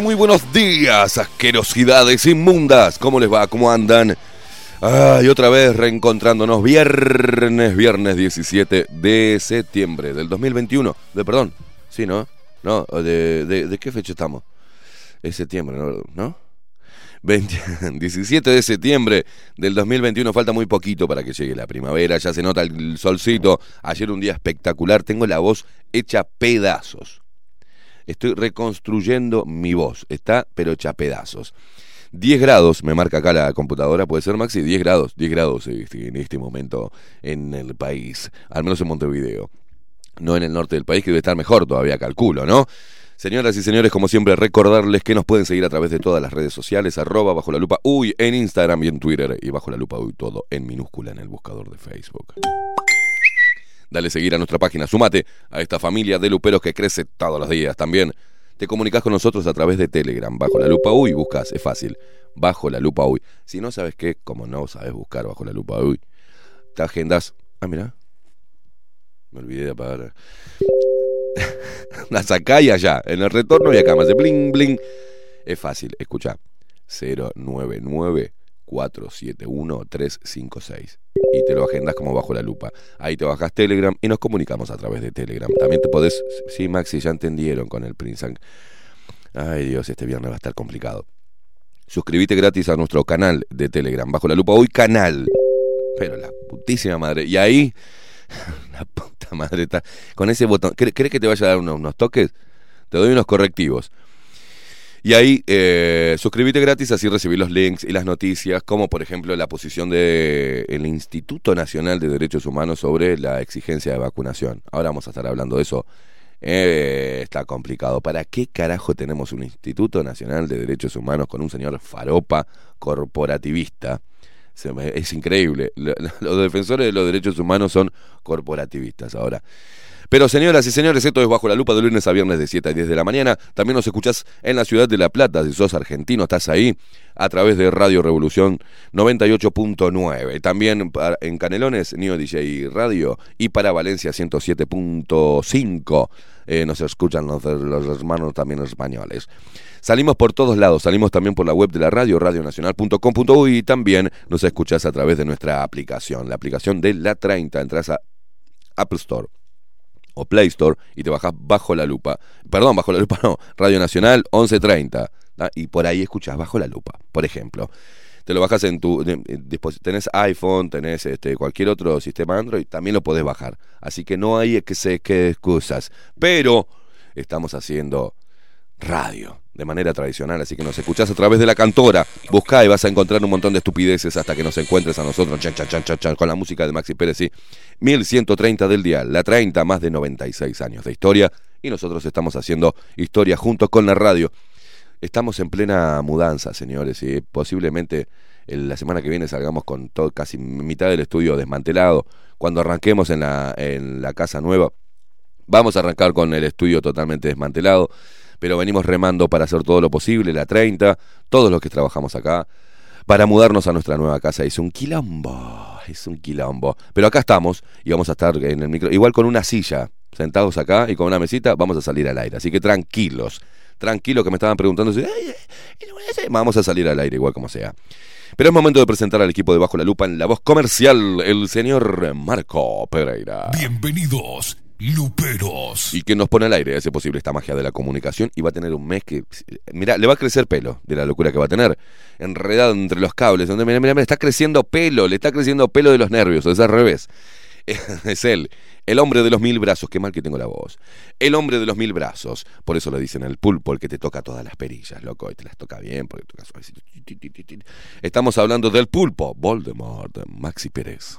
Muy buenos días, asquerosidades inmundas. ¿Cómo les va? ¿Cómo andan? Ay, otra vez reencontrándonos viernes, viernes 17 de septiembre del 2021. De perdón. Sí, ¿no? No, de, de, ¿de qué fecha estamos? Es septiembre, ¿no? ¿No? 20 17 de septiembre del 2021, falta muy poquito para que llegue la primavera, ya se nota el solcito, ayer un día espectacular, tengo la voz hecha pedazos. Estoy reconstruyendo mi voz, está pero hecha pedazos. 10 grados, me marca acá la computadora, puede ser Maxi, 10 grados, 10 grados este, en este momento en el país, al menos en Montevideo. No en el norte del país, que debe estar mejor todavía, calculo, ¿no? Señoras y señores, como siempre, recordarles que nos pueden seguir a través de todas las redes sociales, arroba bajo la lupa uy en Instagram y en Twitter, y bajo la lupa uy todo en minúscula en el buscador de Facebook. Dale seguir a nuestra página, sumate a esta familia de luperos que crece todos los días. También te comunicas con nosotros a través de Telegram, bajo la lupa uy, buscas, es fácil, bajo la lupa uy. Si no sabes qué, como no sabes buscar bajo la lupa uy, te agendas, ah mira, Me olvidé de apagar. Las acá y allá. En el retorno y acá más de bling, bling. Es fácil, escucha. 099 471 356 y te lo agendas como bajo la lupa. Ahí te bajas Telegram y nos comunicamos a través de Telegram. También te podés, sí, Maxi, ya entendieron con el Prince. Ay Dios, este viernes va a estar complicado. Suscríbete gratis a nuestro canal de Telegram, bajo la lupa, hoy canal. Pero la putísima madre. Y ahí, la puta madre está con ese botón. ¿Crees que te vaya a dar unos, unos toques? Te doy unos correctivos. Y ahí eh, suscríbete gratis, así recibir los links y las noticias, como por ejemplo la posición del el Instituto Nacional de Derechos Humanos sobre la exigencia de vacunación. Ahora vamos a estar hablando de eso. Eh, está complicado. ¿Para qué carajo tenemos un Instituto Nacional de Derechos Humanos con un señor faropa corporativista? Es increíble. Los defensores de los derechos humanos son corporativistas ahora. Pero señoras y señores, esto es Bajo la Lupa de lunes a viernes de 7 a 10 de la mañana. También nos escuchás en la ciudad de La Plata, si sos argentino, estás ahí, a través de Radio Revolución 98.9. También en Canelones, Neo DJ Radio, y para Valencia 107.5. Eh, nos escuchan los, hermanos también españoles. Salimos por todos lados, salimos también por la web de la radio, radionacional.com.uy y también nos escuchás a través de nuestra aplicación, la aplicación de La 30. Entras a Apple Store o Play Store y te bajas bajo la lupa. Perdón, bajo la lupa no, Radio Nacional 1130. Y por ahí escuchas bajo la lupa, por ejemplo. Te lo bajas en tu dispositivo, tenés iPhone, tenés este, cualquier otro sistema Android, también lo podés bajar. Así que no hay que se que excusas. Pero estamos haciendo radio de manera tradicional, así que nos escuchás a través de la cantora, buscá y vas a encontrar un montón de estupideces hasta que nos encuentres a nosotros, chan, chan, chan, chan, con la música de Maxi Pérez, sí, 1130 del día, la 30, más de 96 años de historia, y nosotros estamos haciendo historia junto con la radio. Estamos en plena mudanza, señores, y posiblemente la semana que viene salgamos con todo, casi mitad del estudio desmantelado. Cuando arranquemos en la, en la casa nueva, vamos a arrancar con el estudio totalmente desmantelado pero venimos remando para hacer todo lo posible, la 30, todos los que trabajamos acá, para mudarnos a nuestra nueva casa. Es un quilombo, es un quilombo. Pero acá estamos y vamos a estar en el micro, igual con una silla, sentados acá y con una mesita, vamos a salir al aire. Así que tranquilos, tranquilos que me estaban preguntando si, vamos a salir al aire igual como sea. Pero es momento de presentar al equipo de Bajo la Lupa en la voz comercial, el señor Marco Pereira. Bienvenidos Luperos. Y que nos pone al aire, hace posible esta magia de la comunicación y va a tener un mes que, mira, le va a crecer pelo de la locura que va a tener. Enredado entre los cables, donde, mira, mira, mira, está creciendo pelo, le está creciendo pelo de los nervios, es al revés. Es él, el hombre de los mil brazos, qué mal que tengo la voz. El hombre de los mil brazos, por eso le dicen el pulpo, el que te toca todas las perillas, loco, y te las toca bien, porque toca Estamos hablando del pulpo, Voldemort, Maxi Pérez.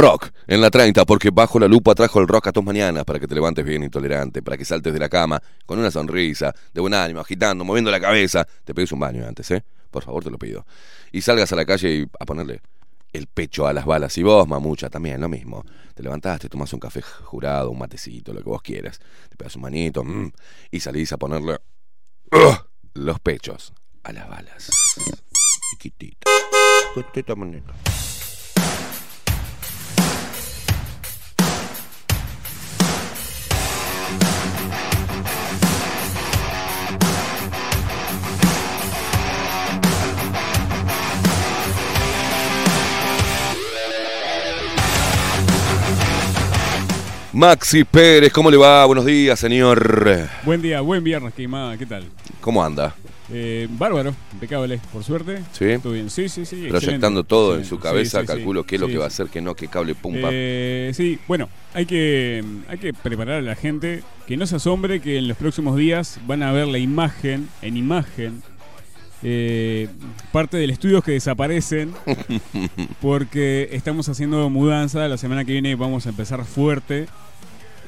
Rock en la 30, porque bajo la lupa trajo el rock a tus mañanas para que te levantes bien intolerante, para que saltes de la cama con una sonrisa, de buen ánimo, agitando, moviendo la cabeza. Te pegues un baño antes, ¿eh? Por favor, te lo pido. Y salgas a la calle y a ponerle el pecho a las balas. Y vos, mamucha, también lo mismo. Te levantás, te tomás un café jurado, un matecito, lo que vos quieras. Te pegas un manito mm, y salís a ponerle los pechos a las balas. Manito. Maxi Pérez, ¿cómo le va? Buenos días, señor. Buen día, buen viernes, queimada, ¿qué tal? ¿Cómo anda? Eh, bárbaro, impecable, por suerte. ¿Sí? Todo bien, sí, sí, sí. Proyectando excelente, todo en su cabeza, Sí, sí, sí. calculo qué es lo que va a hacer, qué no, qué cable pumpa. Eh, sí, bueno, hay que, hay que preparar a la gente que no se asombre que en los próximos días van a ver la imagen, en imagen, eh, parte del estudio que desaparecen porque estamos haciendo mudanza. La semana que viene vamos a empezar fuerte.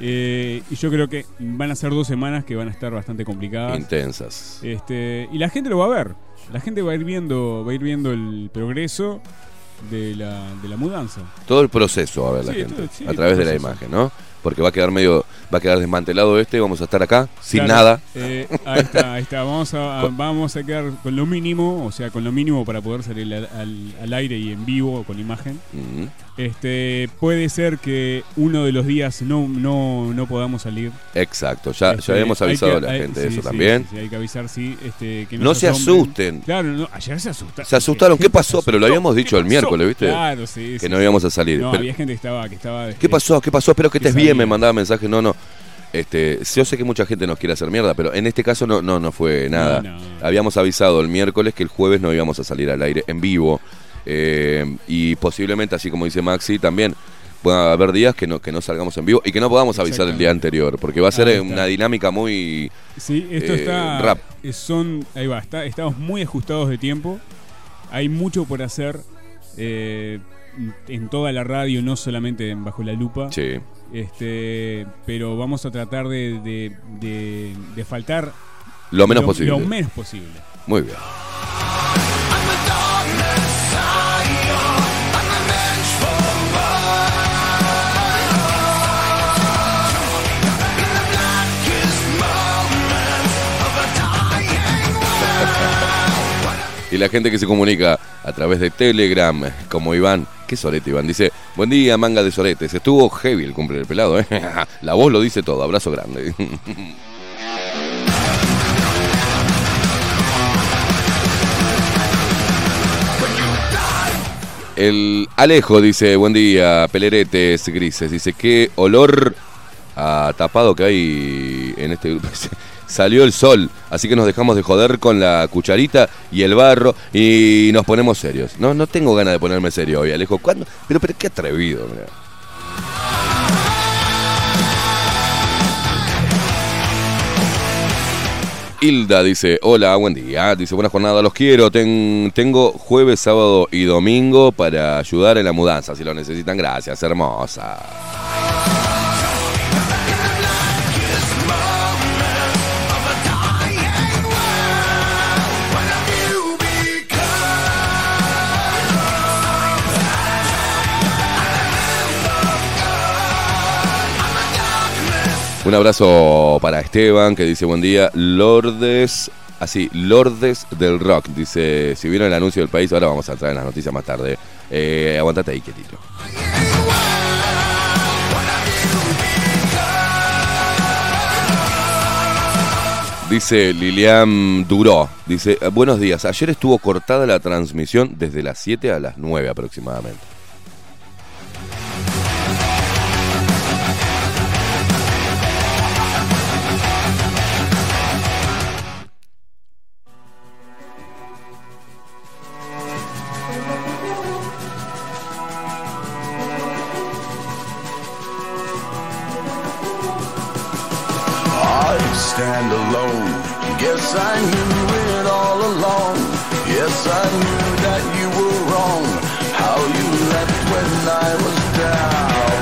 eh, y yo creo que van a ser dos semanas que van a estar bastante complicadas. Intensas. Este, y la gente lo va a ver. La gente va a ir viendo, va a ir viendo el progreso de la, de la mudanza. Todo el proceso va a ver la gente todo- sí, a través de la imagen, ¿no? Porque va a quedar medio, va a quedar desmantelado este, vamos a estar acá sin Claro, nada. eh, ahí está, ahí está. Vamos a, a- vamos a quedar con lo mínimo, o sea, con lo mínimo para poder salir al, al- al aire y en vivo con imagen. Este, puede ser que uno de los días no, no, no podamos salir. Exacto, ya, Este, ya habíamos hay avisado que- a la hay- gente sí, de eso sí, también. sí, sí, hay que avisar, sí. Este, que No se asusten. Claro, no, ayer se asustaron. Se asustaron, ¿qué pasó? Pero lo habíamos dicho el miércoles, ¿viste? Claro, sí. Que no íbamos a salir. No, Pero- había gente que estaba, que estaba ¿Qué pasó? ¿Qué pasó? Espero que que estés bien, me mandaba mensaje. No, no. Este, yo sé que mucha gente nos quiere hacer mierda, pero en este caso no, no, no fue nada. No, no. Habíamos avisado el miércoles que el jueves no íbamos a salir al aire en vivo. eh, y posiblemente, así como dice Maxi, también pueda haber días que no, que no salgamos en vivo y que no podamos avisar el día anterior, porque va a ser una dinámica muy... Sí, esto Eh, está. rap. eh, Son, ahí va, está- estamos muy ajustados de tiempo. Hay mucho por hacer eh, en toda la radio, no solamente en Bajo la Lupa. Sí. Este, pero vamos a tratar de, de- de- de faltar Lo menos lo, posible. lo menos posible. Muy bien. Y la gente que se comunica a través de Telegram, como Iván, qué sorete Iván, dice, buen día manga de soretes, estuvo heavy el cumple del pelado, ¿eh? la voz lo dice todo, abrazo grande. El Alejo dice, buen día, peleretes grises. Dice, qué olor a tapado que hay en este grupo. Salió el sol, así que nos dejamos de joder con la cucharita y el barro y nos ponemos serios. No, no tengo ganas de ponerme serio hoy, Alejo. ¿Cuándo? Pero, pero qué atrevido. Hilda dice, hola, buen día. Dice, buena jornada, los quiero. Ten- tengo jueves, sábado y domingo para ayudar en la mudanza. Si lo necesitan, gracias, hermosa. Un abrazo para Esteban que dice buen día. Lordes, así, Lordes del Rock. Dice, si vieron el anuncio del país, ahora vamos a entrar en las noticias más tarde. Eh, aguantate ahí, quietito. Dice Lilian Duró, dice, buenos días, ayer estuvo cortada la transmisión desde las 7 a las 9 aproximadamente. Stand alone. Guess I knew it all along. Yes, I knew that you were wrong. How you left when I was down.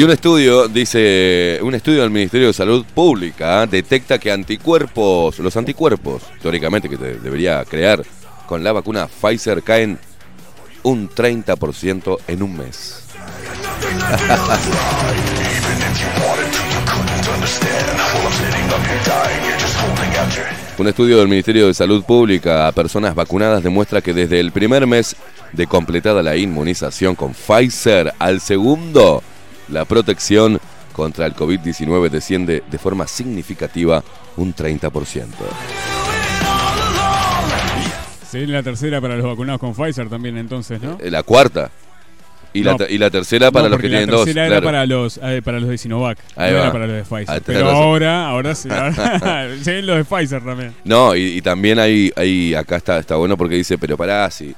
Y un estudio, dice, un estudio del Ministerio de Salud Pública detecta que anticuerpos, los anticuerpos, teóricamente que te debería crear con la vacuna Pfizer, caen un 30% en un mes. Un estudio del Ministerio de Salud Pública a personas vacunadas demuestra que desde el primer mes de completada la inmunización con Pfizer al segundo, la protección contra el COVID-19 desciende de forma significativa un 30%. Se viene la tercera para los vacunados con Pfizer también entonces, ¿no? Eh, La cuarta. Y, la, No. te- y la tercera para No, los que tienen la dos. tercera era claro. para los, eh, para los de Sinovac, Ahí no va. era para los de Pfizer. Ah, Pero razón. ahora, ahora sí, ahora ven los de Pfizer también. No, y, y también hay, hay, acá está, está bueno porque dice, pero pará, si,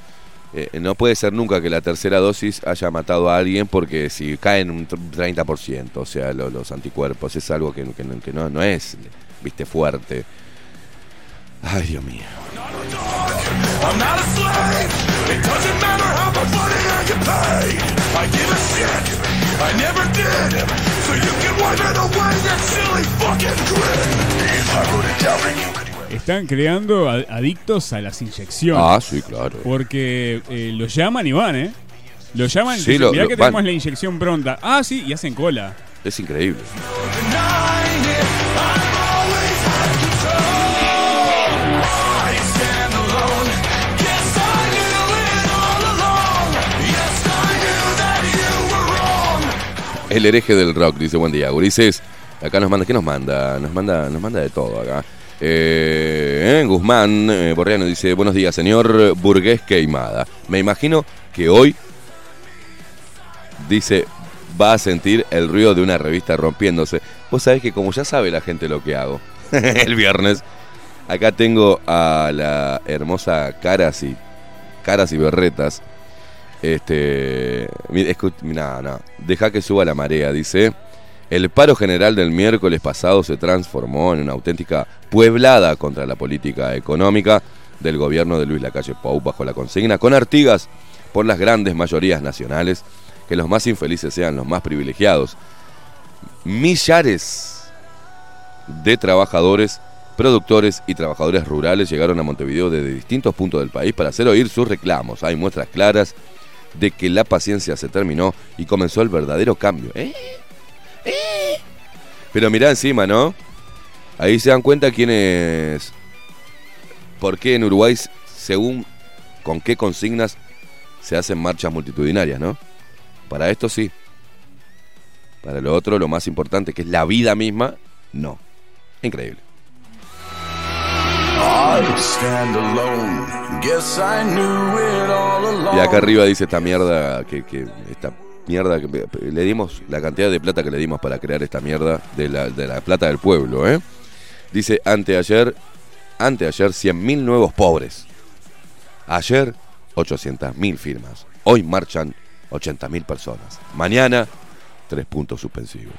eh, no puede ser nunca que la tercera dosis haya matado a alguien porque si caen un tr- 30%, o sea, lo- los anticuerpos, es algo que, que que no, no es, viste, fuerte. Ay, Dios mío. Están creando adictos a las inyecciones. Ah, sí, claro. Porque eh, los llaman y van, ¿eh? Los llaman y dicen, lo- mirá lo- que van. tenemos la inyección pronta. Ah, sí, y hacen cola. Es increíble. El hereje del rock, dice buen día. Gurises, acá nos manda, ¿qué nos manda? Nos manda, nos manda de todo acá. Eh, eh, Guzmán eh, Borriano dice, buenos días, señor Burgués Queimada. Me imagino que hoy, dice, va a sentir el ruido de una revista rompiéndose. Vos sabés que como ya sabe la gente lo que hago, el viernes, acá tengo a la hermosa Caras y, Caras y Berretas. Este, mi- escu- no, no, deja que suba la marea, dice. El paro general del miércoles pasado se transformó en una auténtica pueblada contra la política económica del gobierno de Luis Lacalle Pou bajo la consigna con Artigas por las grandes mayorías nacionales que los más infelices sean los más privilegiados. Millares de trabajadores, productores y trabajadores rurales llegaron a Montevideo desde distintos puntos del país para hacer oír sus reclamos. Hay muestras claras de que la paciencia se terminó y comenzó el verdadero cambio. ¿Eh? Pero mirá encima, ¿no? Ahí se dan cuenta quiénes... ¿Por qué en Uruguay, según con qué consignas se hacen marchas multitudinarias, ¿no? Para esto sí. Para lo otro, lo más importante, que es la vida misma, no. Increíble. Y acá arriba dice esta mierda que, que esta mierda que le dimos la cantidad de plata que le dimos para crear esta mierda de la, de la plata del pueblo, ¿eh? Dice anteayer, anteayer 100.000 nuevos pobres. Ayer 800.000 firmas. Hoy marchan 80.000 personas. Mañana tres puntos suspensivos.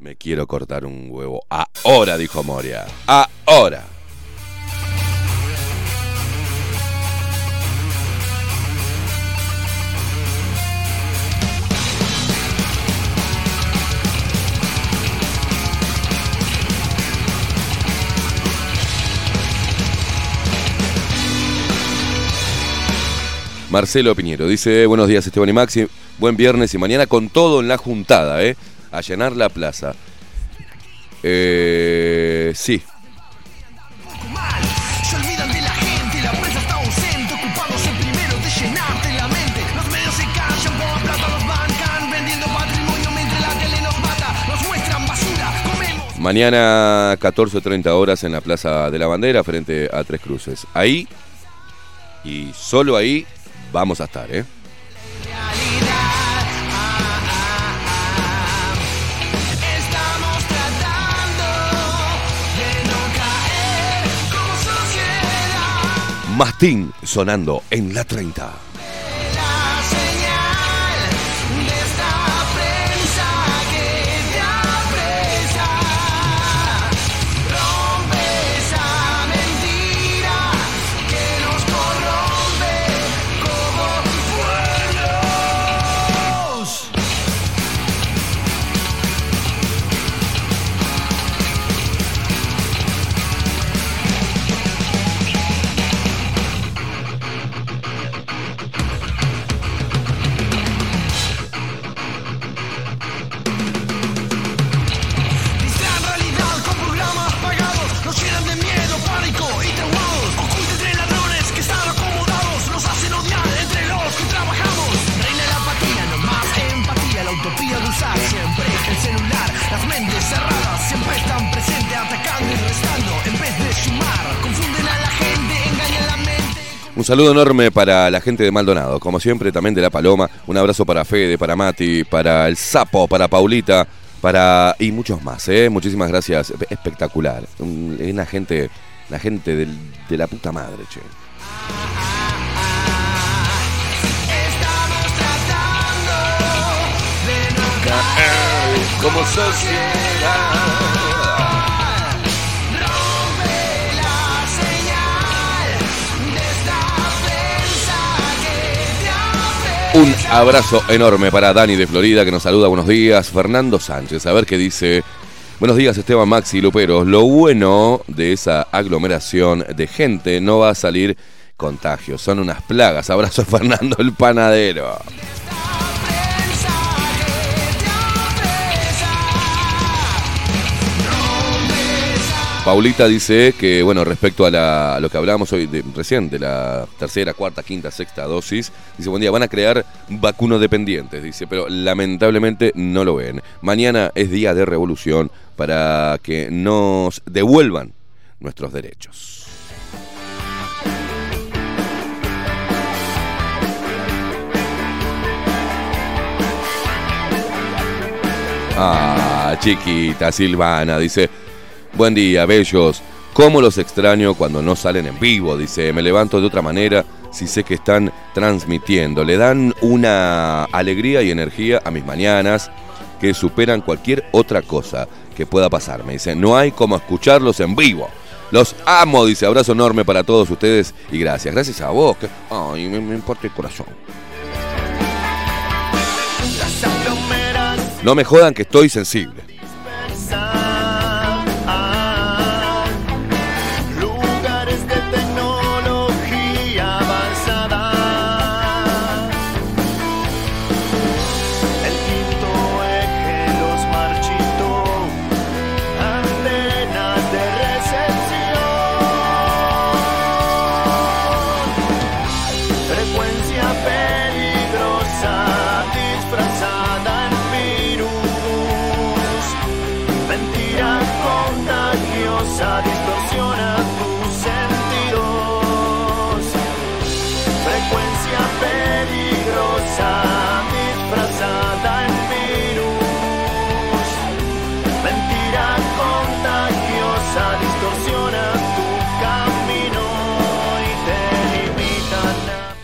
Me quiero cortar un huevo. Ahora, dijo Moria. Ahora. Marcelo Piñero dice, buenos días Esteban y Maxi, buen viernes y mañana con todo en la juntada, ¿eh? A llenar la plaza. Eh, sí, mañana 14.30 horas en la Plaza de la Bandera frente a Tres Cruces. Ahí, y solo ahí, vamos a estar, ¿eh? Mastín sonando en la 30. Saludo enorme para la gente de Maldonado, como siempre también de La Paloma. Un abrazo para Fede, para Mati, para el Sapo, para Paulita, para y muchos más. ¿eh? Muchísimas gracias. Espectacular. Un- Es una gente, la gente del- de la puta madre, che. Estamos tratando de no caer Como sociedad. Un abrazo enorme para Dani de Florida que nos saluda. Buenos días. Fernando Sánchez, a ver qué dice. Buenos días, Esteban Maxi Luperos. Lo bueno de esa aglomeración de gente no va a salir contagios. Son unas plagas. Abrazo, Fernando el panadero. Paulita dice que, bueno, respecto a, lo que hablábamos hoy de- recién, de la tercera, cuarta, quinta, sexta dosis, dice, buen día, van a crear vacunos dependientes, dice, pero lamentablemente no lo ven. Mañana es día de revolución para que nos devuelvan nuestros derechos. Ah, chiquita Silvana, dice, buen día, bellos. ¿Cómo los extraño cuando no salen en vivo? Dice, me levanto de otra manera si sé que están transmitiendo. Le dan una alegría y energía a mis mañanas que superan cualquier otra cosa que pueda pasarme. Dice, no hay como escucharlos en vivo. Los amo, dice, abrazo enorme para todos ustedes y gracias. Gracias a vos, que, ay, me, me importa el corazón. No me jodan que estoy sensible.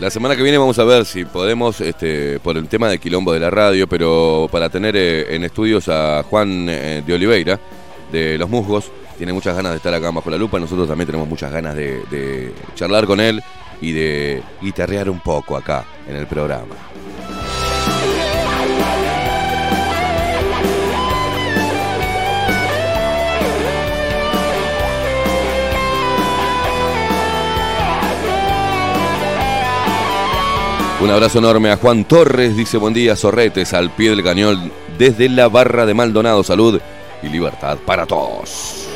La semana que viene vamos a ver si podemos, este, por el tema del quilombo de la radio, pero para tener eh, en estudios a Juan eh, de Oliveira, de Los Musgos, tiene muchas ganas de estar acá bajo la lupa, nosotros también tenemos muchas ganas de, de charlar con él y de guitarrear un poco acá en el programa. Un abrazo enorme a Juan Torres, dice buen día, Sorretes, al pie del cañón, desde la barra de Maldonado, salud y libertad para todos.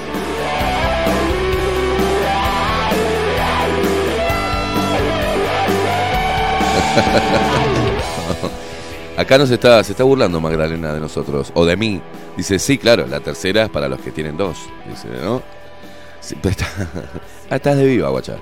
Acá nos está, se está burlando Magdalena de nosotros, o de mí. Dice, sí, claro, la tercera es para los que tienen dos. Dice, ¿no? Sí, estás de viva, guacha.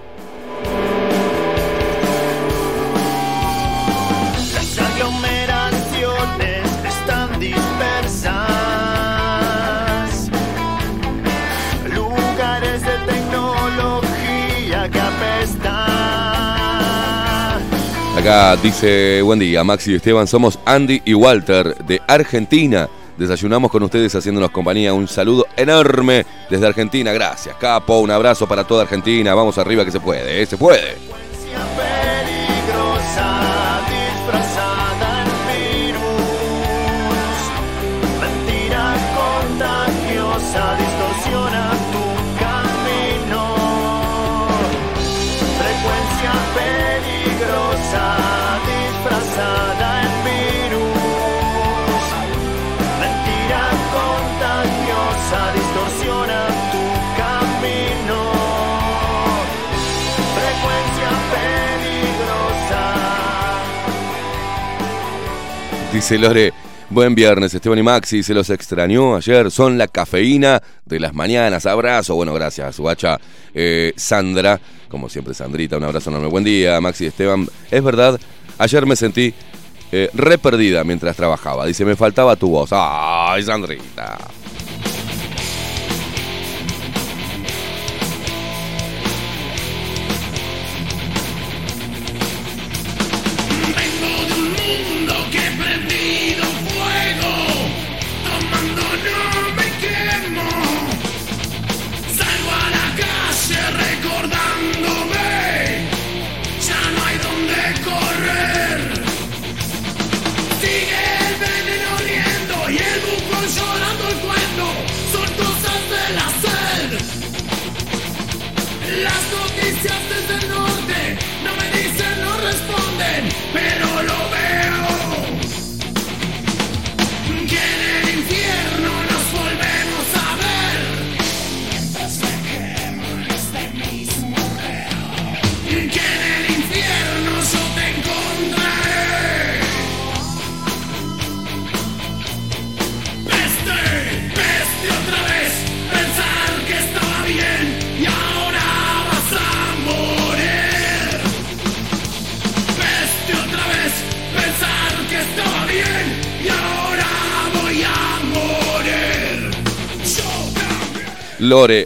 Acá dice, buen día, Maxi y Esteban, somos Andy y Walter de Argentina. Desayunamos con ustedes haciéndonos compañía. Un saludo enorme desde Argentina. Gracias, Capo. Un abrazo para toda Argentina. Vamos arriba que se puede, ¿eh? se puede. Dice Lore, buen viernes, Esteban y Maxi. Se los extrañó ayer. Son la cafeína de las mañanas. Abrazo. Bueno, gracias, guacha. Eh, Sandra Como siempre, Sandrita, un abrazo enorme. Buen día, Maxi Esteban. Es verdad, ayer me sentí eh, re perdida mientras trabajaba. Dice, me faltaba tu voz. ¡Ay, Sandrita!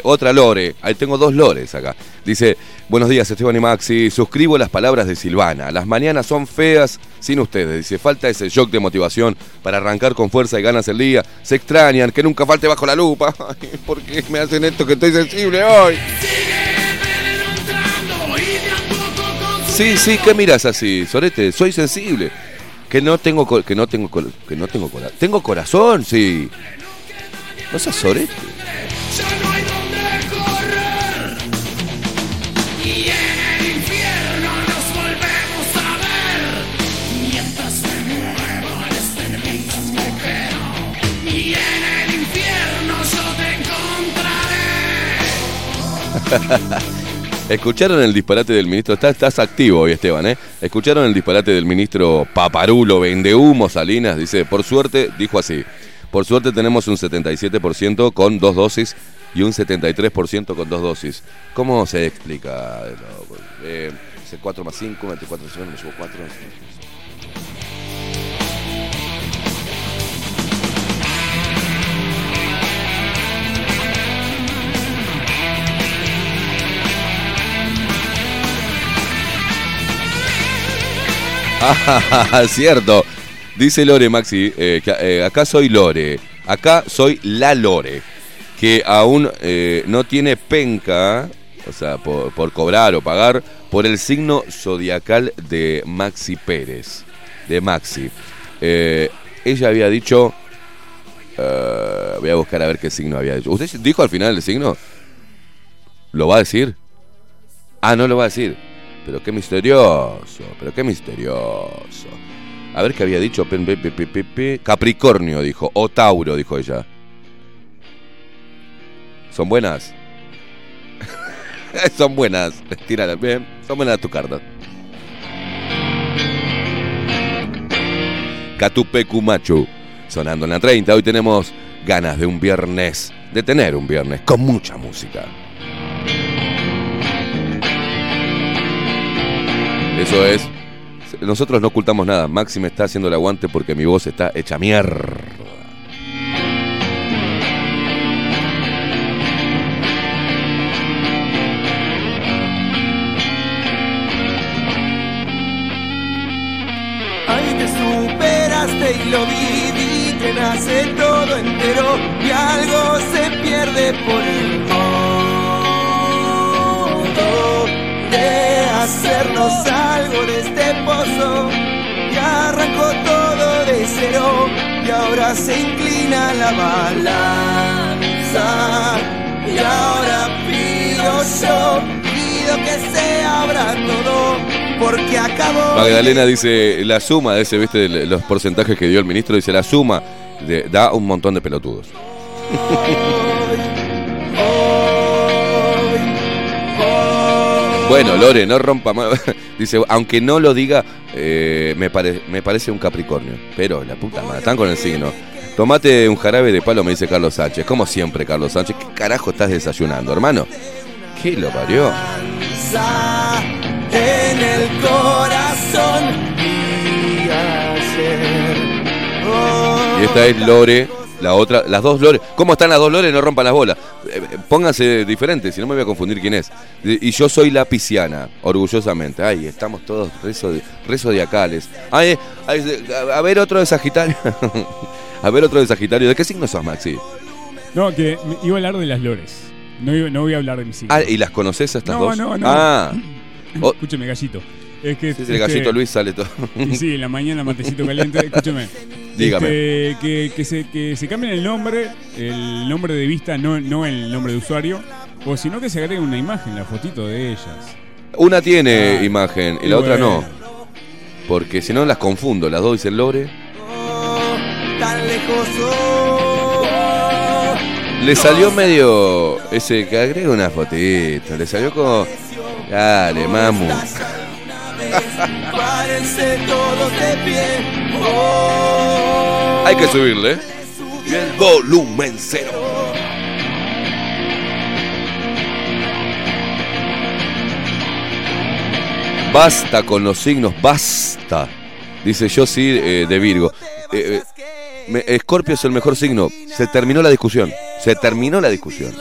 Otra Lore. Ahí tengo dos Lores acá. Dice, buenos días Esteban y Maxi. Suscribo las palabras de Silvana. Las mañanas son feas sin ustedes. Dice, falta ese shock de motivación para arrancar con fuerza y ganas el día. Se extrañan, que nunca falte bajo la lupa. Ay, ¿Por qué me hacen esto que estoy sensible hoy? Sí, sí, ¿qué miras así? Sorete, soy sensible. Que no tengo que no tengo que no tengo corazón. Tengo corazón, sí. No seas sorete. ¿Escucharon el disparate del ministro? Estás, estás activo hoy, Esteban, ¿eh? ¿Escucharon el disparate del ministro Paparulo, Vendehumo, Salinas? Dice, por suerte, dijo así, por suerte tenemos un 77% con dos dosis y un 73% con dos dosis. ¿Cómo se explica? Eh, dice 4 más 5, 24, me llevo 4. Ah, cierto. Dice Lore Maxi, eh, eh, acá soy Lore, acá soy la Lore, que aún eh, no tiene penca, o sea, por, cobrar o pagar, por el signo zodiacal de Maxi Pérez, de Maxi. Eh, ella había dicho, voy a buscar a ver qué signo había dicho. ¿Usted dijo al final el signo? ¿Lo va a decir? Ah, no lo va a decir. Pero qué misterioso, pero qué misterioso. A ver qué había dicho. Capricornio dijo, o Tauro dijo ella. ¿Son buenas? son buenas. Tírala, bien. Son buenas tus cartas. Catupecu Machu. Sonando en la 30. Hoy tenemos ganas de un viernes. De tener un viernes con mucha música. Eso es. Nosotros no ocultamos nada. Maxi me está haciendo el aguante porque mi voz está hecha mierda. Ay, te superaste y lo viví, nace todo entero y algo se pierde por el modo de hacernos algo de este pozo. Y arrancó todo de cero y ahora se inclina la balanza. Y ahora pido yo, pido que se abra todo porque acabó. Magdalena dice, la suma de ese, viste, los porcentajes que dio el ministro, dice, la suma de- da un montón de pelotudos. Bueno, Lore, no rompa más. Dice, aunque no lo diga, eh, me, pare- me parece un Capricornio. Pero la puta madre, están con el signo. Tomate un jarabe de palo, me dice Carlos Sánchez. Como siempre, Carlos Sánchez. ¿Qué carajo estás desayunando, hermano? ¿Qué lo parió? en el corazón. Oh, Y esta es Lore, la otra, las dos Lore. ¿Cómo están las dos Lore? No rompan las bolas. Eh, eh, Pónganse diferentes, si no me voy a confundir quién es. Y yo soy la pisciana, orgullosamente. Ay, estamos todos rezo. Ay, ay, a ver otro de Sagitario. a ver otro de Sagitario. ¿De qué signo sos, Maxi? No, que iba a hablar de las lores. No, iba- no voy a hablar de mis signos. Ah, ¿y las conoces a estas No, dos? no, no. Ah, oh, Escúcheme, gallito. Es que, sí, sí, el este, gallito Luis sale todo. Y sí, en la mañana matecito caliente. Escúcheme. Dígame. Este, que, que se, que se cambien el nombre, el nombre de vista, no, no el nombre de usuario. O si no, que se agregue una imagen, la fotito de ellas. Una tiene Ah, imagen y la otra no. Porque si no las confundo. Las dos dicen Lore. tan lejos. Le salió medio ese que agrega una fotito. Le salió como. Dale, mamu. Párense todos de pie. Oh, Hay que subirle. Y el volumen cero. Basta con los signos, basta. Dice yo sí eh, de Virgo. Eh, eh, Escorpio es el mejor signo. Se terminó la discusión. Se terminó la discusión.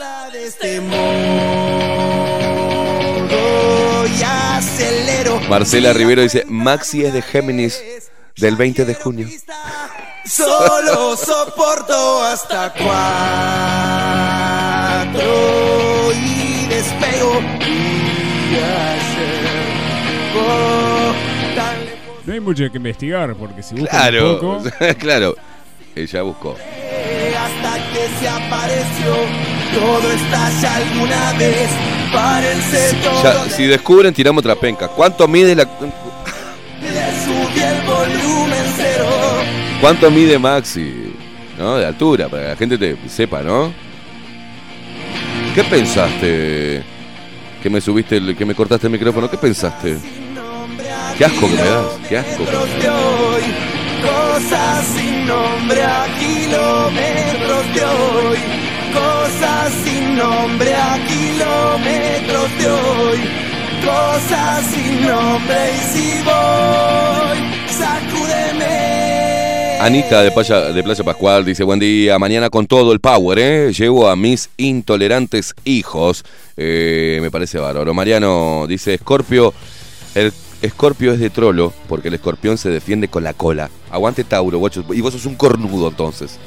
Marcela Rivero dice, Maxi es de Géminis del 20 de junio. Solo soporto hasta cuatro y despego. No hay mucho que investigar, porque si buscan un Claro, poco. claro. Ella buscó. hasta que se apareció. Todo estalla alguna vez. Párense todos. Ya, si descubren, tiramos otra penca. ¿Cuánto mide la... ¿Cuánto mide Maxi? ¿No? De altura, para que la gente te sepa, ¿no? ¿Qué pensaste? Que me subiste, el- que me cortaste el micrófono. ¿Qué pensaste? Qué asco que me das, qué asco. Cosas sin nombre a kilómetros de hoy, cosas sin nombre a kilómetros de hoy, cosas sin nombre y si voy, sacúdeme. Anita de Playa, de Playa Pascual dice, buen día, mañana con todo el power, ¿eh? Llevo a mis intolerantes hijos. Eh, me parece bárbaro. Mariano dice, Escorpio, el Escorpio es de trolo porque el escorpión se defiende con la cola. Aguante Tauro, guacho. Y vos sos un cornudo entonces.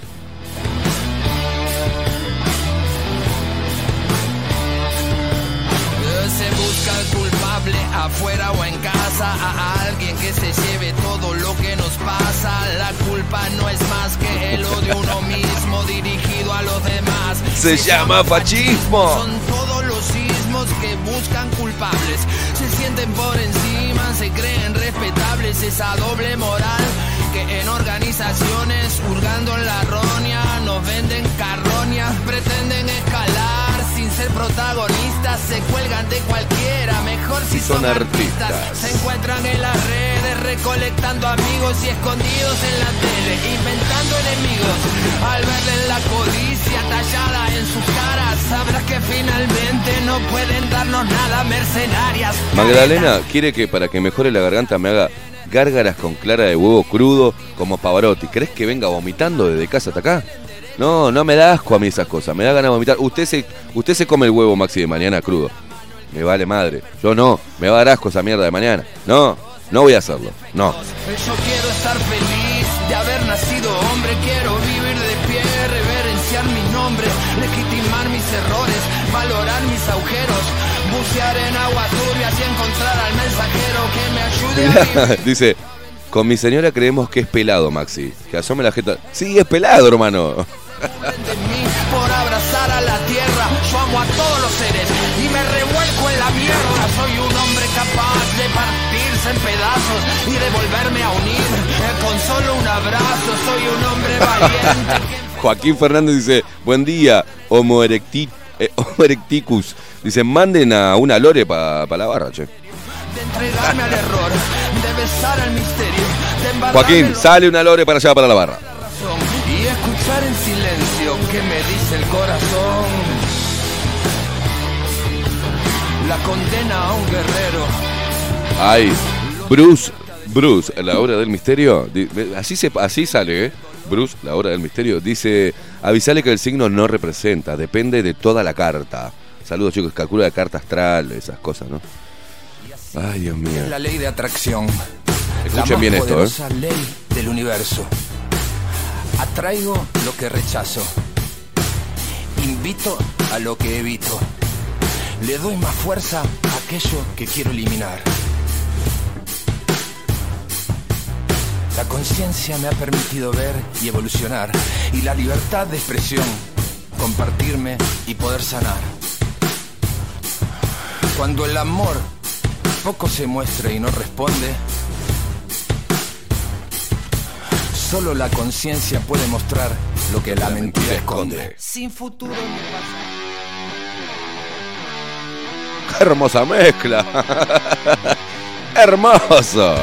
Culpable afuera o en casa, a alguien que se lleve todo lo que nos pasa. La culpa no es más que el odio uno mismo dirigido a los demás. Se llama fascismo. Son todos los sismos que buscan culpables. Se sienten por encima, se creen respetables. Esa doble moral que en organizaciones, hurgando en la roña, nos venden carroñas, pretenden escalar sin ser protagonistas, se cuelgan de cualquiera, mejor si, Si son son, artistas. artistas. Se encuentran en las redes recolectando amigos y escondidos en la tele, inventando enemigos. Al verles la codicia tallada en sus caras, sabrás que finalmente no pueden darnos nada, mercenarias. Magdalena quiere que para que mejore la garganta me haga gárgaras con clara de huevo crudo como Pavarotti. ¿Crees que venga vomitando desde casa hasta acá? No, no me da asco a mí esas cosas. Me da ganas de vomitar. Usted se, usted se come el huevo, Maxi, de mañana crudo. Me vale madre. Yo no. Me va a dar asco esa mierda de mañana. No, no voy a hacerlo. No. Yo quiero estar feliz de haber nacido hombre, quiero vivir de pie, reverenciar mi nombre, legitimar mis errores, valorar mis agujeros, bucear en aguas turbias y encontrar al mensajero que me ayude a. Mirá, dice, con mi señora creemos que es pelado, Maxi. Que asome la jeta. Sí, es pelado, hermano. De mí por abrazar a la tierra. Yo amo a todos los seres y me revuelco en la mierda. Soy un hombre capaz de partirse en pedazos y de volverme a unir con solo un abrazo. Soy un hombre valiente. que Joaquín Fernández dice, buen día, Homo, erecti- eh, Homo erecticus. Dice, manden a una lore para la barra, che. de entregarme al error, de besar al misterio, de embargarme Joaquín, sale una lore para allá, para la barra. razón y escuchar en silencio que me dice el corazón. la condena a un guerrero. Ay, Bruce, Bruce, la hora del misterio. Así, se, así sale, ¿eh? Bruce, la hora del misterio. Dice, avisale que el signo no representa, depende de toda la carta. Saludos chicos, calcula la carta astral, esas cosas, ¿no? Ay, Dios mío. La ley de atracción. la Escuchen bien esto, ¿eh? poderosa ley del universo. Atraigo lo que rechazo. Invito a lo que evito. Le doy más fuerza a aquello que quiero eliminar. La conciencia me ha permitido ver y evolucionar. Y la libertad de expresión, compartirme y poder sanar. Cuando el amor poco se muestra y no responde, solo la conciencia puede mostrar lo que la, mentira esconde. Sin futuro ni pasado. ¡Qué hermosa mezcla! ¡Hermoso!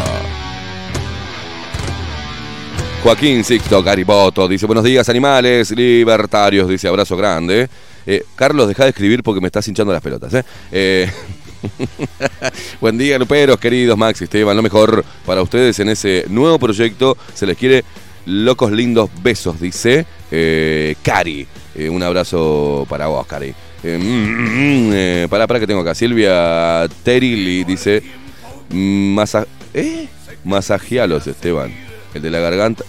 Joaquín Sixto Caripoto dice, buenos días animales, libertarios, dice, abrazo grande. Eh, Carlos, deja de escribir porque me estás hinchando las pelotas. ¿eh? Eh, Buen día, Luperos, queridos Max y Esteban. Lo mejor para ustedes en ese nuevo proyecto. Se les quiere locos lindos besos, dice eh, Cari. Eh, un abrazo para vos, Cari. Eh, mm, mm, mm, eh, pará, pará que tengo acá. Silvia Terili dice: masa ¿Eh? Masajealos, Esteban. El de la garganta.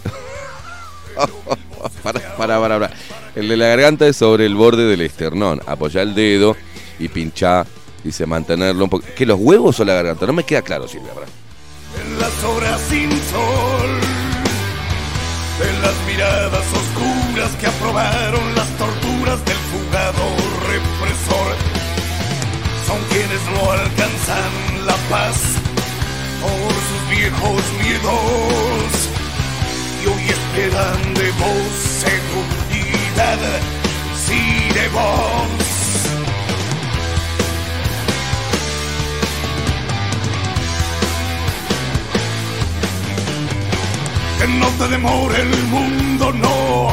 para, para, para, para. El de la garganta es sobre el borde del esternón. Apoya el dedo y pincha. Dice mantenerlo un poco. ¿Que los huevos o la garganta? No me queda claro, Silvia. En las horas sin sol, las miradas oscuras que aprobaron las torturas del fugado represor, son quienes no alcanzan la paz por sus viejos miedos y hoy esperan de vos seguridad, sí de vos. Que no te demore el mundo, no.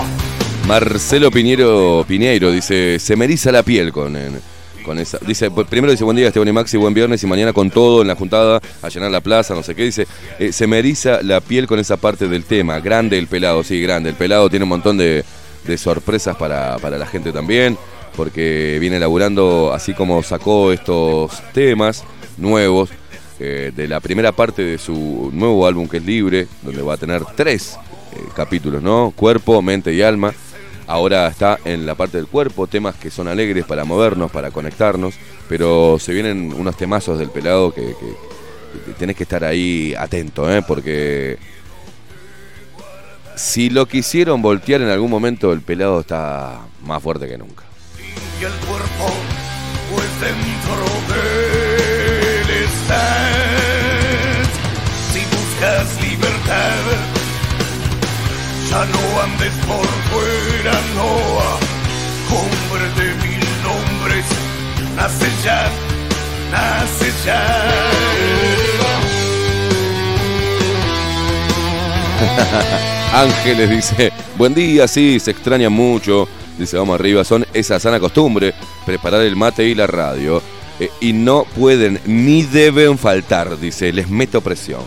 Marcelo Piñero Piñeiro dice, se me la piel con, en- con esa. Dice, primero dice, buen día Esteban y Maxi, buen viernes y mañana con todo en la juntada, a llenar la plaza, no sé qué. Dice, eh, se me la piel con esa parte del tema. Grande el pelado, sí, grande. El pelado tiene un montón de, de sorpresas para, para la gente también, porque viene laburando así como sacó estos temas nuevos. Eh, de la primera parte de su nuevo álbum que es Libre, donde va a tener tres eh, capítulos, ¿no? Cuerpo, mente y alma. Ahora está en la parte del cuerpo, temas que son alegres para movernos, para conectarnos, pero se vienen unos temazos del pelado que, que- que tenés que estar ahí atento, ¿eh? porque si lo quisieron voltear en algún momento, el pelado está más fuerte que nunca. el cuerpo, pues Si buscas libertad, ya no andes por fuera, no. Hombre de mil nombres, nace ya, nace ya. Ángeles dice, buen día, sí, se extraña mucho. Dice, vamos arriba, son esa sana costumbre, preparar el mate y la radio. Eh, y no pueden ni deben faltar, dice, les meto presión.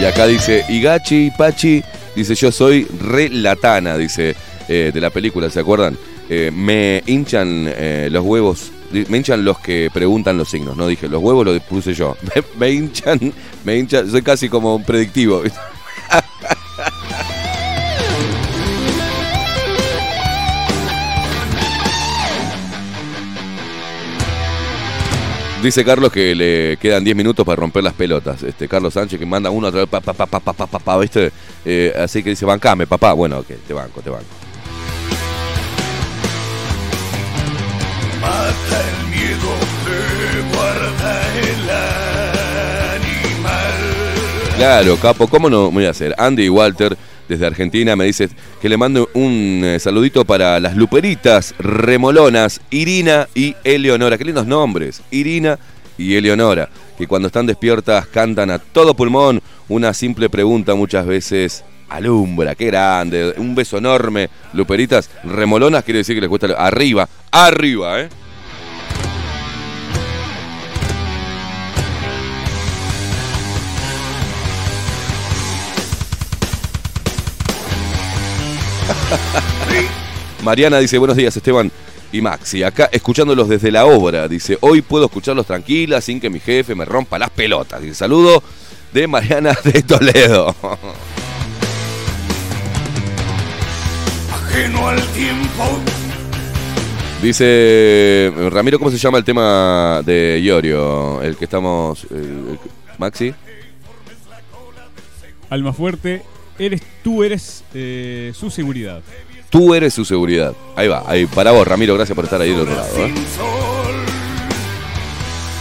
Y acá dice, Igachi y Pachi, dice, yo soy re latana, dice, eh, de la película, ¿se acuerdan? Eh, me hinchan los huevos, me hinchan los que preguntan los signos, no dije, los huevos los puse yo. Me, me hinchan, me hinchan, soy casi como un predictivo. Dice Carlos que le quedan 10 minutos para romper las pelotas. Este, Carlos Sánchez que manda uno a través, pa, pa, pa, ¿viste? Eh, así que dice, bancame, papá. Bueno, ok, te banco, te banco. Mata el miedo que guarda el animal. Claro, capo, ¿cómo no voy a hacer? Andy y Walter desde Argentina, me dice que le mando un eh, saludito para las luperitas remolonas, Irina y Eleonora. Qué lindos nombres, Irina y Eleonora, que cuando están despiertas cantan a todo pulmón. Una simple pregunta muchas veces alumbra, qué grande. Un beso enorme, luperitas remolonas, quiere decir que les cuesta arriba, arriba, ¿eh? Mariana dice, buenos días Esteban y Maxi, acá escuchándolos desde la obra, dice, hoy puedo escucharlos tranquila sin que mi jefe me rompa las pelotas. Dice, saludo de Mariana de Toledo. Ajeno al tiempo. Dice Ramiro, ¿cómo se llama el tema de Iorio? El que estamos... el- el- Maxi. Alma fuerte, eres tú eres eh, su seguridad. Tú eres su seguridad. Ahí va, ahí para vos, Ramiro, gracias por estar ahí del otro lado. ¿eh? Sin sol.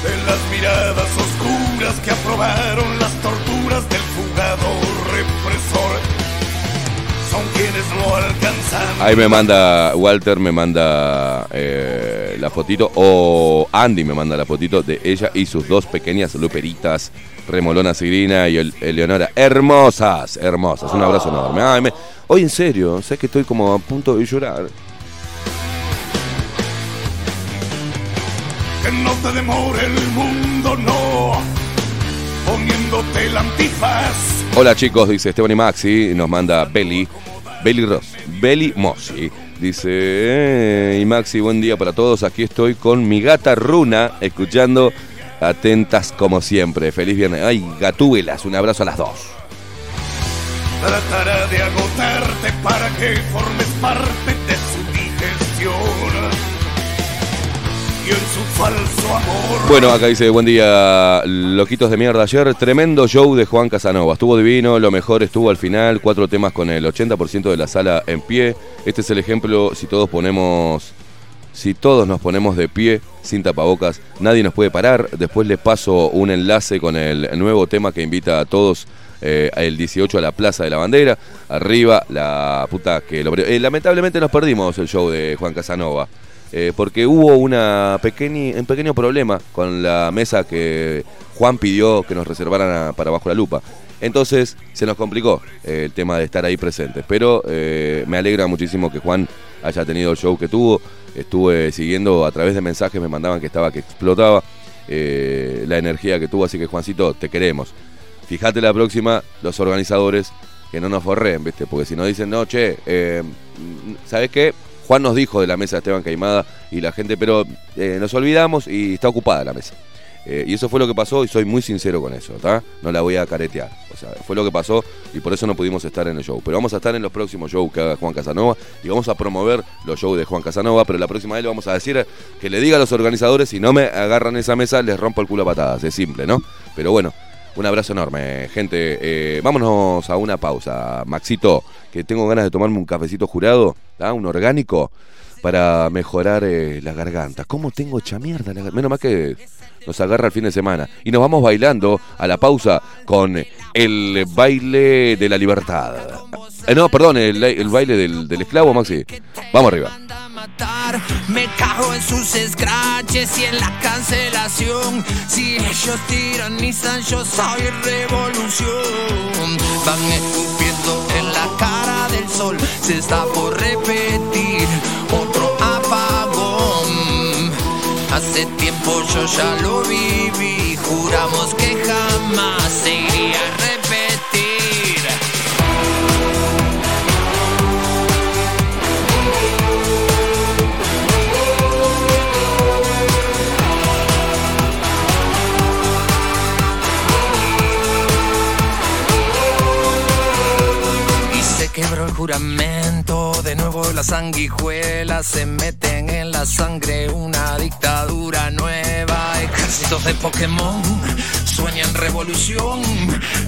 De las miradas oscuras que aprobaron las torturas del fugador represor. Son quienes no alcanzan. Ahí me manda, Walter me manda eh, la fotito, o Andy me manda la fotito de ella y sus dos pequeñas luperitas, Remolona Sigrina y El- Eleonora. Hermosas, hermosas. Un abrazo enorme. Ay, me- Hoy en serio, sé que estoy como a punto de llorar. Que no te demore el mundo, no. Poniéndote el antifaz. Hola chicos, dice Esteban y Maxi, nos manda Belly, Belly Ross, Belly Mossi. Dice, "Eh, y Maxi, buen día para todos, aquí estoy con mi gata Runa, escuchando atentas como siempre. Feliz viernes. Ay, gatúbelas, un abrazo a las dos. Tratará de agotarte para que formes parte de su digestión. Y en su falso amor. Bueno, acá dice, buen día, loquitos de mierda. Ayer, tremendo show de Juan Casanova. Estuvo divino, lo mejor estuvo al final. Cuatro temas con el 80% de la sala en pie. Este es el ejemplo, si todos ponemos... Si todos nos ponemos de pie, sin tapabocas, nadie nos puede parar. Después les paso un enlace con el nuevo tema que invita a todos eh, el 18 a la Plaza de la Bandera. Arriba, la puta que lo... eh, lamentablemente nos perdimos el show de Juan Casanova. eh, porque hubo una pequeñi- un pequeño problema con la mesa que Juan pidió que nos reservaran para Bajo la Lupa. Entonces se nos complicó el tema de estar ahí presentes. Pero me alegra muchísimo que Juan haya tenido el show que tuvo. Estuve siguiendo a través de mensajes, me mandaban que estaba que explotaba eh, la energía que tuvo. Así que Juancito, te queremos. Fíjate la próxima, los organizadores, que no nos forren, ¿viste? Porque si nos dicen, no, che, eh, ¿sabes qué? Juan nos dijo de la mesa de Esteban Caimada y la gente, pero eh, nos olvidamos y está ocupada la mesa. Eh, y eso fue lo que pasó y soy muy sincero con eso, ¿está? No la voy a caretear. O sea, fue lo que pasó y por eso no pudimos estar en el show. Pero vamos a estar en los próximos shows que haga Juan Casanova y vamos a promover los shows de Juan Casanova. Pero la próxima vez le vamos a decir que le diga a los organizadores, si no me agarran esa mesa, les rompo el culo a patadas. Es simple, ¿no? Pero bueno, un abrazo enorme, gente. Eh, vámonos a una pausa. Maxito, que tengo ganas de tomarme un cafecito jurado, ¿tá? un orgánico, para mejorar eh, la garganta. ¿Cómo tengo hecha mierda? Menos mal que nos agarra el fin de semana. Y nos vamos bailando a la pausa con el baile de la libertad. Eh, no, perdón, el, el baile del, del esclavo, Maxi. Vamos arriba. Me cago en sus scratches y en la cancelación. Si ellos tiranizan, yo soy revolución. Van escupiendo en la cara del sol. Se está por repetir Hace tiempo yo ya lo viví. Juramos que jamás se iría a repetir. Y se quebró el juramento, de nuevo las sanguijuelas se meten en la sangre, una dictadura nueva, ejércitos de Pokémon sueñan revolución,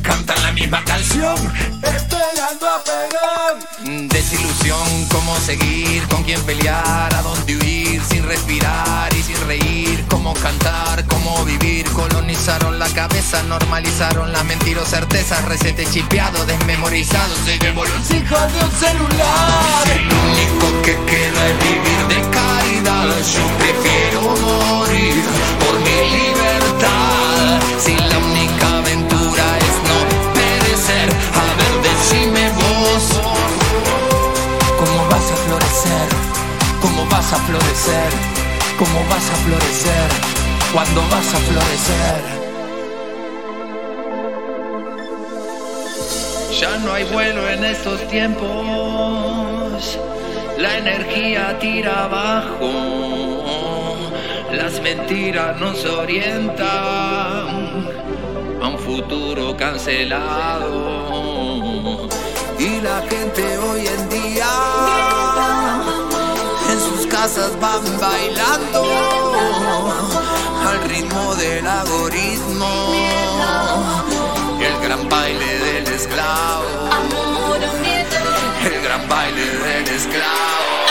cantan la misma canción, esperando a pegar. Desilusión, cómo seguir, con quién pelear, a dónde huir, sin respirar y sin reír, cómo cantar, cómo vivir, colonizaron la cabeza, normalizaron las mentiras, certezas, reciente chipeado, desmemorizado, se hijos de un celular. Lo único que queda es vivir de caridad, yo prefiero morir por mi libertad. Si la única aventura es no perecer, a ver, decime vos, ¿cómo vas a florecer? ¿Cómo vas a florecer? ¿Cómo vas a florecer? ¿Cuándo vas a florecer? Ya no hay vuelo en estos tiempos, la energía tira abajo, las mentiras nos orientan a un futuro cancelado. Y la gente hoy en día sus casas van bailando al ritmo del algoritmo. El gran baile del esclavo. El gran baile del esclavo.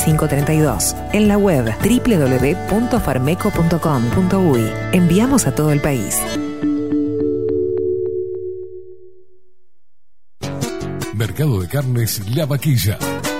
45 32. En la web www.farmeco.com.uy. Enviamos a todo el país. Mercado de Carnes La Vaquilla.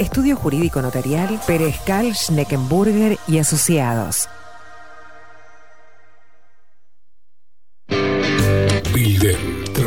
Estudio Jurídico Notarial, Perezcal, Schneckenburger y Asociados. Bilden,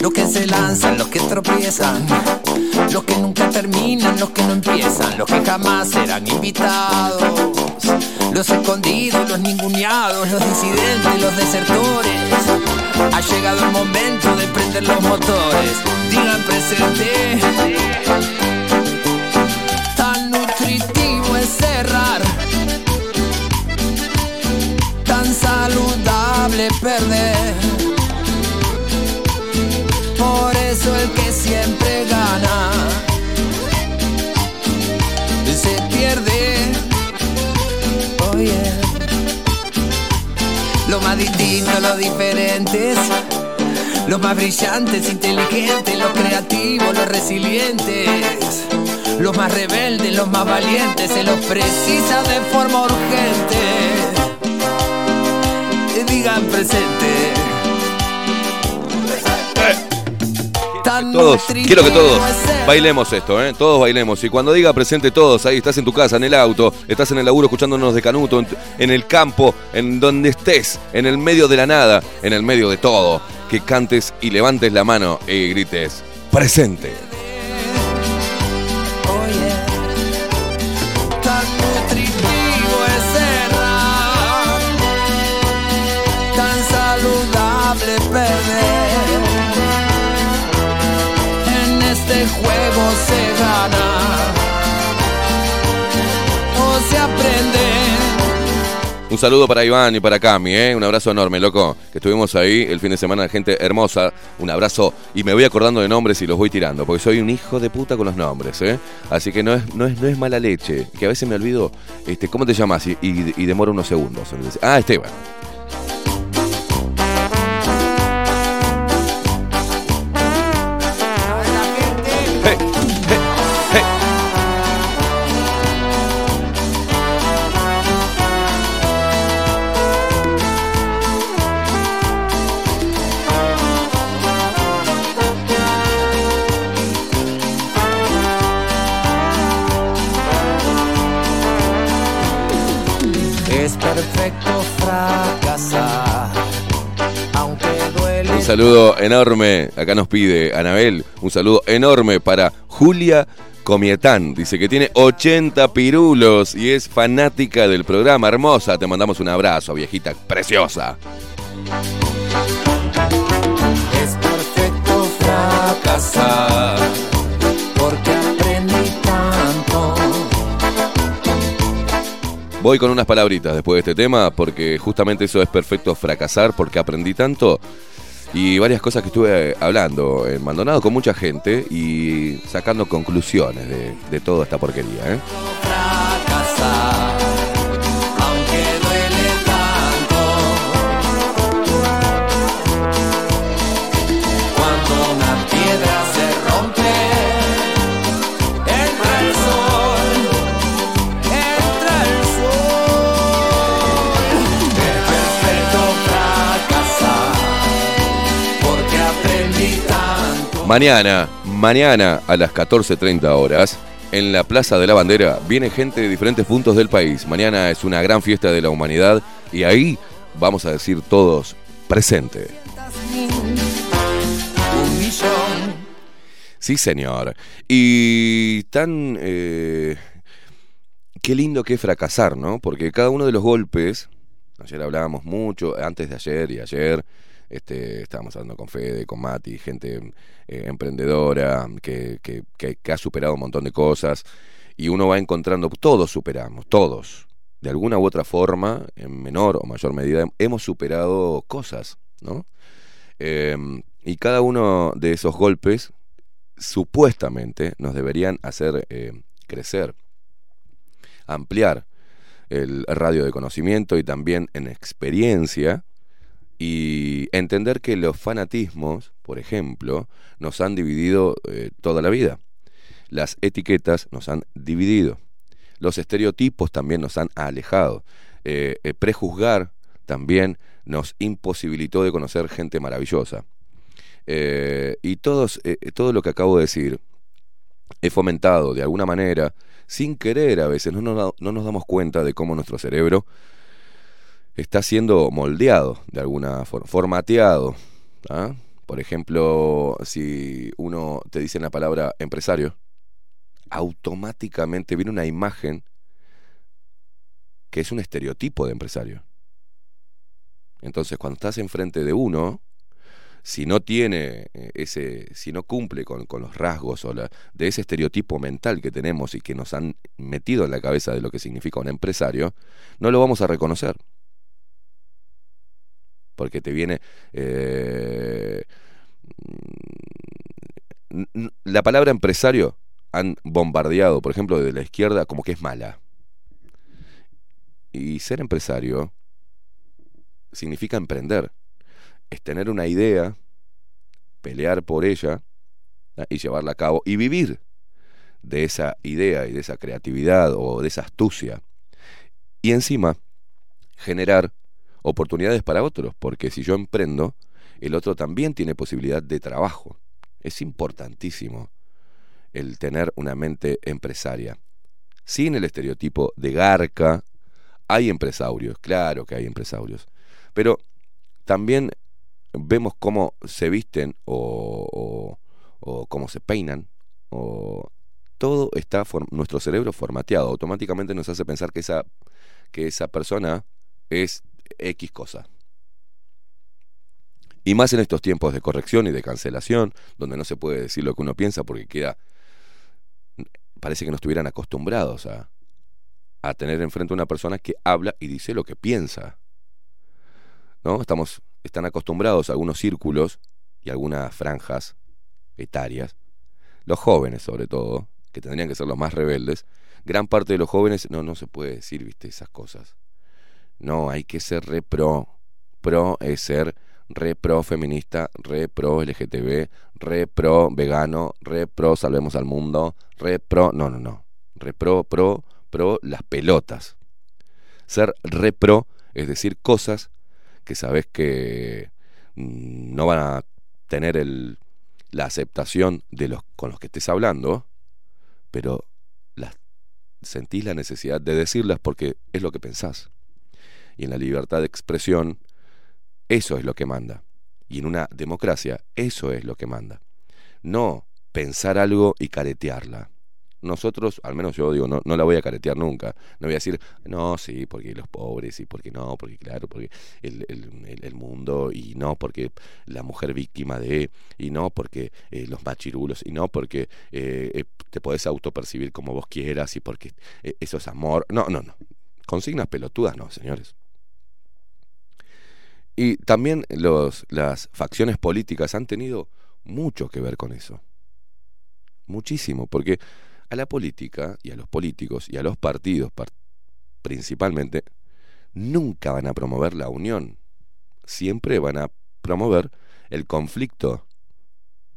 Los que se lanzan, los que tropiezan, los que nunca terminan, los que no empiezan, los que jamás serán invitados, los escondidos, los ninguneados, los disidentes, los desertores. Ha llegado el momento de prender los motores, digan presente. Tan nutritivo es cerrar, más distintos, los diferentes. Los más brillantes, inteligentes, los creativos, los resilientes. Los más rebeldes, los más valientes, se los precisa de forma urgente. Digan presente. Tan Todos, quiero que todos bailemos esto, ¿eh? Todos bailemos. Y cuando diga presente todos, ahí estás en tu casa, en el auto, estás en el laburo escuchándonos de Canuto, en, en el campo, en donde estés, en el medio de la nada, en el medio de todo, que cantes y levantes la mano y grites, presente. Se gana o se aprende. Un saludo para Iván y para Cami, ¿eh? Un abrazo enorme, loco. Que estuvimos ahí el fin de semana, gente hermosa. Un abrazo. Y me voy acordando de nombres y los voy tirando, porque soy un hijo de puta con los nombres, ¿eh? Así que no es, no es, no es mala leche. Que a veces me olvido, este, ¿cómo te llamas? Y, y, y demoro unos segundos. Ah, Esteban. Saludo enorme, acá nos pide Anabel, un saludo enorme para Julia Comietán. Dice que tiene 80 pirulos y es fanática del programa. Hermosa, te mandamos un abrazo, viejita preciosa. Es perfecto fracasar, porque aprendí tanto. Voy con unas palabritas después de este tema, porque justamente eso es perfecto fracasar, porque aprendí tanto. Y varias cosas que estuve hablando en Maldonado con mucha gente y sacando conclusiones de, de toda esta porquería. ¿eh? Mañana, mañana a las 14.30 horas, en la Plaza de la Bandera, viene gente de diferentes puntos del país. Mañana es una gran fiesta de la humanidad y ahí vamos a decir todos presente. Sí, señor. Y tan... eh, qué lindo que es fracasar, ¿no? Porque cada uno de los golpes, ayer hablábamos mucho, antes de ayer y ayer, este, estábamos hablando con Fede, con Mati, gente eh, emprendedora que, que- que- ha superado un montón de cosas, y uno va encontrando, todos superamos, todos, de alguna u otra forma, en menor o mayor medida, hemos superado cosas, ¿no? Eh, y cada uno de esos golpes supuestamente nos deberían hacer eh, crecer, ampliar el radio de conocimiento y también en experiencia y entender que los fanatismos, por ejemplo, nos han dividido eh, toda la vida. Las etiquetas nos han dividido. Los estereotipos también nos han alejado. Eh, eh, prejuzgar también nos imposibilitó de conocer gente maravillosa. Y todos, todo lo que acabo de decir he fomentado de alguna manera, sin querer a veces, no no nos damos cuenta de cómo nuestro cerebro está siendo moldeado de alguna forma, formateado. ¿ah? Por ejemplo, si uno te dice la palabra empresario, automáticamente viene una imagen que es un estereotipo de empresario. Entonces, cuando estás enfrente de uno, si no tiene eh, ese, si no cumple con, con los rasgos o la, de ese estereotipo mental que tenemos y que nos han metido en la cabeza de lo que significa un empresario, no lo vamos a reconocer. Porque te viene... eh, la palabra empresario han bombardeado, por ejemplo, de la izquierda como que es mala. Y ser empresario significa emprender. Es tener una idea, pelear por ella y llevarla a cabo y vivir de esa idea y de esa creatividad o de esa astucia. Y encima generar oportunidades para otros, porque si yo emprendo, el otro también tiene posibilidad de trabajo. Es importantísimo el tener una mente empresaria. Sin el estereotipo de garca, hay empresarios, claro que hay empresarios, pero también vemos cómo se visten o, cómo se peinan, o todo está, nuestro cerebro formateado, automáticamente nos hace pensar que esa, que esa persona es X cosa. Y más en estos tiempos de corrección y de cancelación, donde no se puede decir lo que uno piensa porque queda. Parece que no estuvieran acostumbrados a, a tener enfrente a una persona que habla y dice lo que piensa. ¿No? Estamos, están acostumbrados a algunos círculos y algunas franjas etarias, los jóvenes sobre todo, que tendrían que ser los más rebeldes, gran parte de los jóvenes, no, no se puede decir, viste, esas cosas. No, hay que ser re pro. Es ser re pro feminista, re pro LGTB, re pro vegano, re pro salvemos al mundo, re pro, no, no, no. Re pro, pro, las pelotas. Ser re pro es decir cosas que sabes que mm, no van a tener el, la aceptación de los con los que estés hablando, pero las sentís la necesidad de decirlas porque es lo que pensás. Y en la libertad de expresión, eso es lo que manda. Y en una democracia, eso es lo que manda. No pensar algo y caretearla. Nosotros, al menos yo digo, no, no la voy a caretear nunca. No voy a decir, no, sí, porque los pobres, y porque no, porque claro, porque el, el- mundo, y no, porque la mujer víctima de, y no, porque eh, los machirulos, y no, porque eh, eh, te podés autopercibir como vos quieras, y porque eh, eso es amor. No, no, no. Consignas pelotudas, no, señores. Y también los, las facciones políticas han tenido mucho que ver con eso. Muchísimo, porque a la política y a los políticos y a los partidos par- principalmente nunca van a promover la unión. Siempre van a promover el conflicto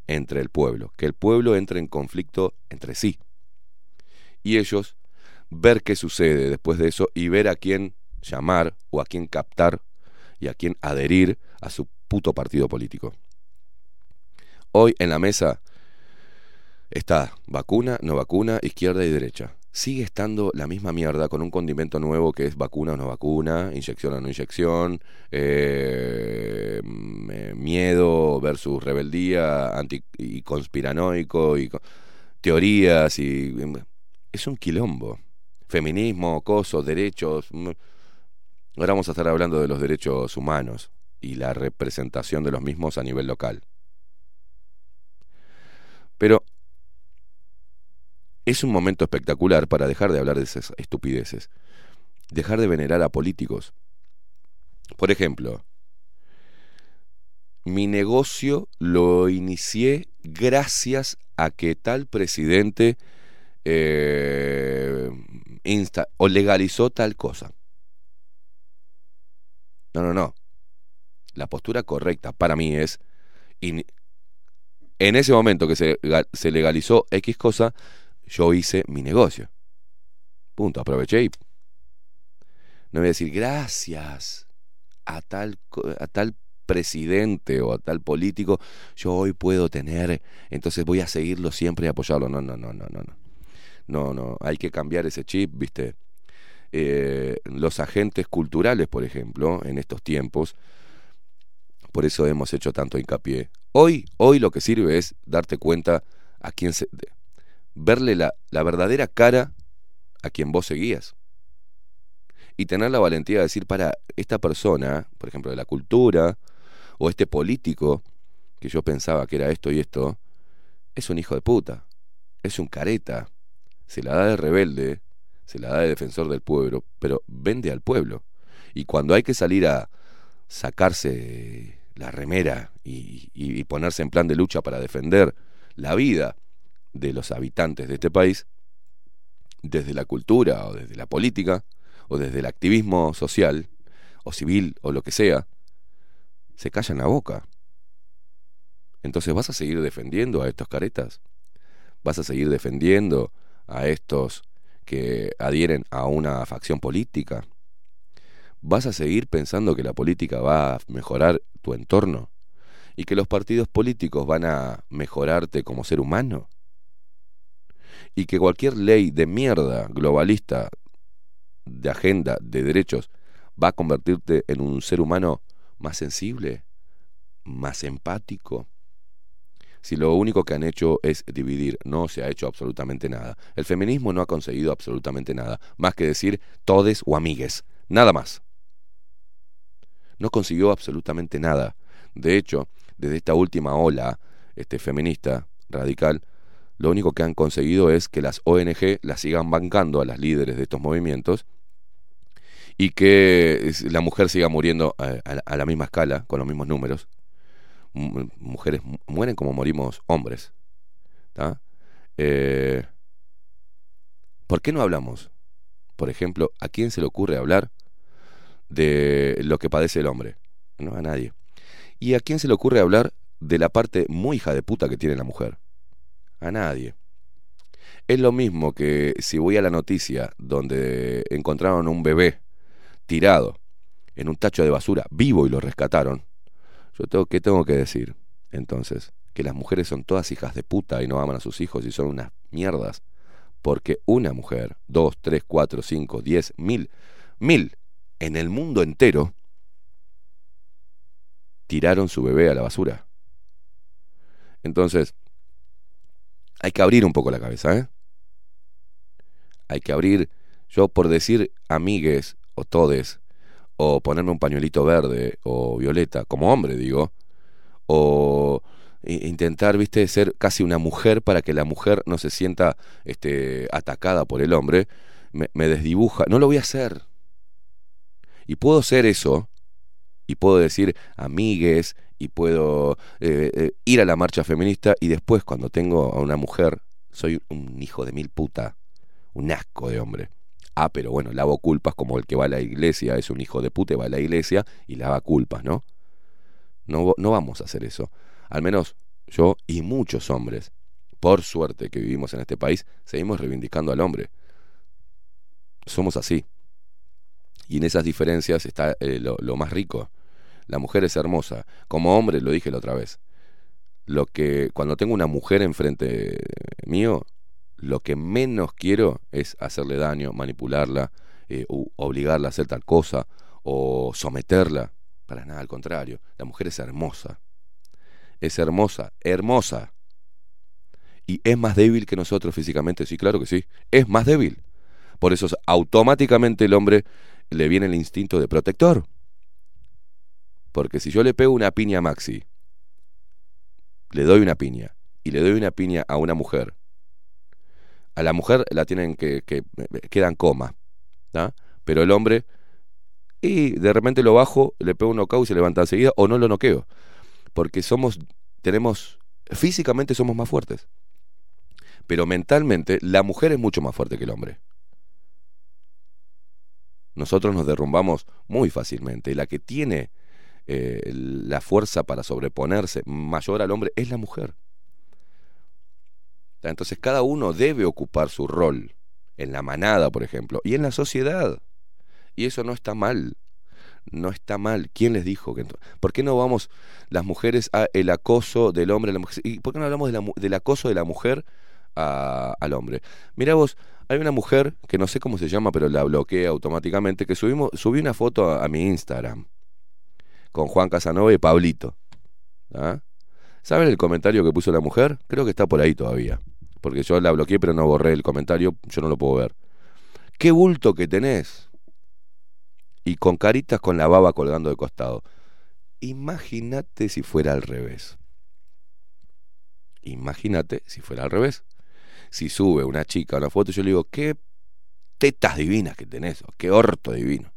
entre el pueblo, que el pueblo entre en conflicto entre sí. Y ellos ver qué sucede después de eso y ver a quién llamar o a quién captar y a quién adherir a su puto partido político. Hoy en la mesa está vacuna, no vacuna, izquierda y derecha. Sigue estando la misma mierda con un condimento nuevo que es vacuna o no vacuna, inyección o no inyección, eh, mm, eh, miedo versus rebeldía anti y conspiranoico y teorías y mm, es un quilombo. Feminismo, cosos, derechos. Ahora vamos a estar hablando de los derechos humanos y la representación de los mismos a nivel local. Pero es un momento espectacular para dejar de hablar de esas estupideces, dejar de venerar a políticos. Por ejemplo, mi negocio lo inicié gracias a que tal presidente eh, insta- o legalizó tal cosa. No, no, no. La postura correcta para mí es, en ese momento que se, ga- se legalizó X cosa, yo hice mi negocio. Punto, aproveché y... No voy a decir gracias a tal, a tal presidente o a tal político, yo hoy puedo tener, entonces voy a seguirlo siempre y apoyarlo. No, no, no, no, no, no. No, no, hay que cambiar ese chip, ¿viste? Eh, los agentes culturales, por ejemplo, en estos tiempos. Por eso hemos hecho tanto hincapié. Hoy, hoy lo que sirve es darte cuenta a quién se, verle la, la verdadera cara a quien vos seguías. Y tener la valentía de decir, para, esta persona, por ejemplo, de la cultura, o este político, que yo pensaba que era esto y esto, es un hijo de puta, es un careta, se la da de rebelde, se la da de defensor del pueblo, pero vende al pueblo. Y cuando hay que salir a sacarse la remera y, y- ponerse en plan de lucha para defender la vida de los habitantes de este país, desde la cultura o desde la política o desde el activismo social o civil o lo que sea, se callan la boca. Entonces, ¿vas a seguir defendiendo a estos caretas? ¿Vas a seguir defendiendo a estos que adhieren a una facción política? ¿Vas a seguir pensando que la política va a mejorar tu entorno? ¿Y que los partidos políticos van a mejorarte como ser humano? ¿Y que cualquier ley de mierda globalista de agenda de derechos va a convertirte en un ser humano más sensible, más empático? Si lo único que han hecho es dividir, no se ha hecho absolutamente nada. El feminismo no ha conseguido absolutamente nada, más que decir todes o amigues, nada más. No consiguió absolutamente nada. De hecho, desde esta última ola este, feminista radical, lo único que han conseguido es que las ONG las sigan bancando a las líderes de estos movimientos y que es- la mujer siga muriendo a, a- a la misma escala, con los mismos números. Mujeres mu- mueren como morimos hombres. Eh, ¿Por qué no hablamos? Por ejemplo, ¿a quién se le ocurre hablar de lo que padece el hombre? No, a nadie. ¿Y a quién se le ocurre hablar de la parte muy hija de puta que tiene la mujer? A nadie. Es lo mismo que si voy a la noticia donde encontraron un bebé tirado en un tacho de basura vivo y lo rescataron. Yo tengo, ¿qué tengo que decir? Entonces, que las mujeres son todas hijas de puta y no aman a sus hijos y son unas mierdas. Porque una mujer, dos, tres, cuatro, cinco, diez, mil, mil, en el mundo entero, tiraron su bebé a la basura. Entonces, hay que abrir un poco la cabeza, ¿eh? Hay que abrir, yo por decir amigues o todes, o ponerme un pañuelito verde o violeta, como hombre digo, o intentar, viste, ser casi una mujer para que la mujer no se sienta este, atacada por el hombre, me, me desdibuja. No lo voy a hacer. Y puedo ser eso, y puedo decir amigues, y puedo eh, eh, ir a la marcha feminista, y después cuando tengo a una mujer, soy un hijo de mil puta, un asco de hombre. Ah, pero bueno, lavo culpas como el que va a la iglesia, es un hijo de puta va a la iglesia y lava culpas, ¿no? No, no vamos a hacer eso. Al menos yo y muchos hombres, por suerte que vivimos en este país, seguimos reivindicando al hombre. Somos así. Y en esas diferencias está eh, lo, lo más rico. La mujer es hermosa. Como hombre, lo dije la otra vez. Lo que cuando tengo una mujer enfrente mío, lo que menos quiero es hacerle daño, manipularla, eh, u- obligarla a hacer tal cosa o someterla. Para nada, al contrario. La mujer es hermosa. Es hermosa, hermosa. Y es más débil que nosotros físicamente, sí, claro que sí. Es más débil. Por eso automáticamente el hombre le viene el instinto de protector. Porque si yo le pego una piña a Maxi, le doy una piña, y le doy una piña a una mujer, a la mujer la tienen que, que queda en coma, ¿tá? pero el hombre, y de repente lo bajo, le pego un knockout y se levanta enseguida, o no lo noqueo, porque somos, tenemos, físicamente somos más fuertes, pero mentalmente la mujer es mucho más fuerte que el hombre. Nosotros nos derrumbamos muy fácilmente. La que tiene eh, la fuerza para sobreponerse mayor al hombre es la mujer. Entonces cada uno debe ocupar su rol en la manada, por ejemplo, y en la sociedad. Y eso no está mal. No está mal. ¿Quién les dijo que ¿Por qué no vamos las mujeres a el acoso del hombre a la mujer? ¿Y por qué no hablamos del acoso de la mujer al hombre? Mira vos, Hay una mujer que no sé cómo se llama, pero la bloqueé automáticamente, que subimos, subí una foto a, a mi Instagram con Juan Casanova y Pablito. ¿Ah? ¿Saben el comentario que puso la mujer? Creo que está por ahí todavía. Porque yo la bloqueé, pero no borré el comentario, yo no lo puedo ver. ¿Qué bulto que tenés? Y con caritas con la baba colgando de costado. Imagínate si fuera al revés. Imagínate si fuera al revés. Si sube una chica una foto, yo le digo, qué tetas divinas que tenés, o qué orto divino.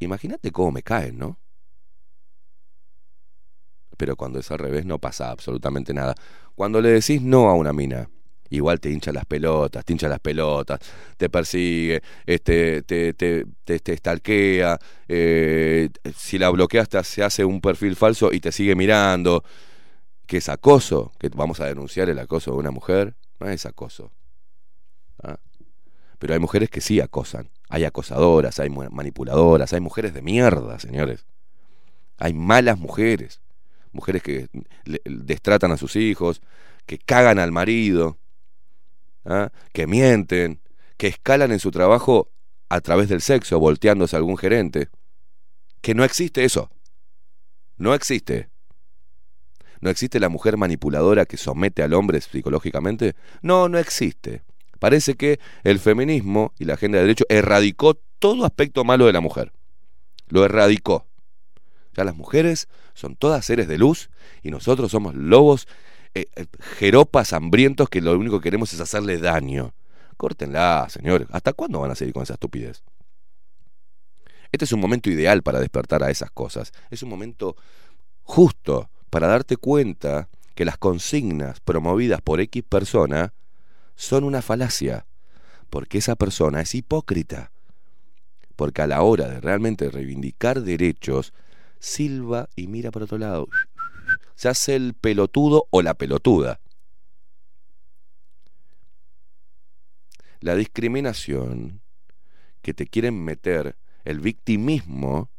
Imagínate cómo me caen, ¿no? Pero cuando es al revés no pasa absolutamente nada. Cuando le decís no a una mina, igual te hincha las pelotas, te hincha las pelotas, te persigue, este, te, te, te, te eh, si la bloqueas se hace un perfil falso y te sigue mirando, que es acoso, que vamos a denunciar el acoso de una mujer, no es acoso. ¿Ah? Pero hay mujeres que sí acosan, hay acosadoras, hay manipuladoras, hay mujeres de mierda, señores. Hay malas mujeres, mujeres que destratan a sus hijos, que cagan al marido, ¿ah? que mienten, que escalan en su trabajo a través del sexo, volteándose a algún gerente. Que no existe eso. No existe. ¿No existe la mujer manipuladora que somete al hombre psicológicamente? No, no existe. Parece que el feminismo y la agenda de derecho erradicó todo aspecto malo de la mujer. Lo erradicó. Ya las mujeres son todas seres de luz y nosotros somos lobos eh, jeropas hambrientos que lo único que queremos es hacerle daño. Córtenla, señores. ¿Hasta cuándo van a seguir con esa estupidez? Este es un momento ideal para despertar a esas cosas. Es un momento justo para darte cuenta que las consignas promovidas por X persona son una falacia, porque esa persona es hipócrita. Porque a la hora de realmente reivindicar derechos, silba y mira por otro lado. Se hace el pelotudo o la pelotuda. La discriminación que te quieren meter, el victimismo,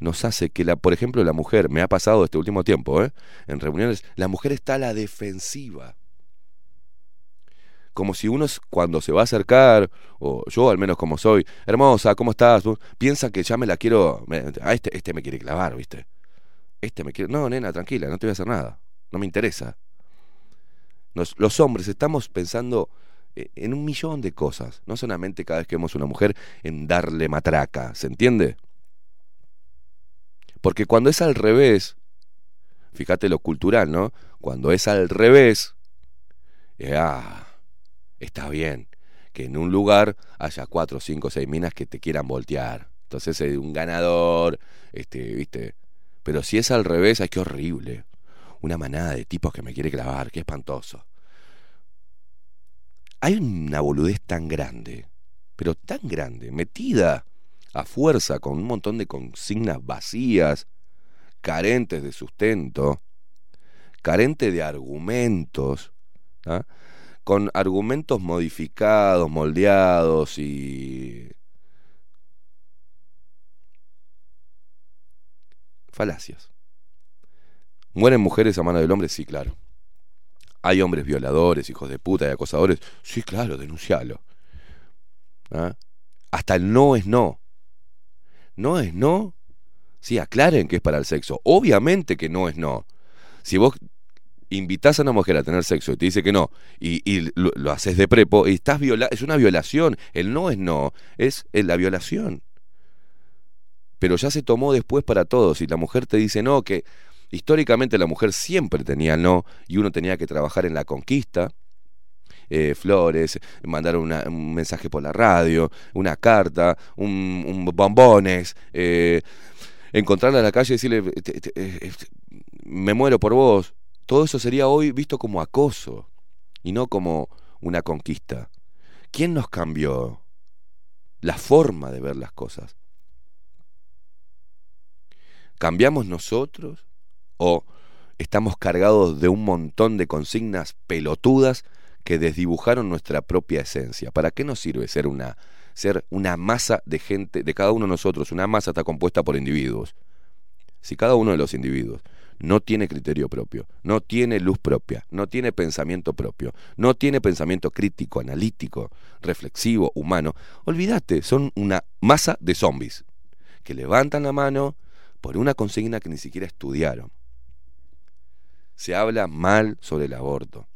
nos hace que, la, por ejemplo, la mujer, me ha pasado este último tiempo, ¿eh? en reuniones, la mujer está a la defensiva. Como si uno cuando se va a acercar, o yo al menos como soy, hermosa, ¿cómo estás? Piensa que ya me la quiero, a este, este me quiere clavar, ¿viste? Este me quiere, no, nena, tranquila, no te voy a hacer nada, no me interesa. Nos- los hombres estamos pensando eh, en un millón de cosas, no solamente cada vez que vemos una mujer en darle matraca, ¿se entiende? Porque cuando es al revés, fíjate lo cultural, ¿no? Cuando es al revés, eh, ah, está bien que en un lugar haya cuatro, cinco, seis minas que te quieran voltear. Entonces es un ganador, este, viste. Pero si es al revés, ay, qué horrible. Una manada de tipos que me quiere clavar, qué espantoso. Hay una boludez tan grande, pero tan grande, metida a fuerza con un montón de consignas vacías, carentes de sustento, carentes de argumentos, ¿ah? con argumentos modificados, moldeados y falacias. ¿Mueren mujeres a mano del hombre? Sí, claro. ¿Hay hombres violadores, hijos de puta y acosadores? Sí, claro, denuncialo. ¿Ah? Hasta el no es no. No es no. Sí, aclaren que es para el sexo. Obviamente que no es no. Si vos invitás a una mujer a tener sexo y te dice que no, y, lo, lo haces de prepo, y estás viola es una violación. El no es no, es la violación. Pero ya se tomó después para todos. Y la mujer te dice no, que históricamente la mujer siempre tenía no, y uno tenía que trabajar en la conquista. eh, flores, mandar un mensaje por la radio, una carta, un, bombones, eh, encontrarla en la calle y decirle, "Te- te- eh, eh, me muero por vos. Todo eso sería hoy visto como acoso y no como una conquista. ¿Quién nos cambió la forma de ver las cosas? ¿Cambiamos nosotros o estamos cargados de un montón de consignas pelotudas que desdibujaron nuestra propia esencia? ¿Para qué nos sirve ser una ser una masa de gente, de cada uno de nosotros? Una masa está compuesta por individuos. Si cada uno de los individuos no tiene criterio propio, no tiene luz propia, no tiene pensamiento propio, no tiene pensamiento crítico, analítico, reflexivo, humano, olvídate, son una masa de zombies que levantan la mano por una consigna que ni siquiera estudiaron. Se habla mal sobre el aborto,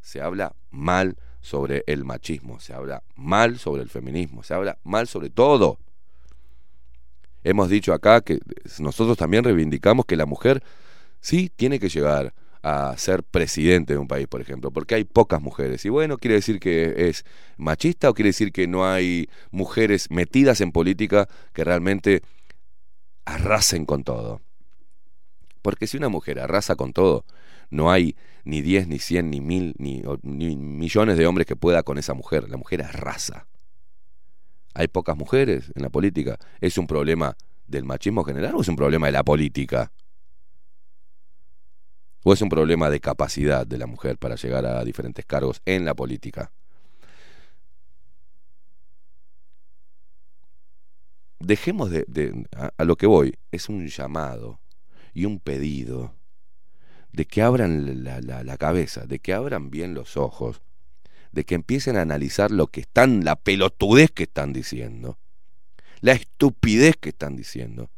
se habla mal sobre el machismo, se habla mal sobre el feminismo, se habla mal sobre todo. Hemos dicho acá que nosotros también reivindicamos que la mujer sí tiene que llegar a ser presidente de un país, por ejemplo, porque hay pocas mujeres. Y bueno, quiere decir que es machista o quiere decir que no hay mujeres metidas en política que realmente arrasen con todo. Porque si una mujer arrasa con todo, no hay ni 10, ni 100, ni mil, ni, ni millones de hombres que pueda con esa mujer. La mujer arrasa. Hay pocas mujeres en la política. ¿Es un problema del machismo general o es un problema de la política? ¿O es un problema de capacidad de la mujer para llegar a diferentes cargos en la política? Dejemos de... a, lo que voy, es un llamado y un pedido de que abran la, la, la, cabeza, de que abran bien los ojos, de que empiecen a analizar lo que están, la pelotudez que están diciendo, la estupidez que están diciendo,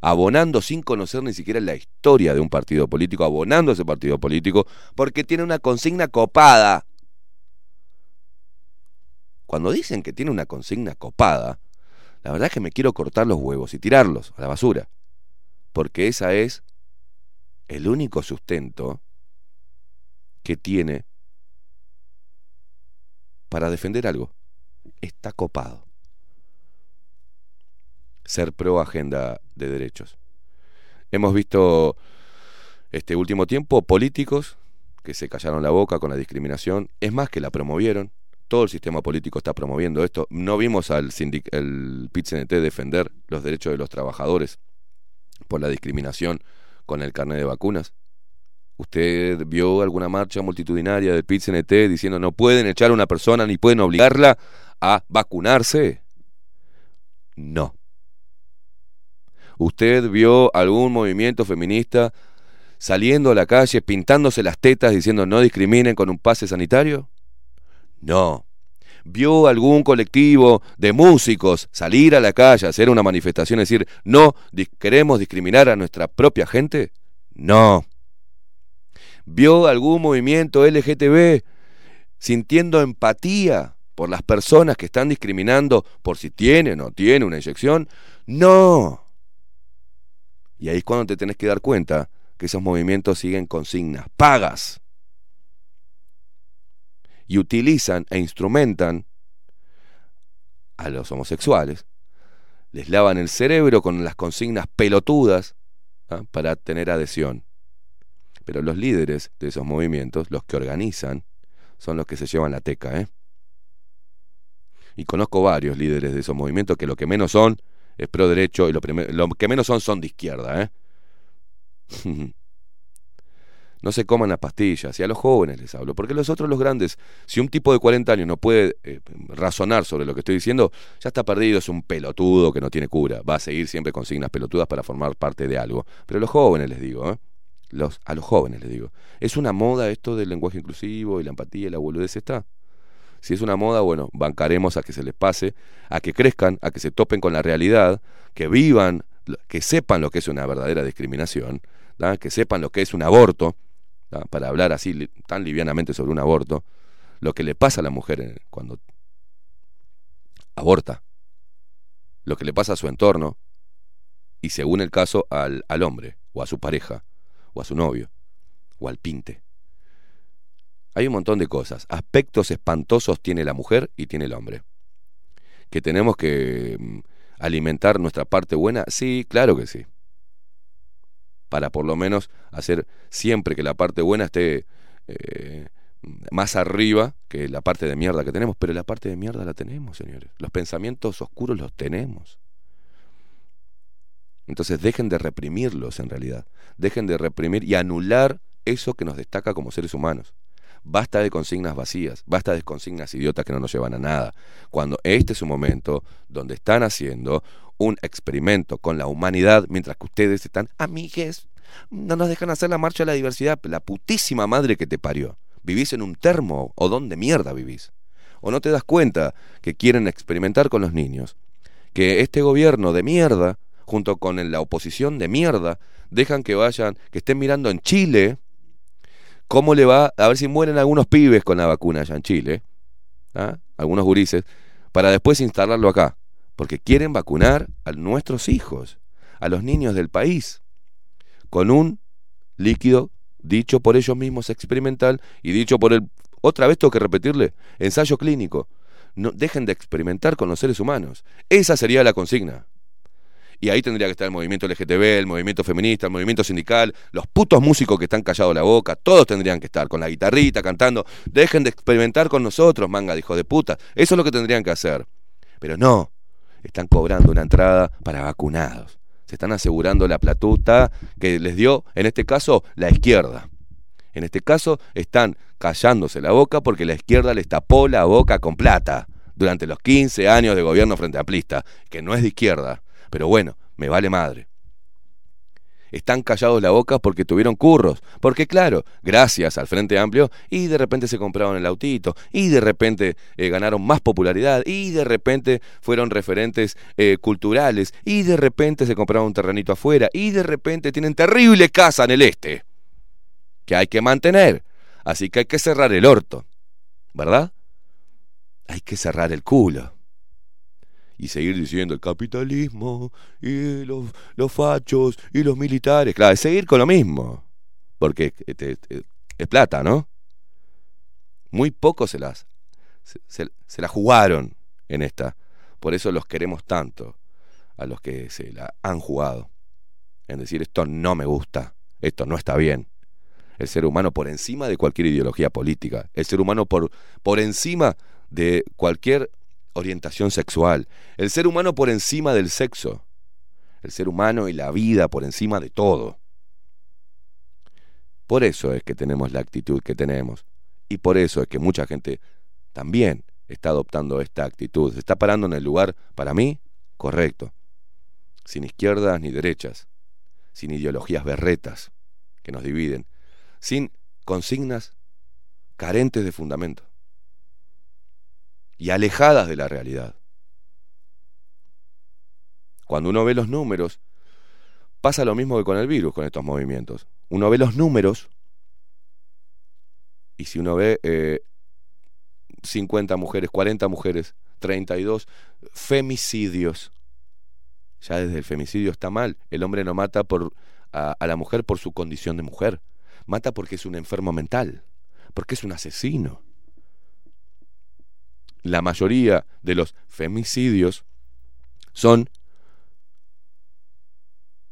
abonando sin conocer ni siquiera la historia de un partido político, abonando a ese partido político, porque tiene una consigna copada. Cuando dicen que tiene una consigna copada, la verdad es que me quiero cortar los huevos y tirarlos a la basura, porque esa es el único sustento que tiene para defender algo. Está copado. Ser pro agenda de derechos. Hemos visto este último tiempo políticos que se callaron la boca con la discriminación, es más que la promovieron. Todo el sistema político está promoviendo esto. No vimos al el defender los derechos de los trabajadores por la discriminación con el carnet de vacunas. ¿Usted vio alguna marcha multitudinaria del PIT-CNT diciendo no pueden echar a una persona ni pueden obligarla a vacunarse? No. ¿Usted vio algún movimiento feminista saliendo a la calle, pintándose las tetas, diciendo no discriminen con un pase sanitario? No. ¿Vio algún colectivo de músicos salir a la calle, hacer una manifestación, y decir no queremos discriminar a nuestra propia gente? No. ¿Vio algún movimiento LGTB sintiendo empatía por las personas que están discriminando por si tiene o no tiene una inyección? No. Y ahí es cuando te tenés que dar cuenta que esos movimientos siguen consignas, pagas. Y utilizan e instrumentan a los homosexuales, les lavan el cerebro con las consignas pelotudas ¿ah? para tener adhesión. Pero los líderes de esos movimientos, los que organizan, son los que se llevan la teca, ¿eh? Y conozco varios líderes de esos movimientos que lo que menos son es pro derecho y lo, lo que menos son son de izquierda, ¿eh? no se coman las pastillas, y a los jóvenes les hablo, porque los otros, los grandes, si un tipo de 40 años no puede eh, razonar sobre lo que estoy diciendo, ya está perdido, es un pelotudo que no tiene cura, va a seguir siempre con signas pelotudas para formar parte de algo. Pero los jóvenes les digo, ¿eh? los, a los jóvenes les digo, ¿es una moda esto del lenguaje inclusivo y la empatía y la boludez está? Si es una moda, bueno, bancaremos a que se les pase, a que crezcan, a que se topen con la realidad, que vivan, que sepan lo que es una verdadera discriminación, que sepan lo que es un aborto, para hablar así tan livianamente sobre un aborto, lo que le pasa a la mujer cuando aborta, lo que le pasa a su entorno y según el caso al, al hombre o a su pareja o a su novio o al pinte. Hay un montón de cosas. Aspectos espantosos tiene la mujer y tiene el hombre. Que tenemos que mm, alimentar nuestra parte buena, sí, claro que sí. Para por lo menos hacer siempre que la parte buena esté eh, más arriba que la parte de mierda que tenemos. Pero la parte de mierda la tenemos, señores. Los pensamientos oscuros los tenemos. Entonces dejen de reprimirlos en realidad. Dejen de reprimir y anular eso que nos destaca como seres humanos. Basta de consignas vacías, basta de consignas idiotas que no nos llevan a nada. Cuando este es un momento donde están haciendo un experimento con la humanidad mientras que ustedes están amigues, No nos dejan hacer la marcha de la diversidad. La putísima madre que te parió. ¿Vivís en un termo? ¿O dónde mierda vivís? ¿O no te das cuenta que quieren experimentar con los niños? Que este gobierno de mierda, junto con la oposición de mierda, dejan que vayan, que estén mirando en Chile cómo le va, a ver si mueren algunos pibes con la vacuna allá en Chile, ¿ah? algunos gurises, para después instalarlo acá, porque quieren vacunar a nuestros hijos, a los niños del país, con un líquido dicho por ellos mismos experimental y dicho por el, otra vez tengo que repetirle, ensayo clínico. No, dejen de experimentar con los seres humanos. Esa sería la consigna. Y ahí tendría que estar el movimiento LGTB, el movimiento feminista, el movimiento sindical, los putos músicos que están callados la boca, todos tendrían que estar con la guitarrita, cantando. Dejen de experimentar con nosotros, manga de hijos de puta. Eso es lo que tendrían que hacer. Pero no, están cobrando una entrada para vacunados. Se están asegurando la platuta que les dio, en este caso, la izquierda. En este caso, están callándose la boca porque la izquierda les tapó la boca con plata durante los 15 años de gobierno frente amplista, que no es de izquierda, pero bueno, me vale madre. Están callados la boca porque tuvieron curros, porque claro, gracias al Frente Amplio, y de repente se compraron el autito, y de repente eh, ganaron más popularidad, y de repente fueron referentes eh, culturales, y de repente se compraron un terrenito afuera, y de repente tienen terrible casa en el este, que hay que mantener. Así que hay que cerrar el orto, ¿verdad? Hay que cerrar el culo y seguir diciendo el capitalismo y los, los fachos y los militares. Claro, es seguir con lo mismo. Porque este, este, es plata, ¿no? Muy pocos se las se, se, la jugaron en esta. Por eso los queremos tanto a los que se la han jugado. En decir esto no me gusta, esto no está bien. El ser humano por encima de cualquier ideología política, el ser humano por, por encima de cualquier orientación sexual, el ser humano por encima del sexo, el ser humano y la vida por encima de todo. Por eso es que tenemos la actitud que tenemos. Y por eso es que mucha gente también está adoptando esta actitud, se está parando en el lugar, para mí, correcto, sin izquierdas ni derechas, sin ideologías berretas que nos dividen, sin consignas carentes de fundamento y alejadas de la realidad. Cuando uno ve los números, pasa lo mismo que con el virus, con estos movimientos. Uno ve los números y si uno ve eh, 50 mujeres, 40 mujeres, 32 femicidios, ya desde el femicidio está mal. El hombre no mata a la mujer por su condición de mujer, mata porque es un enfermo mental, porque es un asesino la mayoría de los femicidios son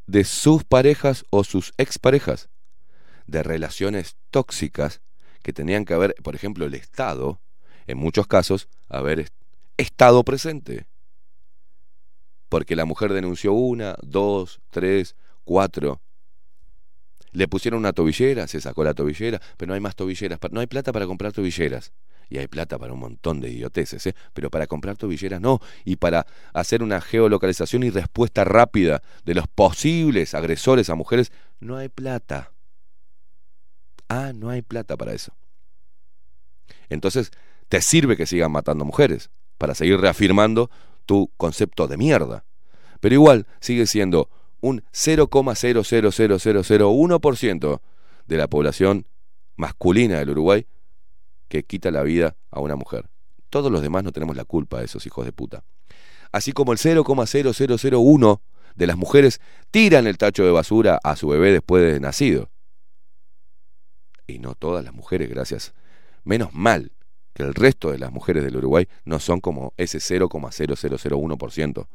de sus parejas o sus exparejas, de relaciones tóxicas que tenían que haber, por ejemplo, el Estado, en muchos casos, haber estado presente. Porque la mujer denunció una, dos, tres, cuatro. Le pusieron una tobillera, se sacó la tobillera, pero no hay más tobilleras, no hay plata para comprar tobilleras y hay plata para un montón de idioteces, ¿eh? pero para comprar tobilleras no, y para hacer una geolocalización y respuesta rápida de los posibles agresores a mujeres, no hay plata. Ah, no hay plata para eso. Entonces, te sirve que sigan matando mujeres, para seguir reafirmando tu concepto de mierda. Pero igual sigue siendo un 0,00001% de la población masculina del Uruguay que quita la vida a una mujer. Todos los demás no tenemos la culpa de esos hijos de puta. Así como el 0,0001 de las mujeres tiran el tacho de basura a su bebé después de nacido. Y no todas las mujeres, gracias. Menos mal que el resto de las mujeres del Uruguay no son como ese 0,0001%.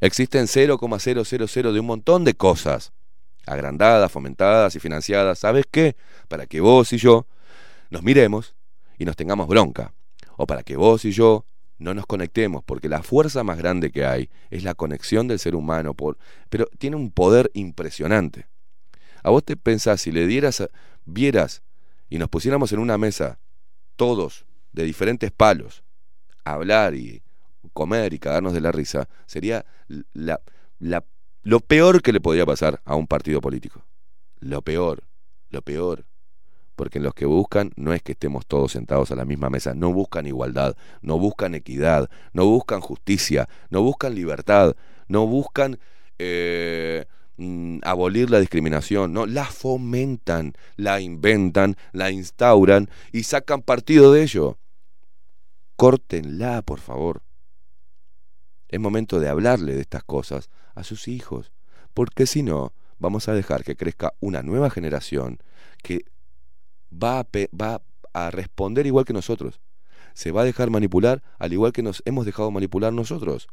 Existen 0,000 de un montón de cosas, agrandadas, fomentadas y financiadas. ¿Sabes qué? Para que vos y yo nos miremos y nos tengamos bronca. O para que vos y yo no nos conectemos, porque la fuerza más grande que hay es la conexión del ser humano, por, pero tiene un poder impresionante. A vos te pensás, si le dieras, vieras y nos pusiéramos en una mesa, todos, de diferentes palos, a hablar y comer y cagarnos de la risa, sería la, la, lo peor que le podría pasar a un partido político. lo peor, lo peor. Porque los que buscan no es que estemos todos sentados a la misma mesa, no buscan igualdad, no buscan equidad, no buscan justicia, no buscan libertad, no buscan eh, mm, abolir la discriminación, no, la fomentan, la inventan, la instauran y sacan partido de ello. Córtenla, por favor. Es momento de hablarle de estas cosas a sus hijos, porque si no, vamos a dejar que crezca una nueva generación que va a, responder igual que nosotros. Se va a dejar manipular al igual que nos hemos dejado manipular nosotros.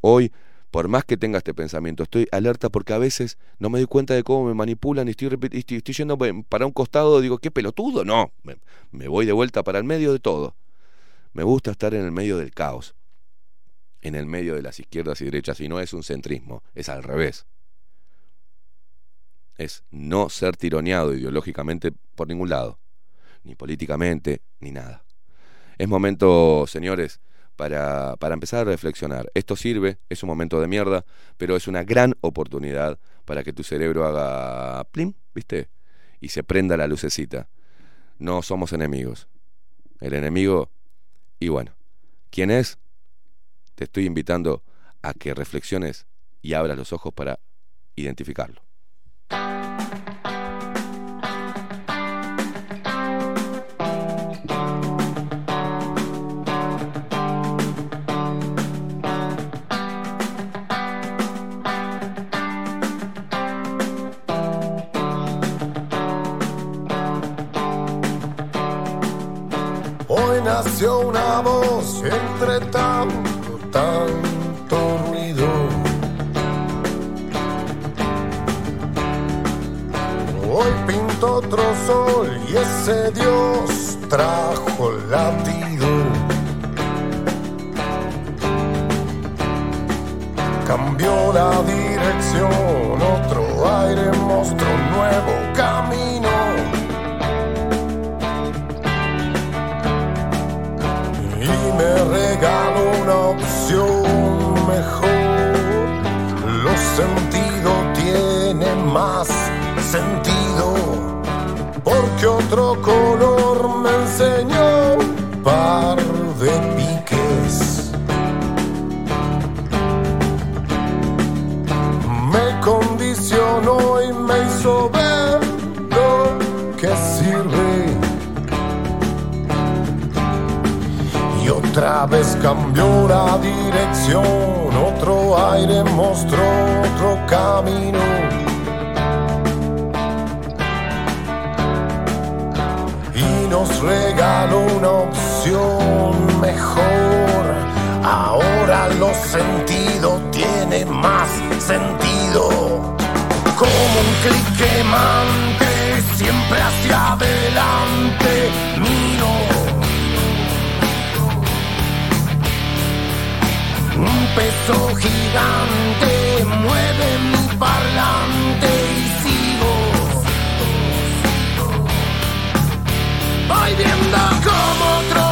Hoy, por más que tenga este pensamiento, estoy alerta porque a veces no me doy cuenta de cómo me manipulan y estoy, yendo pe- para un costado, digo, qué pelotudo, no, me, me voy de vuelta para el medio de todo. Me gusta estar en el medio del caos, en el medio de las izquierdas y derechas, y no es un centrismo, es al revés es no ser tironeado ideológicamente por ningún lado, ni políticamente, ni nada. Es momento, señores, para, para empezar a reflexionar. Esto sirve, es un momento de mierda, pero es una gran oportunidad para que tu cerebro haga plim, ¿viste? Y se prenda la lucecita. No somos enemigos. El enemigo, y bueno, ¿quién es? Te estoy invitando a que reflexiones y abras los ojos para identificarlo. Hoy nació una voz entre y ese Dios trajo latido. Cambió la dirección, otro aire mostró un nuevo camino. y me regaló una opción mejor. Los sentidos tienen más sentido porque otro color me enseñó un par de piques. Me condicionó y me hizo ver lo que sirve. Y otra vez cambió la dirección, otro aire mostró otro camino. Nos regaló una opción mejor. Ahora los sentidos tienen más sentido. Como un clic quemante, siempre hacia adelante, miro. Un peso gigante mueve mi parlante Voy viendo como otro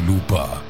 lupa.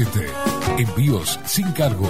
Envíos sin cargo.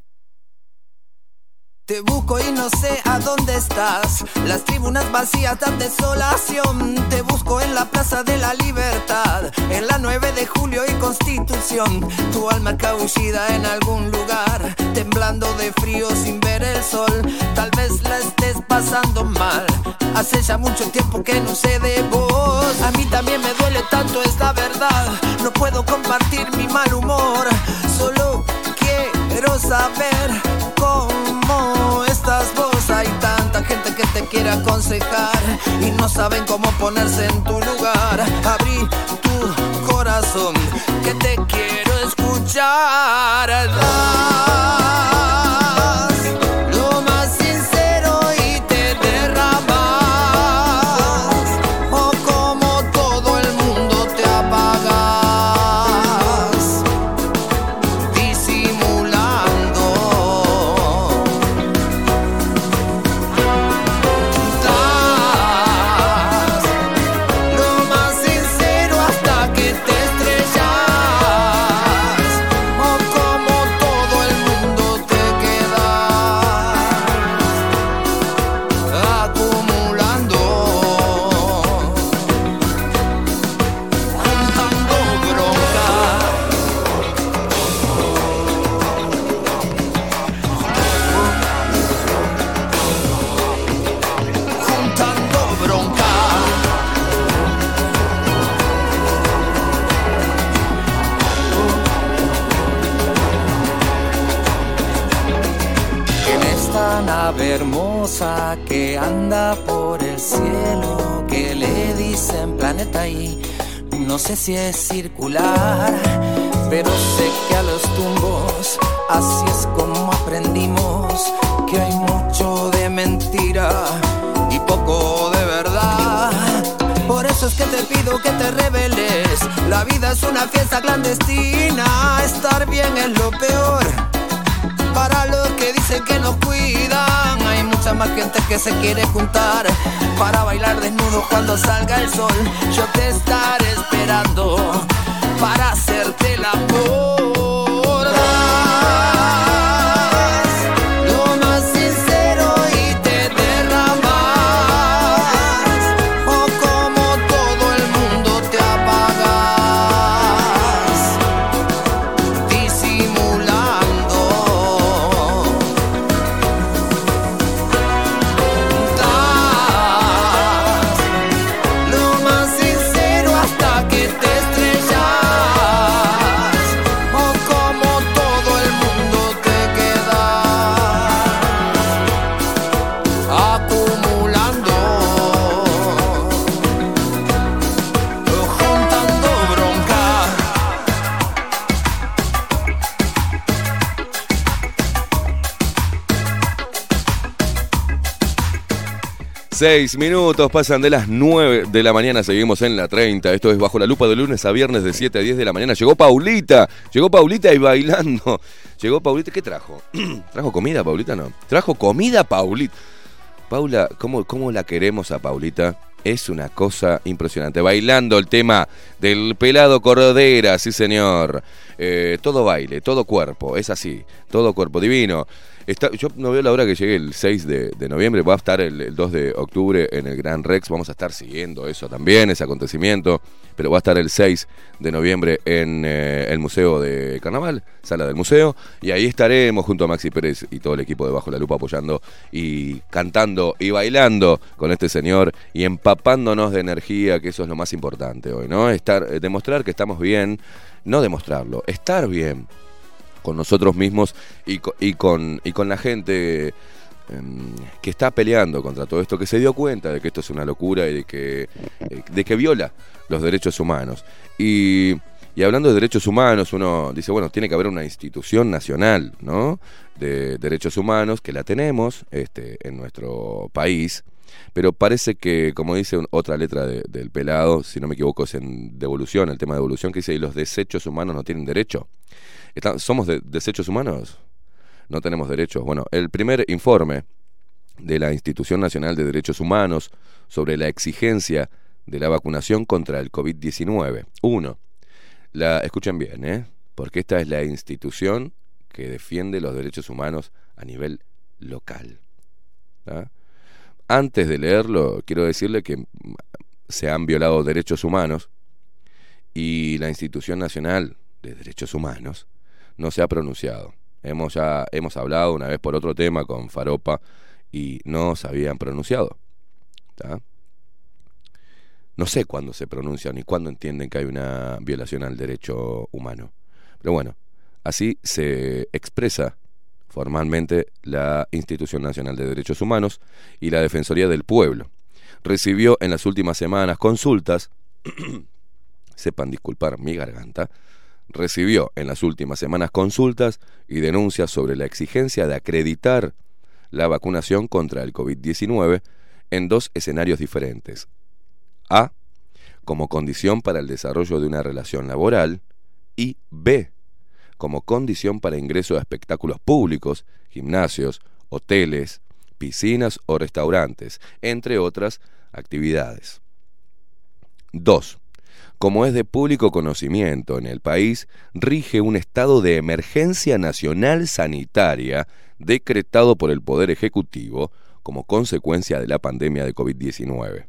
Te busco y no sé a dónde estás. Las tribunas vacías dan desolación. Te busco en la Plaza de la Libertad, en la 9 de julio y Constitución. Tu alma cabullida en algún lugar, temblando de frío sin ver el sol. Tal vez la estés pasando mal. Hace ya mucho tiempo que no sé de vos. A mí también me duele tanto, es la verdad. No puedo compartir mi mal humor. Solo quiero saber cómo cómo estás. Hay tanta gente que te quiere aconsejar y no saben cómo ponerse en tu lugar. Abrí tu corazón, que te quiero escuchar. No sé si es circular, pero sé que a los tumbos así es como aprendimos que hay mucho de mentira y poco de verdad. Por eso es que te pido que te reveles. La vida es una fiesta clandestina. Estar bien es lo peor. Para los que dicen que nos cuidan, hay mucha más gente que se quiere juntar para bailar desnudo cuando salga el sol. Yo te estaré esperando para hacerte el amor. Seis minutos pasan de las 9 de la mañana, seguimos en la 30. Esto es Bajo la Lupa de lunes a viernes de 7 a 10 de la mañana. Llegó Paulita, llegó Paulita y bailando. Llegó Paulita, ¿qué trajo? ¿Trajo comida, Paulita? No. Trajo comida, Paulita. Paula, ¿cómo, ¿cómo la queremos a Paulita? Es una cosa impresionante. Bailando el tema del pelado Cordera, sí señor. Eh, todo baile, todo cuerpo, es así. Todo cuerpo divino. Está, yo no veo la hora que llegue el 6 de, noviembre. Va a estar el, el 2 de octubre en el Gran Rex. Vamos a estar siguiendo eso también, ese acontecimiento. Pero va a estar el 6 de noviembre en eh, el Museo de Carnaval, sala del museo. Y ahí estaremos junto a Maxi Pérez y todo el equipo de Bajo la Lupa apoyando y cantando y bailando con este señor y empapándonos de energía, que eso es lo más importante hoy, ¿no? Estar, eh, demostrar que estamos bien, no demostrarlo, estar bien con nosotros mismos y, y con, y con la gente em, que está peleando contra todo esto, que se dio cuenta de que esto es una locura y de que, eh, de que viola los derechos humanos. Y, y hablando de derechos humanos, uno dice, bueno, tiene que haber una institución nacional, ¿no? De derechos humanos, que la tenemos este, en nuestro país. Pero parece que, como dice otra letra de- del pelado, si no me equivoco, es en devolución, el tema de devolución, que dice, y los desechos humanos no tienen derecho. ¿Somos de- desechos humanos? No tenemos derechos. Bueno, el primer informe de la Institución Nacional de Derechos Humanos sobre la exigencia de la vacunación contra el COVID-19. Uno, la, escuchen bien, ¿eh? porque esta es la institución que defiende los derechos humanos a nivel local. ¿tá? Antes de leerlo, quiero decirle que se han violado derechos humanos y la Institución Nacional de Derechos Humanos no se ha pronunciado. Hemos ya hemos hablado una vez por otro tema con Faropa y no se habían pronunciado. No sé cuándo se pronuncian ni cuándo entienden que hay una violación al derecho humano. Pero bueno, así se expresa formalmente la Institución Nacional de Derechos Humanos y la Defensoría del Pueblo. recibió en las últimas semanas consultas, sepan disculpar mi garganta, recibió en las últimas semanas consultas y denuncias sobre la exigencia de acreditar la vacunación contra el COVID-19 en dos escenarios diferentes. A, como condición para el desarrollo de una relación laboral y B, como condición para ingreso a espectáculos públicos, gimnasios, hoteles, piscinas o restaurantes, entre otras actividades. 2. Como es de público conocimiento en el país, rige un estado de emergencia nacional sanitaria decretado por el Poder Ejecutivo como consecuencia de la pandemia de COVID-19.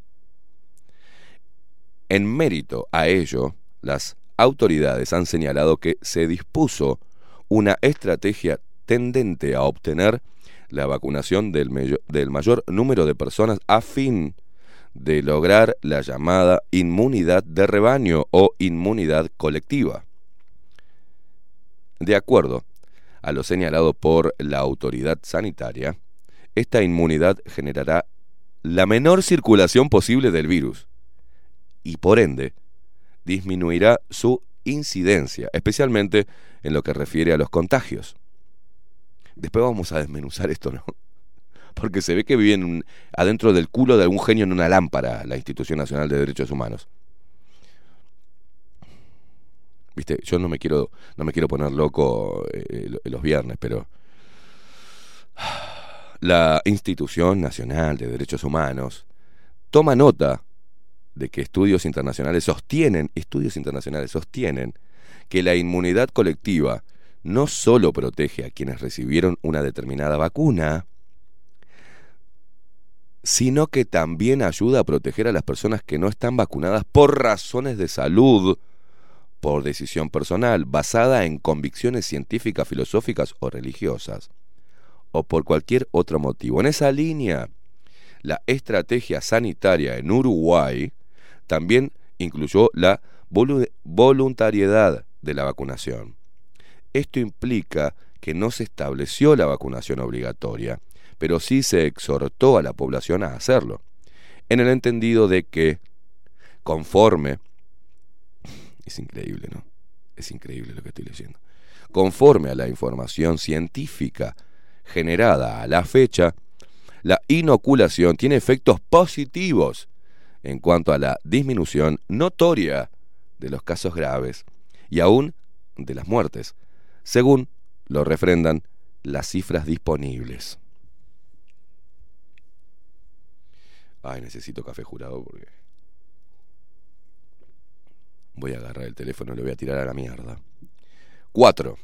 En mérito a ello, las autoridades han señalado que se dispuso una estrategia tendente a obtener la vacunación del, del, mayor número de personas a fin de lograr la llamada inmunidad de rebaño o inmunidad colectiva. De acuerdo a lo señalado por la autoridad sanitaria, esta inmunidad generará la menor circulación posible del virus y por ende disminuirá su incidencia, especialmente en lo que refiere a los contagios. Después vamos a desmenuzar esto, ¿no? Porque se ve que viven adentro del culo de algún genio en una lámpara la Institución Nacional de Derechos Humanos. Viste, yo no me quiero, no me quiero poner loco eh, los viernes, pero la Institución Nacional de Derechos Humanos toma nota de que estudios internacionales sostienen, estudios internacionales sostienen que la inmunidad colectiva no solo protege a quienes recibieron una determinada vacuna, sino que también ayuda a proteger a las personas que no están vacunadas por razones de salud, por decisión personal, basada en convicciones científicas, filosóficas o religiosas, o por cualquier otro motivo. En esa línea, la estrategia sanitaria en Uruguay también incluyó la voluntariedad de la vacunación. Esto implica que no se estableció la vacunación obligatoria, pero sí se exhortó a la población a hacerlo, en el entendido de que, conforme, es increíble, ¿no? Es increíble lo que estoy leyendo, conforme a la información científica generada a la fecha, la inoculación tiene efectos positivos en cuanto a la disminución notoria de los casos graves y aún de las muertes, según lo refrendan las cifras disponibles. Ay, necesito café jurado porque voy a agarrar el teléfono y lo voy a tirar a la mierda. 4.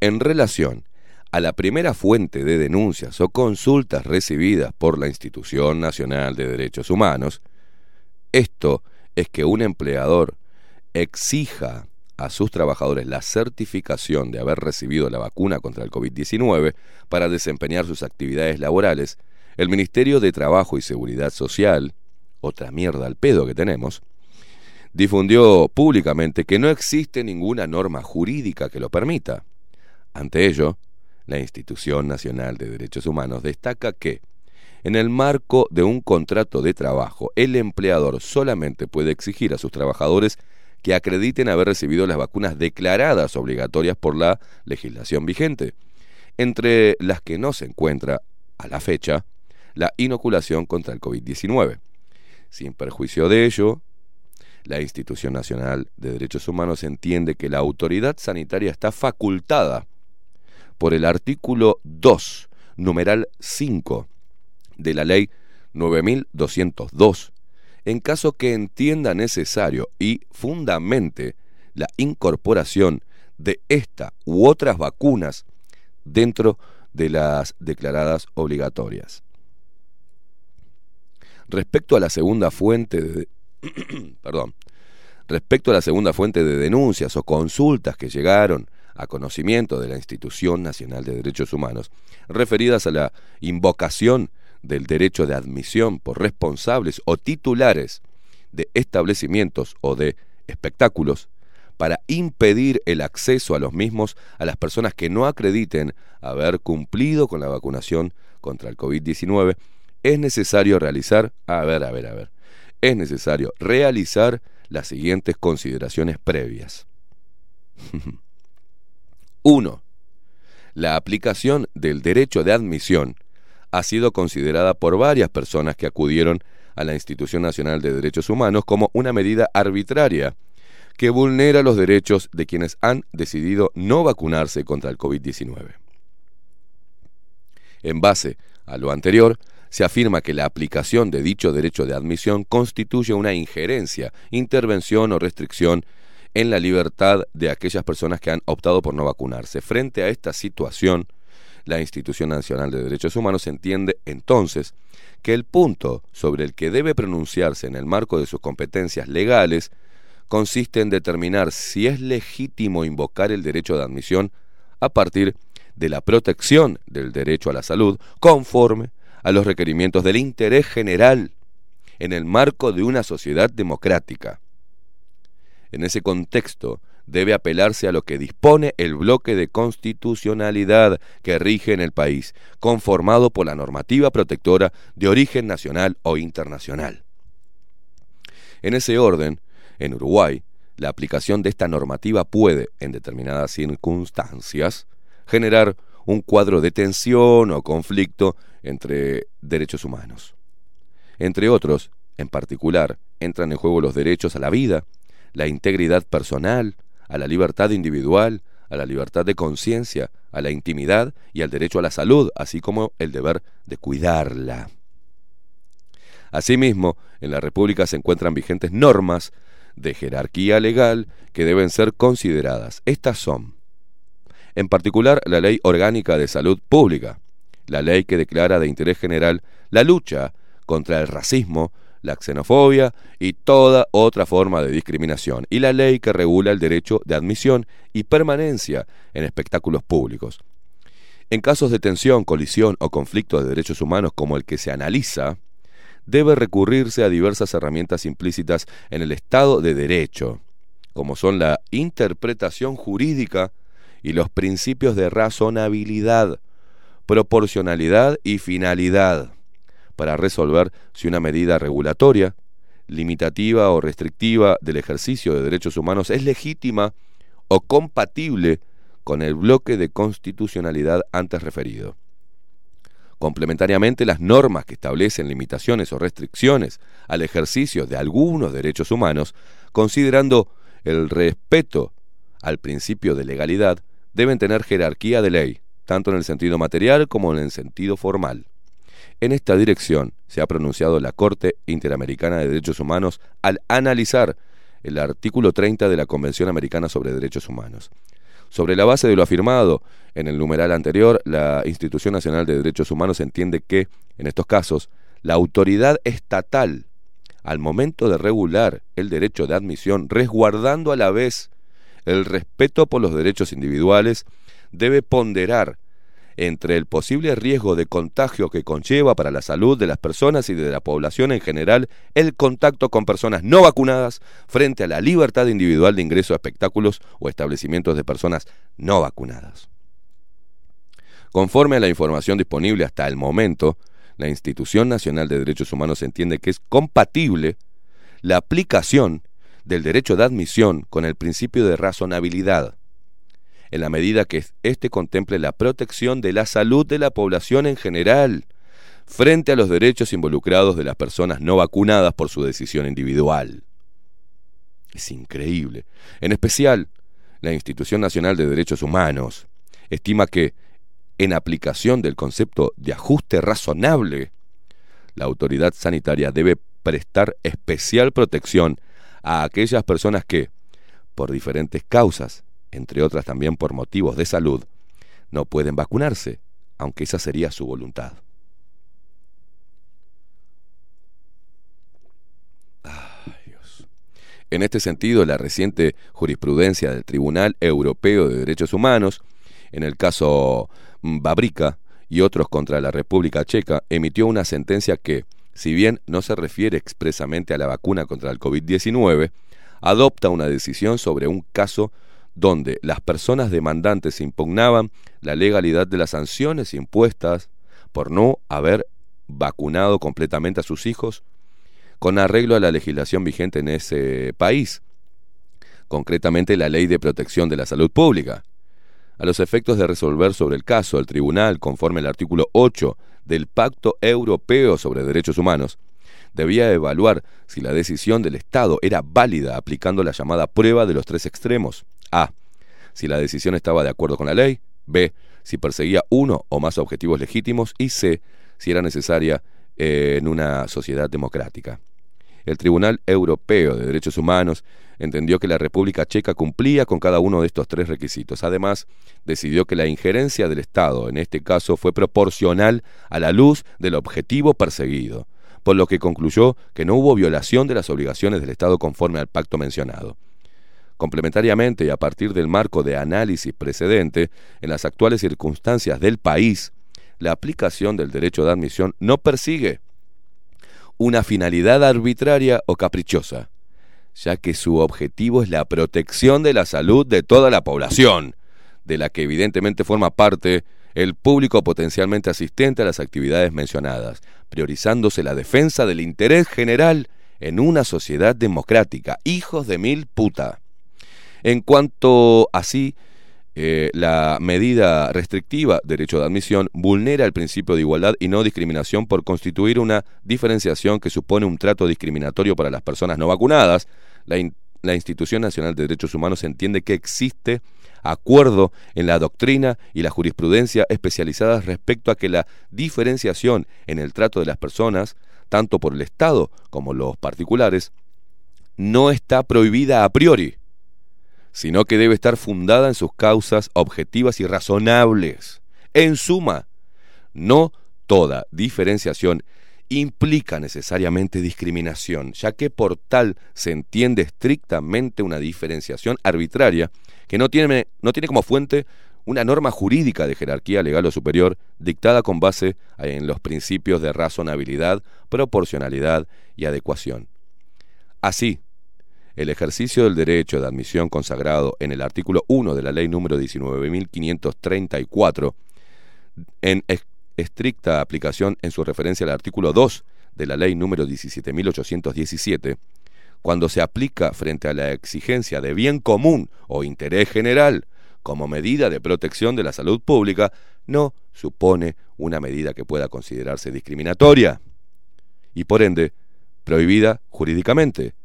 En relación a la primera fuente de denuncias o consultas recibidas por la Institución Nacional de Derechos Humanos, esto es que un empleador exija a sus trabajadores la certificación de haber recibido la vacuna contra el COVID-19 para desempeñar sus actividades laborales, el Ministerio de Trabajo y Seguridad Social, otra mierda al pedo que tenemos, difundió públicamente que no existe ninguna norma jurídica que lo permita. Ante ello, la Institución Nacional de Derechos Humanos destaca que, en el marco de un contrato de trabajo, el empleador solamente puede exigir a sus trabajadores que acrediten haber recibido las vacunas declaradas obligatorias por la legislación vigente, entre las que no se encuentra, a la fecha, la inoculación contra el COVID-19. Sin perjuicio de ello, la Institución Nacional de Derechos Humanos entiende que la autoridad sanitaria está facultada por el artículo 2, numeral 5 de la ley 9202, en caso que entienda necesario y fundamente la incorporación de esta u otras vacunas dentro de las declaradas obligatorias. Respecto a la segunda fuente de perdón, respecto a la segunda fuente de denuncias o consultas que llegaron a conocimiento de la Institución Nacional de Derechos Humanos, referidas a la invocación del derecho de admisión por responsables o titulares de establecimientos o de espectáculos para impedir el acceso a los mismos a las personas que no acrediten haber cumplido con la vacunación contra el COVID-19, es necesario realizar, a ver, a ver, a ver, es necesario realizar las siguientes consideraciones previas. 1. La aplicación del derecho de admisión ha sido considerada por varias personas que acudieron a la Institución Nacional de Derechos Humanos como una medida arbitraria que vulnera los derechos de quienes han decidido no vacunarse contra el COVID-19. En base a lo anterior, se afirma que la aplicación de dicho derecho de admisión constituye una injerencia, intervención o restricción en la libertad de aquellas personas que han optado por no vacunarse. Frente a esta situación, la Institución Nacional de Derechos Humanos entiende entonces que el punto sobre el que debe pronunciarse en el marco de sus competencias legales consiste en determinar si es legítimo invocar el derecho de admisión a partir de la protección del derecho a la salud conforme a los requerimientos del interés general en el marco de una sociedad democrática. En ese contexto debe apelarse a lo que dispone el bloque de constitucionalidad que rige en el país, conformado por la normativa protectora de origen nacional o internacional. En ese orden, en Uruguay, la aplicación de esta normativa puede, en determinadas circunstancias, generar un cuadro de tensión o conflicto entre derechos humanos. Entre otros, en particular, entran en juego los derechos a la vida, la integridad personal, a la libertad individual, a la libertad de conciencia, a la intimidad y al derecho a la salud, así como el deber de cuidarla. Asimismo, en la República se encuentran vigentes normas de jerarquía legal que deben ser consideradas. Estas son, en particular, la Ley Orgánica de Salud Pública, la ley que declara de interés general la lucha contra el racismo, la xenofobia y toda otra forma de discriminación, y la ley que regula el derecho de admisión y permanencia en espectáculos públicos. En casos de tensión, colisión o conflicto de derechos humanos como el que se analiza, debe recurrirse a diversas herramientas implícitas en el Estado de Derecho, como son la interpretación jurídica y los principios de razonabilidad, proporcionalidad y finalidad para resolver si una medida regulatoria, limitativa o restrictiva del ejercicio de derechos humanos es legítima o compatible con el bloque de constitucionalidad antes referido. Complementariamente, las normas que establecen limitaciones o restricciones al ejercicio de algunos derechos humanos, considerando el respeto al principio de legalidad, deben tener jerarquía de ley, tanto en el sentido material como en el sentido formal. En esta dirección se ha pronunciado la Corte Interamericana de Derechos Humanos al analizar el artículo 30 de la Convención Americana sobre Derechos Humanos. Sobre la base de lo afirmado en el numeral anterior, la Institución Nacional de Derechos Humanos entiende que, en estos casos, la autoridad estatal, al momento de regular el derecho de admisión, resguardando a la vez el respeto por los derechos individuales, debe ponderar entre el posible riesgo de contagio que conlleva para la salud de las personas y de la población en general el contacto con personas no vacunadas frente a la libertad individual de ingreso a espectáculos o establecimientos de personas no vacunadas. Conforme a la información disponible hasta el momento, la Institución Nacional de Derechos Humanos entiende que es compatible la aplicación del derecho de admisión con el principio de razonabilidad en la medida que éste contemple la protección de la salud de la población en general, frente a los derechos involucrados de las personas no vacunadas por su decisión individual. Es increíble. En especial, la Institución Nacional de Derechos Humanos estima que, en aplicación del concepto de ajuste razonable, la autoridad sanitaria debe prestar especial protección a aquellas personas que, por diferentes causas, entre otras también por motivos de salud, no pueden vacunarse, aunque esa sería su voluntad. En este sentido, la reciente jurisprudencia del Tribunal Europeo de Derechos Humanos, en el caso Babrica y otros contra la República Checa, emitió una sentencia que, si bien no se refiere expresamente a la vacuna contra el COVID-19, adopta una decisión sobre un caso donde las personas demandantes impugnaban la legalidad de las sanciones impuestas por no haber vacunado completamente a sus hijos con arreglo a la legislación vigente en ese país, concretamente la Ley de Protección de la Salud Pública. A los efectos de resolver sobre el caso, el tribunal, conforme al artículo 8 del Pacto Europeo sobre Derechos Humanos, debía evaluar si la decisión del Estado era válida aplicando la llamada prueba de los tres extremos. A. Si la decisión estaba de acuerdo con la ley. B. Si perseguía uno o más objetivos legítimos. Y C. Si era necesaria eh, en una sociedad democrática. El Tribunal Europeo de Derechos Humanos entendió que la República Checa cumplía con cada uno de estos tres requisitos. Además, decidió que la injerencia del Estado en este caso fue proporcional a la luz del objetivo perseguido, por lo que concluyó que no hubo violación de las obligaciones del Estado conforme al pacto mencionado. Complementariamente y a partir del marco de análisis precedente, en las actuales circunstancias del país, la aplicación del derecho de admisión no persigue una finalidad arbitraria o caprichosa, ya que su objetivo es la protección de la salud de toda la población, de la que evidentemente forma parte el público potencialmente asistente a las actividades mencionadas, priorizándose la defensa del interés general en una sociedad democrática. Hijos de mil puta. En cuanto así eh, la medida restrictiva, derecho de admisión, vulnera el principio de igualdad y no discriminación por constituir una diferenciación que supone un trato discriminatorio para las personas no vacunadas. La, la Institución Nacional de Derechos Humanos entiende que existe acuerdo en la doctrina y la jurisprudencia especializadas respecto a que la diferenciación en el trato de las personas, tanto por el Estado como los particulares, no está prohibida a priori sino que debe estar fundada en sus causas objetivas y razonables. En suma, no toda diferenciación implica necesariamente discriminación, ya que por tal se entiende estrictamente una diferenciación arbitraria que no tiene, no tiene como fuente una norma jurídica de jerarquía legal o superior dictada con base en los principios de razonabilidad, proporcionalidad y adecuación. Así, el ejercicio del derecho de admisión consagrado en el artículo 1 de la ley número 19.534, en estricta aplicación en su referencia al artículo 2 de la ley número 17.817, cuando se aplica frente a la exigencia de bien común o interés general como medida de protección de la salud pública, no supone una medida que pueda considerarse discriminatoria y por ende prohibida jurídicamente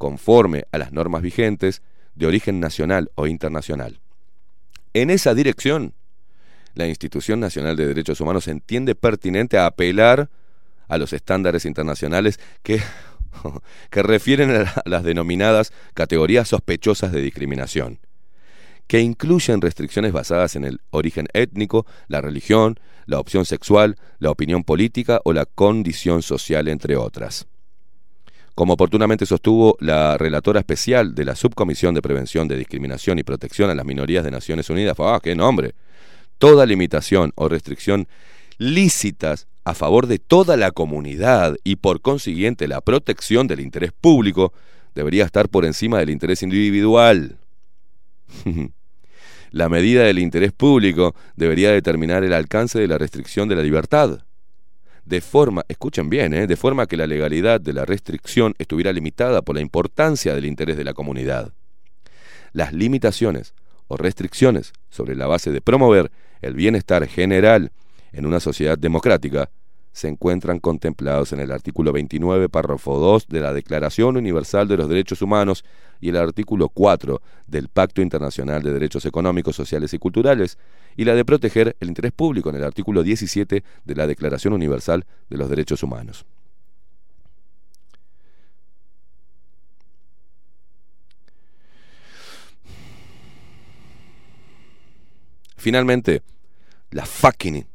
conforme a las normas vigentes de origen nacional o internacional. En esa dirección, la Institución Nacional de Derechos Humanos entiende pertinente a apelar a los estándares internacionales que, que refieren a las denominadas categorías sospechosas de discriminación, que incluyen restricciones basadas en el origen étnico, la religión, la opción sexual, la opinión política o la condición social, entre otras. Como oportunamente sostuvo la relatora especial de la Subcomisión de Prevención de Discriminación y Protección a las Minorías de Naciones Unidas, ¡ah, qué nombre! Toda limitación o restricción lícitas a favor de toda la comunidad y por consiguiente la protección del interés público debería estar por encima del interés individual. la medida del interés público debería determinar el alcance de la restricción de la libertad de forma, escuchen bien, ¿eh? de forma que la legalidad de la restricción estuviera limitada por la importancia del interés de la comunidad. Las limitaciones o restricciones sobre la base de promover el bienestar general en una sociedad democrática se encuentran contemplados en el artículo 29, párrafo 2 de la Declaración Universal de los Derechos Humanos y el artículo 4 del Pacto Internacional de Derechos Económicos, Sociales y Culturales, y la de proteger el interés público en el artículo 17 de la Declaración Universal de los Derechos Humanos. Finalmente, la fucking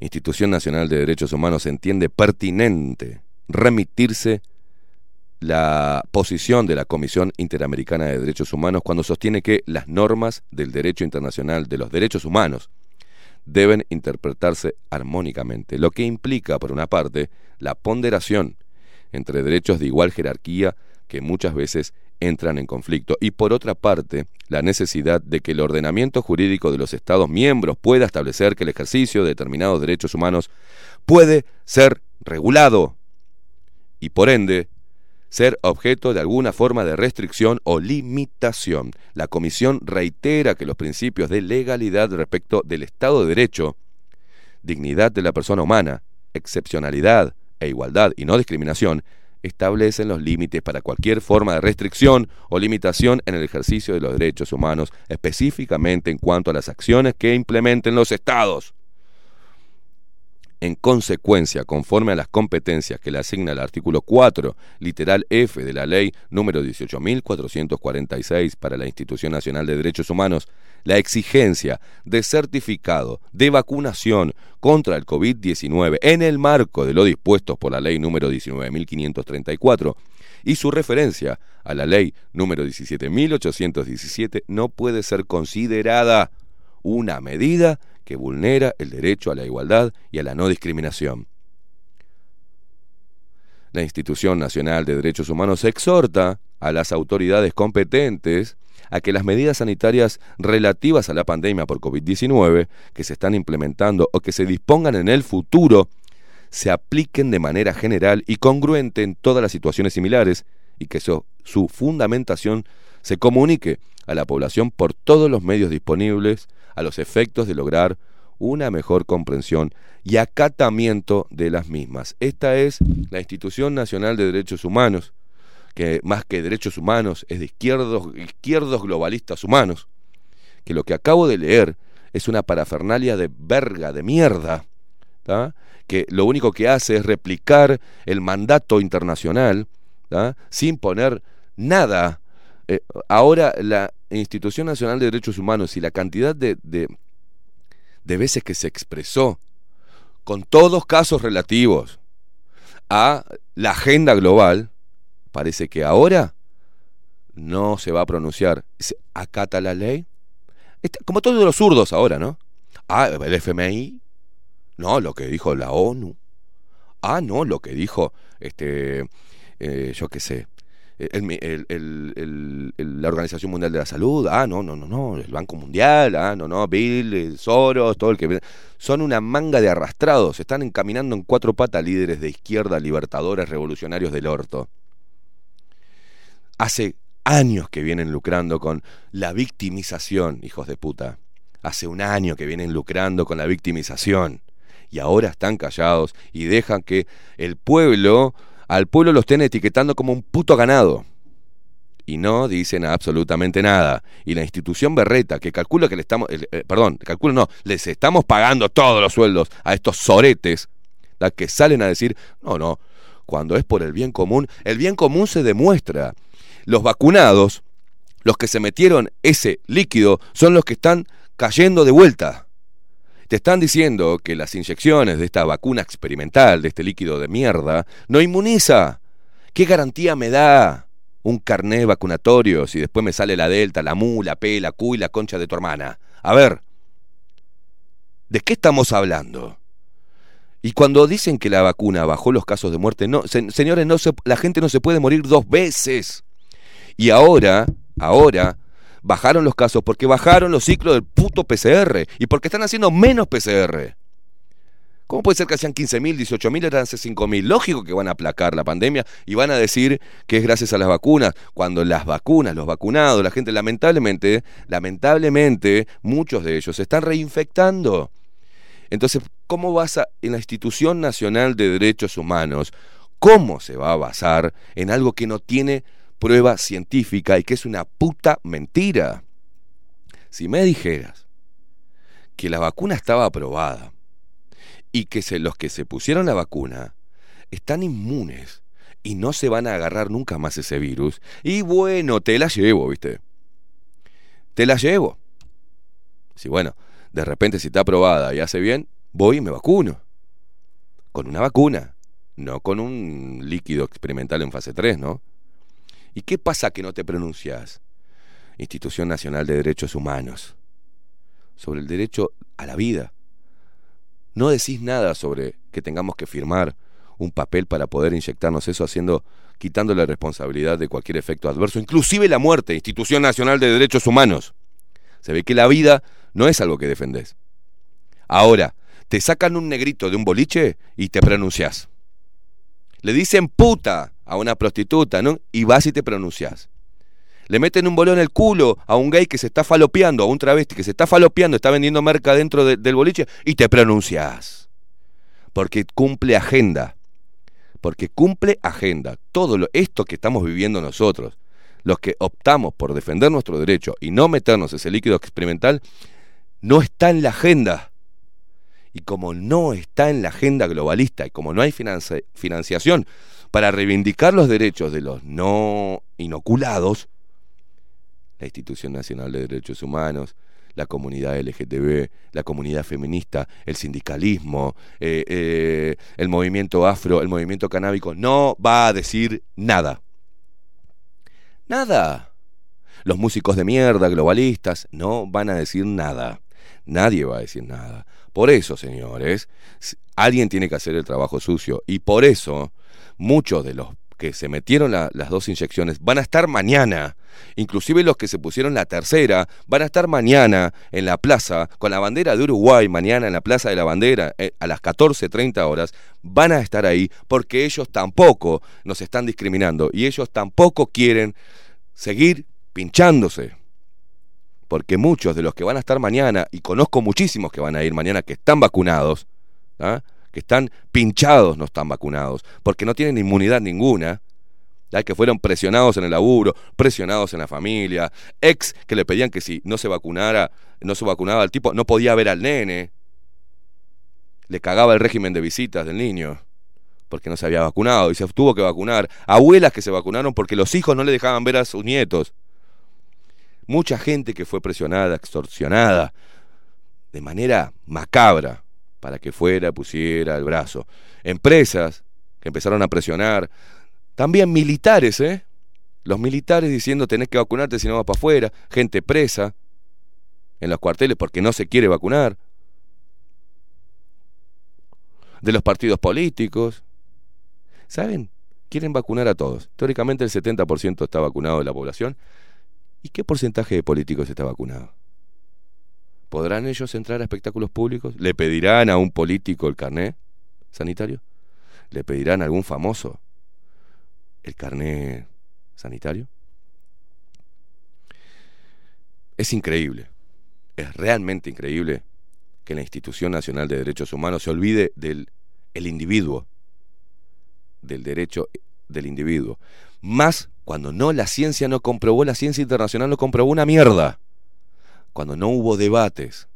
Institución Nacional de Derechos Humanos entiende pertinente remitirse la posición de la Comisión Interamericana de Derechos Humanos cuando sostiene que las normas del derecho internacional de los derechos humanos deben interpretarse armónicamente, lo que implica, por una parte, la ponderación entre derechos de igual jerarquía que muchas veces entran en conflicto y por otra parte la necesidad de que el ordenamiento jurídico de los Estados miembros pueda establecer que el ejercicio de determinados derechos humanos puede ser regulado y por ende ser objeto de alguna forma de restricción o limitación. La Comisión reitera que los principios de legalidad respecto del Estado de Derecho, dignidad de la persona humana, excepcionalidad e igualdad y no discriminación establecen los límites para cualquier forma de restricción o limitación en el ejercicio de los derechos humanos, específicamente en cuanto a las acciones que implementen los estados. En consecuencia, conforme a las competencias que le asigna el artículo 4, literal F de la ley número 18.446 para la Institución Nacional de Derechos Humanos, la exigencia de certificado de vacunación contra el COVID-19 en el marco de lo dispuesto por la ley número 19.534 y su referencia a la ley número 17.817 no puede ser considerada una medida que vulnera el derecho a la igualdad y a la no discriminación. La Institución Nacional de Derechos Humanos exhorta a las autoridades competentes a que las medidas sanitarias relativas a la pandemia por COVID-19 que se están implementando o que se dispongan en el futuro se apliquen de manera general y congruente en todas las situaciones similares y que su, su fundamentación se comunique a la población por todos los medios disponibles a los efectos de lograr una mejor comprensión y acatamiento de las mismas. Esta es la Institución Nacional de Derechos Humanos, que más que derechos humanos es de izquierdos, izquierdos globalistas humanos, que lo que acabo de leer es una parafernalia de verga, de mierda, que lo único que hace es replicar el mandato internacional sin poner nada. Eh, ahora la Institución Nacional de Derechos Humanos y la cantidad de, de, de veces que se expresó, con todos casos relativos a la agenda global, parece que ahora no se va a pronunciar. ¿Se acata la ley? como todos los zurdos ahora, ¿no? Ah, el FMI. No, lo que dijo la ONU. Ah, no, lo que dijo, este, eh, yo qué sé, la Organización Mundial de la Salud, ah, no, no, no, no, el Banco Mundial, ah, no, no, Bill, Soros, todo el que... Son una manga de arrastrados, están encaminando en cuatro patas líderes de izquierda, libertadores, revolucionarios del orto. Hace años que vienen lucrando con la victimización, hijos de puta. Hace un año que vienen lucrando con la victimización. Y ahora están callados y dejan que el pueblo al pueblo lo estén etiquetando como un puto ganado. Y no dicen absolutamente nada. Y la institución berreta, que calcula que le estamos, eh, perdón, calcula no, les estamos pagando todos los sueldos a estos soretes, la que salen a decir, no, no, cuando es por el bien común, el bien común se demuestra. Los vacunados, los que se metieron ese líquido, son los que están cayendo de vuelta. Te están diciendo que las inyecciones de esta vacuna experimental, de este líquido de mierda, no inmuniza. ¿Qué garantía me da un carné vacunatorio si después me sale la delta, la mu, la p, la q y la concha de tu hermana? A ver, ¿de qué estamos hablando? Y cuando dicen que la vacuna bajó los casos de muerte, no, señores, no la gente no se puede morir dos veces. Y ahora, ahora, bajaron los casos porque bajaron los ciclos del puto PCR y porque están haciendo menos PCR. ¿Cómo puede ser que hacían 15.000, 18.000, eran hace 5.000? Lógico que van a aplacar la pandemia y van a decir que es gracias a las vacunas, cuando las vacunas, los vacunados, la gente lamentablemente, lamentablemente, muchos de ellos se están reinfectando. Entonces, ¿cómo vas a, en la Institución Nacional de Derechos Humanos, cómo se va a basar en algo que no tiene prueba científica y que es una puta mentira. Si me dijeras que la vacuna estaba aprobada y que los que se pusieron la vacuna están inmunes y no se van a agarrar nunca más ese virus, y bueno, te la llevo, ¿viste? Te la llevo. Si bueno, de repente si está aprobada y hace bien, voy y me vacuno. Con una vacuna, no con un líquido experimental en fase 3, ¿no? ¿Y qué pasa que no te pronuncias? Institución Nacional de Derechos Humanos. Sobre el derecho a la vida. No decís nada sobre que tengamos que firmar un papel para poder inyectarnos eso haciendo quitando la responsabilidad de cualquier efecto adverso, inclusive la muerte, Institución Nacional de Derechos Humanos. Se ve que la vida no es algo que defendés. Ahora, Te sacan un negrito de un boliche y te pronunciás. Le dicen puta a una prostituta, ¿no? Y vas y te pronunciás. Le meten un bolón en el culo a un gay que se está falopeando, a un travesti que se está falopeando, está vendiendo marca dentro de- del boliche y te pronunciás. Porque cumple agenda. Porque cumple agenda. Todo lo, esto que estamos viviendo nosotros, los que optamos por defender nuestro derecho y no meternos ese líquido experimental, no está en la agenda. Y como no está en la agenda globalista y como no hay financi- financiación para reivindicar los derechos de los no inoculados, la Institución Nacional de Derechos Humanos, la comunidad LGTB, la comunidad feminista, el sindicalismo, eh, eh, el movimiento afro, el movimiento canábico, no va a decir nada. Nada. Los músicos de mierda, globalistas, no van a decir nada. Nadie va a decir nada. Por eso, señores, alguien tiene que hacer el trabajo sucio. Y por eso, muchos de los que se metieron la- las dos inyecciones van a estar mañana. Inclusive los que se pusieron la tercera van a estar mañana en la plaza con la bandera de Uruguay, mañana en la Plaza de la Bandera eh, a las 14.30 horas. Van a estar ahí porque ellos tampoco nos están discriminando y ellos tampoco quieren seguir pinchándose. Porque muchos de los que van a estar mañana, y conozco muchísimos que van a ir mañana que están vacunados, ¿ah? Que están pinchados, no están vacunados, porque no tienen inmunidad ninguna, ¿ah? que fueron presionados en el laburo, presionados en la familia, ex que le pedían que si no se vacunara, no se vacunaba el tipo, no podía ver al nene, le cagaba el régimen de visitas del niño porque no se había vacunado y se tuvo que vacunar. Abuelas que se vacunaron porque los hijos no le dejaban ver a sus nietos. Mucha gente que fue presionada, extorsionada, de manera macabra, para que fuera, pusiera el brazo. Empresas que empezaron a presionar. También militares, ¿eh? Los militares diciendo tenés que vacunarte si no vas para afuera. Gente presa en los cuarteles porque no se quiere vacunar. De los partidos políticos. ¿Saben? Quieren vacunar a todos. Teóricamente el 70% está vacunado de la población. ¿Y qué porcentaje de políticos está vacunado? ¿Podrán ellos entrar a espectáculos públicos? ¿Le pedirán a un político el carné sanitario? ¿Le pedirán a algún famoso el carné sanitario? Es increíble, es realmente increíble que la Institución Nacional de Derechos Humanos se olvide del el individuo, del derecho del individuo. Más cuando no la ciencia no comprobó, la ciencia internacional no comprobó una mierda. Cuando no hubo debates,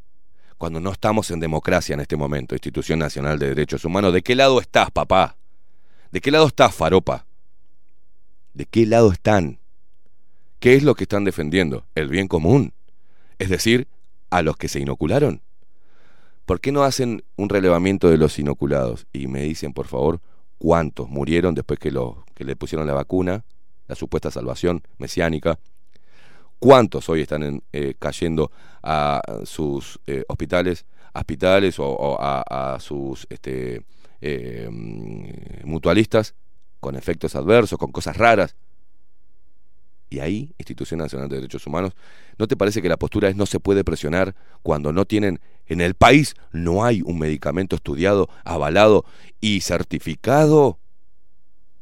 cuando no estamos en democracia en este momento, Institución Nacional de Derechos Humanos, ¿de qué lado estás, papá? ¿De qué lado estás, Faropa? ¿De qué lado están? ¿Qué es lo que están defendiendo? El bien común. Es decir, a los que se inocularon. ¿Por qué no hacen un relevamiento de los inoculados? Y me dicen, por favor, cuántos murieron después que, lo, que le pusieron la vacuna, la supuesta salvación mesiánica. ¿Cuántos hoy están en, eh, cayendo a sus eh, hospitales, hospitales o, a, sus este, eh, mutualistas con efectos adversos, con cosas raras? Y ahí, Institución Nacional de Derechos Humanos, ¿no te parece que la postura es no se puede presionar cuando no tienen, en el país no hay un medicamento estudiado, avalado y certificado?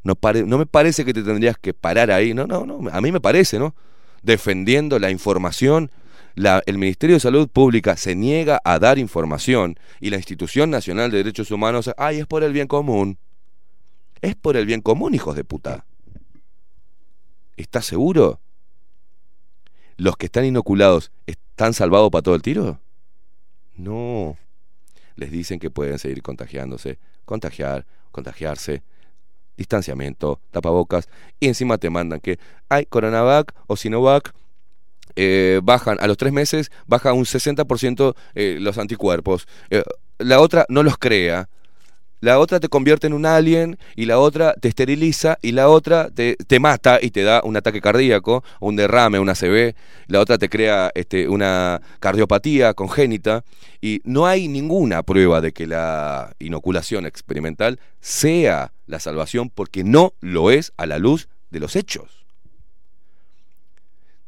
No, no me parece que te tendrías que parar ahí, no, no, no, a mí me parece, ¿no? Defendiendo la información, el Ministerio de Salud Pública se niega a dar información y la Institución Nacional de Derechos Humanos, ay, es por el bien común. Es por el bien común, hijos de puta. ¿Estás seguro? ¿Los que están inoculados están salvados para todo el tiro? No. Les dicen que pueden seguir contagiándose, contagiar, contagiarse, distanciamiento, tapabocas, y encima te mandan que hay Coronavac o Sinovac, eh, bajan a los tres meses, baja un 60% eh, los anticuerpos. Eh, la otra no los crea, la otra te convierte en un alien y la otra te esteriliza y la otra te, mata y te da un ataque cardíaco, un derrame, una CB, la otra te crea este, una cardiopatía congénita y no hay ninguna prueba de que la inoculación experimental sea la salvación porque no lo es a la luz de los hechos.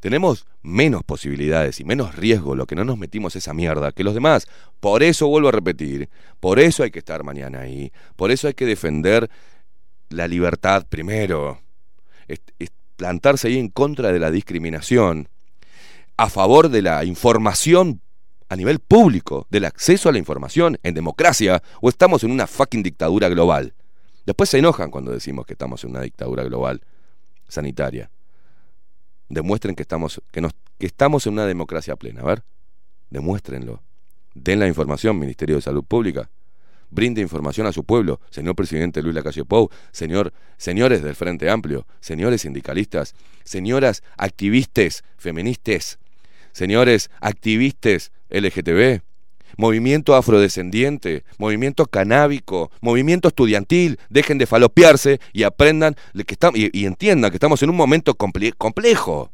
Tenemos menos posibilidades y menos riesgo lo que no nos metimos esa mierda que los demás. Por eso vuelvo a repetir, por eso hay que estar mañana ahí, por eso hay que defender la libertad primero, plantarse ahí en contra de la discriminación, a favor de la información a nivel público, del acceso a la información en democracia, o estamos en una fucking dictadura global. Después se enojan cuando decimos que estamos en una dictadura global sanitaria. Demuestren que estamos, que nos, que estamos en una democracia plena. A ver, demuéstrenlo. Den la información, Ministerio de Salud Pública. Brinde información a su pueblo, señor presidente Luis Lacalle Pou, señor, señores del Frente Amplio, señores sindicalistas, señoras activistas feministas, señores activistas LGTB, movimiento afrodescendiente, movimiento canábico, movimiento estudiantil, dejen de falopearse y aprendan que y, entiendan que estamos en un momento comple- complejo.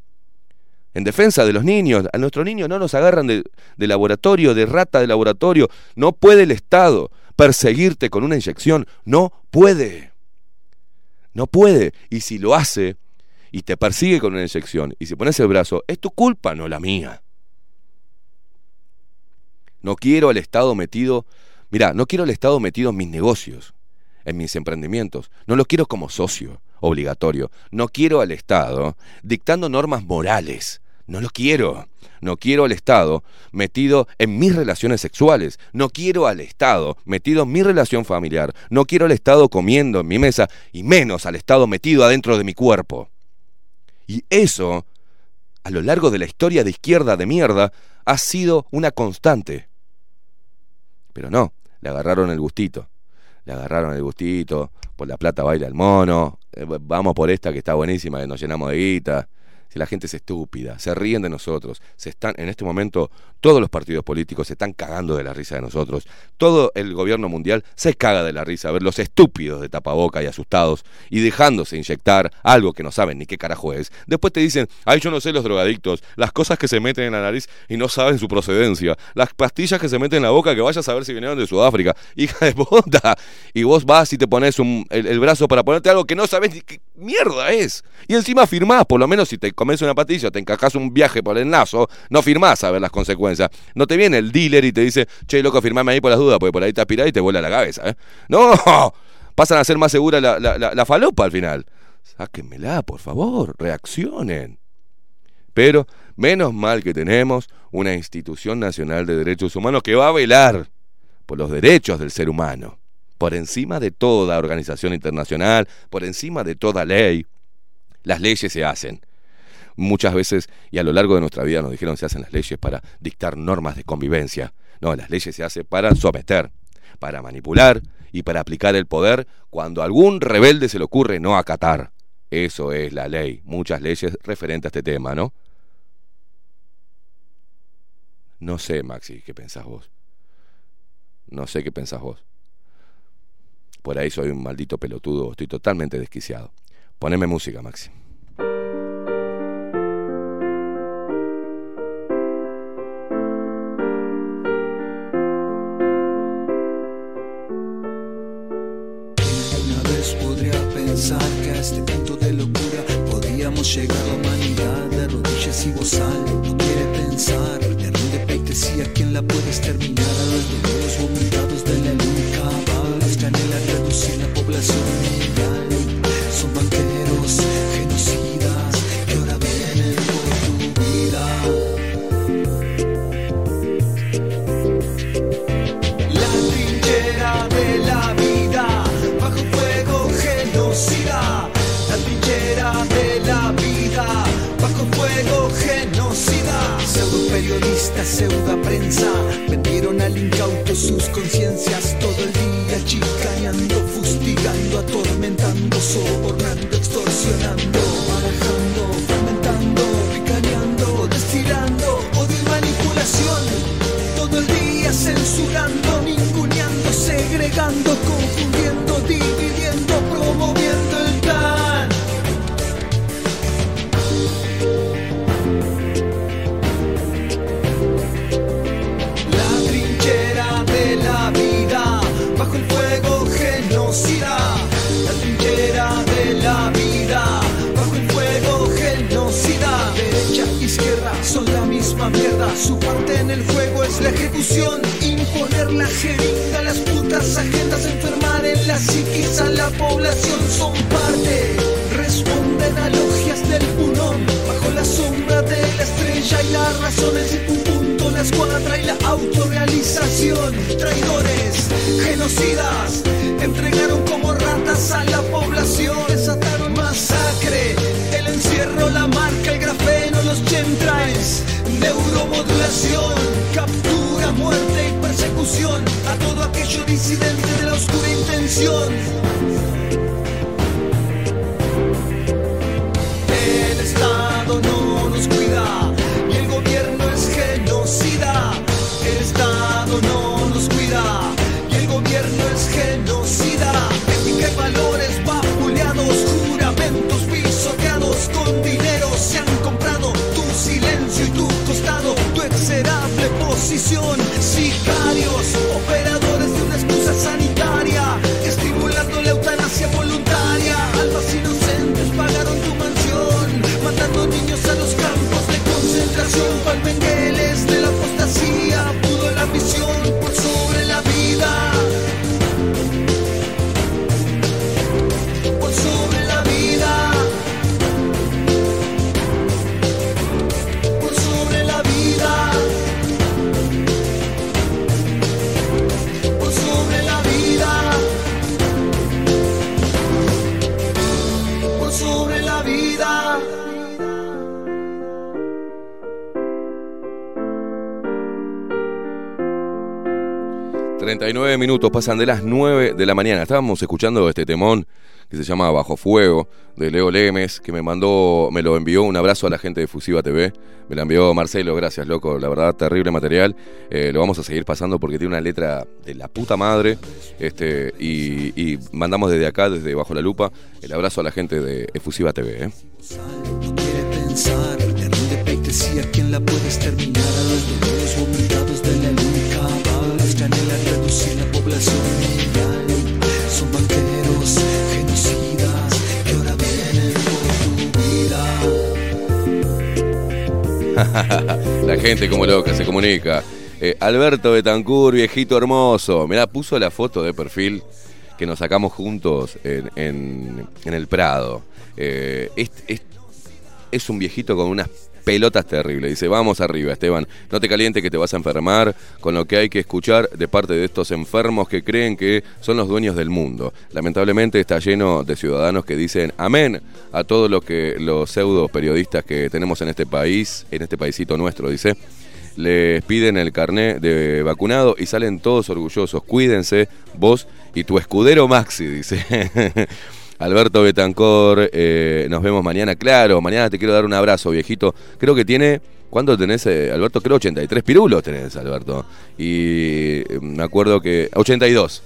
En defensa de los niños, a nuestros niños no nos agarran de, de laboratorio, de rata de laboratorio. No puede el Estado perseguirte con una inyección. No puede. No puede. Y si lo hace y te persigue con una inyección y si pones el brazo, es tu culpa, no la mía. No quiero al Estado metido, mira, no quiero al Estado metido en mis negocios, en mis emprendimientos. No lo quiero como socio obligatorio. No quiero al Estado dictando normas morales. No lo quiero. No quiero al Estado metido en mis relaciones sexuales. No quiero al Estado metido en mi relación familiar. No quiero al Estado comiendo en mi mesa y menos al Estado metido adentro de mi cuerpo. Y eso, a lo largo de la historia de izquierda de mierda, ha sido una constante. Pero no, le agarraron el gustito. Le agarraron el gustito. Por la plata baila el mono. eh, vamos por esta que está buenísima, que nos llenamos de guita. Si la gente es estúpida, se ríen de nosotros, se están, en este momento, todos los partidos políticos se están cagando de la risa de nosotros. Todo el gobierno mundial se caga de la risa a ver los estúpidos de tapaboca y asustados y dejándose inyectar algo que no saben ni qué carajo es. Después te dicen, ay, yo no sé los drogadictos, las cosas que se meten en la nariz y no saben su procedencia, las pastillas que se meten en la boca que vayas a ver si vinieron de Sudáfrica. Hija de puta. Y vos vas y te pones un- el, el brazo para ponerte algo que no sabes ni qué mierda es. Y encima firmás, por lo menos si te comes una pastilla, te encajás un viaje por el lazo, no firmás a ver las consecuencias. No te viene el dealer y te dice, che, loco, firmame ahí por las dudas, porque por ahí te aspirás y te vuela la cabeza. ¿eh? No, pasan a ser más segura la- la falopa al final. Sáquenmela, por favor, reaccionen. Pero menos mal que tenemos una institución nacional de derechos humanos que va a velar por los derechos del ser humano, por encima de toda organización internacional, por encima de toda ley. Las leyes se hacen. Muchas veces y a lo largo de nuestra vida nos dijeron se hacen las leyes para dictar normas de convivencia. No, las leyes se hacen para someter, para manipular y para aplicar el poder cuando a algún rebelde se le ocurre no acatar. Eso es la ley. Muchas leyes referentes a este tema, ¿no? No sé, Maxi, qué pensás vos. No sé qué pensás vos. Por ahí soy un maldito pelotudo, estoy totalmente desquiciado. Poneme música, Maxi. Pensar que a este punto de locura podíamos llegar a humanidad de rodillas y bozal. No quiere pensar, de rinde pleitesía, ¿quién la puede exterminar? A los dolores de la balas que anhelan reducir la población mundial. Son banqueros, Periodistas, pseudo prensa, vendieron al incauto sus conciencias todo el día, chicaneando, fustigando, atormentando, sobornando, extorsionando, Su parte en el juego es la ejecución. Imponer la jeringa, las putas agendas, enfermar en la psiquis a la población. Son parte, responden a logias del pulmón. Bajo la sombra de la estrella y las razones y un punto, la escuadra y la autorrealización. Traidores, genocidas, entregaron como ratas a la población. Captura, muerte y persecución a todo aquello disidente de la oscura intención. El Estado no nos cuida y el gobierno es genocida. El Estado no nos cuida y el gobierno es genocida. Ética y valores vapuleados, juramentos pisoteados con dinero Sicarios, 39 minutos pasan de las 9 de la mañana. Estábamos escuchando este temón que se llama Bajo Fuego de Leo Lemes, que me mandó, me lo envió. Un abrazo a la gente de Fusiva TV. Me lo envió Marcelo, gracias, loco. La verdad, terrible material. Eh, lo vamos a seguir pasando porque tiene una letra de la puta madre. Este, y, mandamos desde acá, desde Bajo la Lupa, el abrazo a la gente de Efusiva TV. ¿eh? quiere pensar En un quién la puede exterminar A los de la la la gente como loca se comunica. Eh, Alberto Betancur, viejito hermoso. Mirá, puso la foto de perfil que nos sacamos juntos en, el Prado. Eh, es- es un viejito con unas pelotas terribles. Dice, vamos arriba, Esteban. No te calientes que te vas a enfermar con lo que hay que escuchar de parte de estos enfermos que creen que son los dueños del mundo. Lamentablemente está lleno de ciudadanos que dicen amén a todo lo que los pseudo periodistas que tenemos en este país, en este paisito nuestro, dice les piden el carné de vacunado y salen todos orgullosos. Cuídense, vos y tu escudero Maxi, dice. Alberto Betancor, eh, nos vemos mañana. Claro, mañana te quiero dar un abrazo, viejito. Creo que tiene. ¿Cuánto tenés, eh, Alberto? Creo 83 pirulos tenés, Alberto. Y eh, me acuerdo que. 82.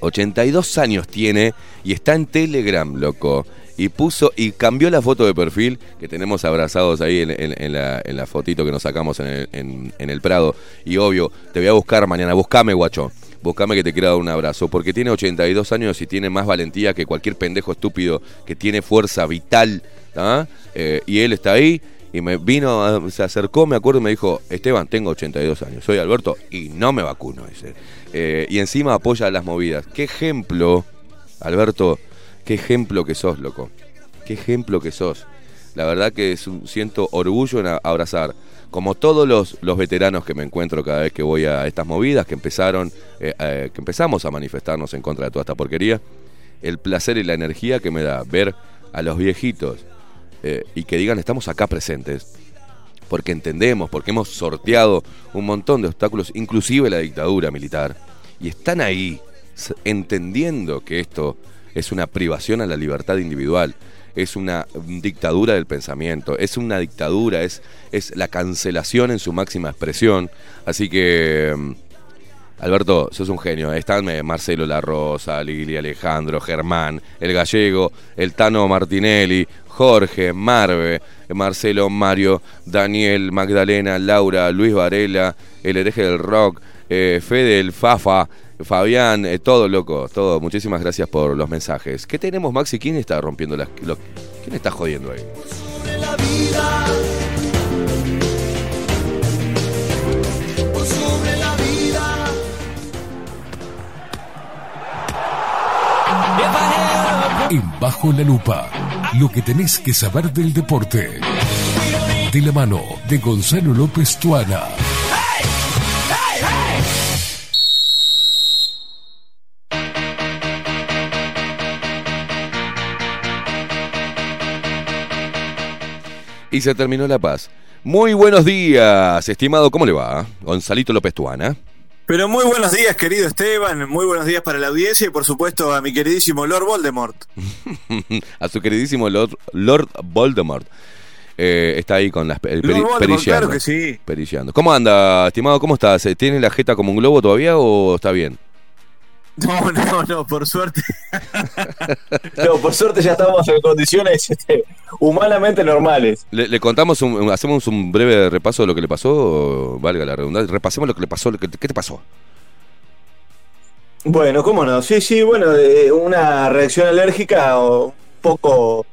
82 años tiene y está en Telegram, loco. Y puso y cambió la foto de perfil que tenemos abrazados ahí en, en- en la, en la fotito que nos sacamos en el, en el Prado. Y obvio, te voy a buscar mañana. Buscame, guacho. Buscame que te quiera dar un abrazo. Porque tiene 82 años y tiene más valentía que cualquier pendejo estúpido que tiene fuerza vital. ¿tá? Eh, y él está ahí y me vino, se acercó, me acuerdo y me dijo, Esteban, tengo 82 años, soy Alberto y no me vacuno, dice. Eh, y encima apoya las movidas. Qué ejemplo, Alberto, qué ejemplo que sos, loco. Qué ejemplo que sos. La verdad que siento orgullo en abrazar, como todos los, veteranos que me encuentro cada vez que voy a estas movidas, que empezaron, eh, eh, que empezamos a manifestarnos en contra de toda esta porquería, el placer y la energía que me da ver a los viejitos eh, y que digan estamos acá presentes, porque entendemos, porque hemos sorteado un montón de obstáculos, inclusive la dictadura militar, y están ahí entendiendo que esto es una privación a la libertad individual, es una dictadura del pensamiento, es una dictadura, es, es la cancelación en su máxima expresión, así que... mm, Alberto, sos un genio. Están eh, Marcelo La Rosa, Lili Alejandro, Germán, el gallego, el Tano Martinelli, Jorge, Marve, Marcelo, Mario, Daniel, Magdalena, Laura, Luis Varela, el hereje del rock, eh, Fede, el Fafa, Fabián, eh, todo loco, todo. Muchísimas gracias por los mensajes. ¿Qué tenemos, Maxi? ¿Quién está rompiendo las.? ¿Quién está jodiendo ahí? En Bajo la Lupa, lo que tenés que saber del deporte. De la mano de Gonzalo López Tuana. Y se terminó la paz. Muy buenos días, estimado. ¿Cómo le va? Gonzalito López Tuana. Pero muy buenos días, querido Esteban. Muy buenos días para la audiencia y, por supuesto, a mi queridísimo Lord Voldemort. a su queridísimo Lord, Lord Voldemort. Eh, está ahí con las peri- Lord Voldemort, perillando, claro que sí. perillando. ¿Cómo anda, estimado? ¿Cómo estás? ¿Tiene la jeta como un globo todavía o está bien? No, no, no, por suerte. No, por suerte ya estamos en condiciones este, humanamente normales. ¿Le, le contamos, un- hacemos un breve repaso de lo que le pasó? valga la redundancia. Repasemos lo que le pasó. lo que- ¿Qué te pasó? Bueno, cómo no. Sí, sí, bueno, eh, una reacción alérgica o un poco,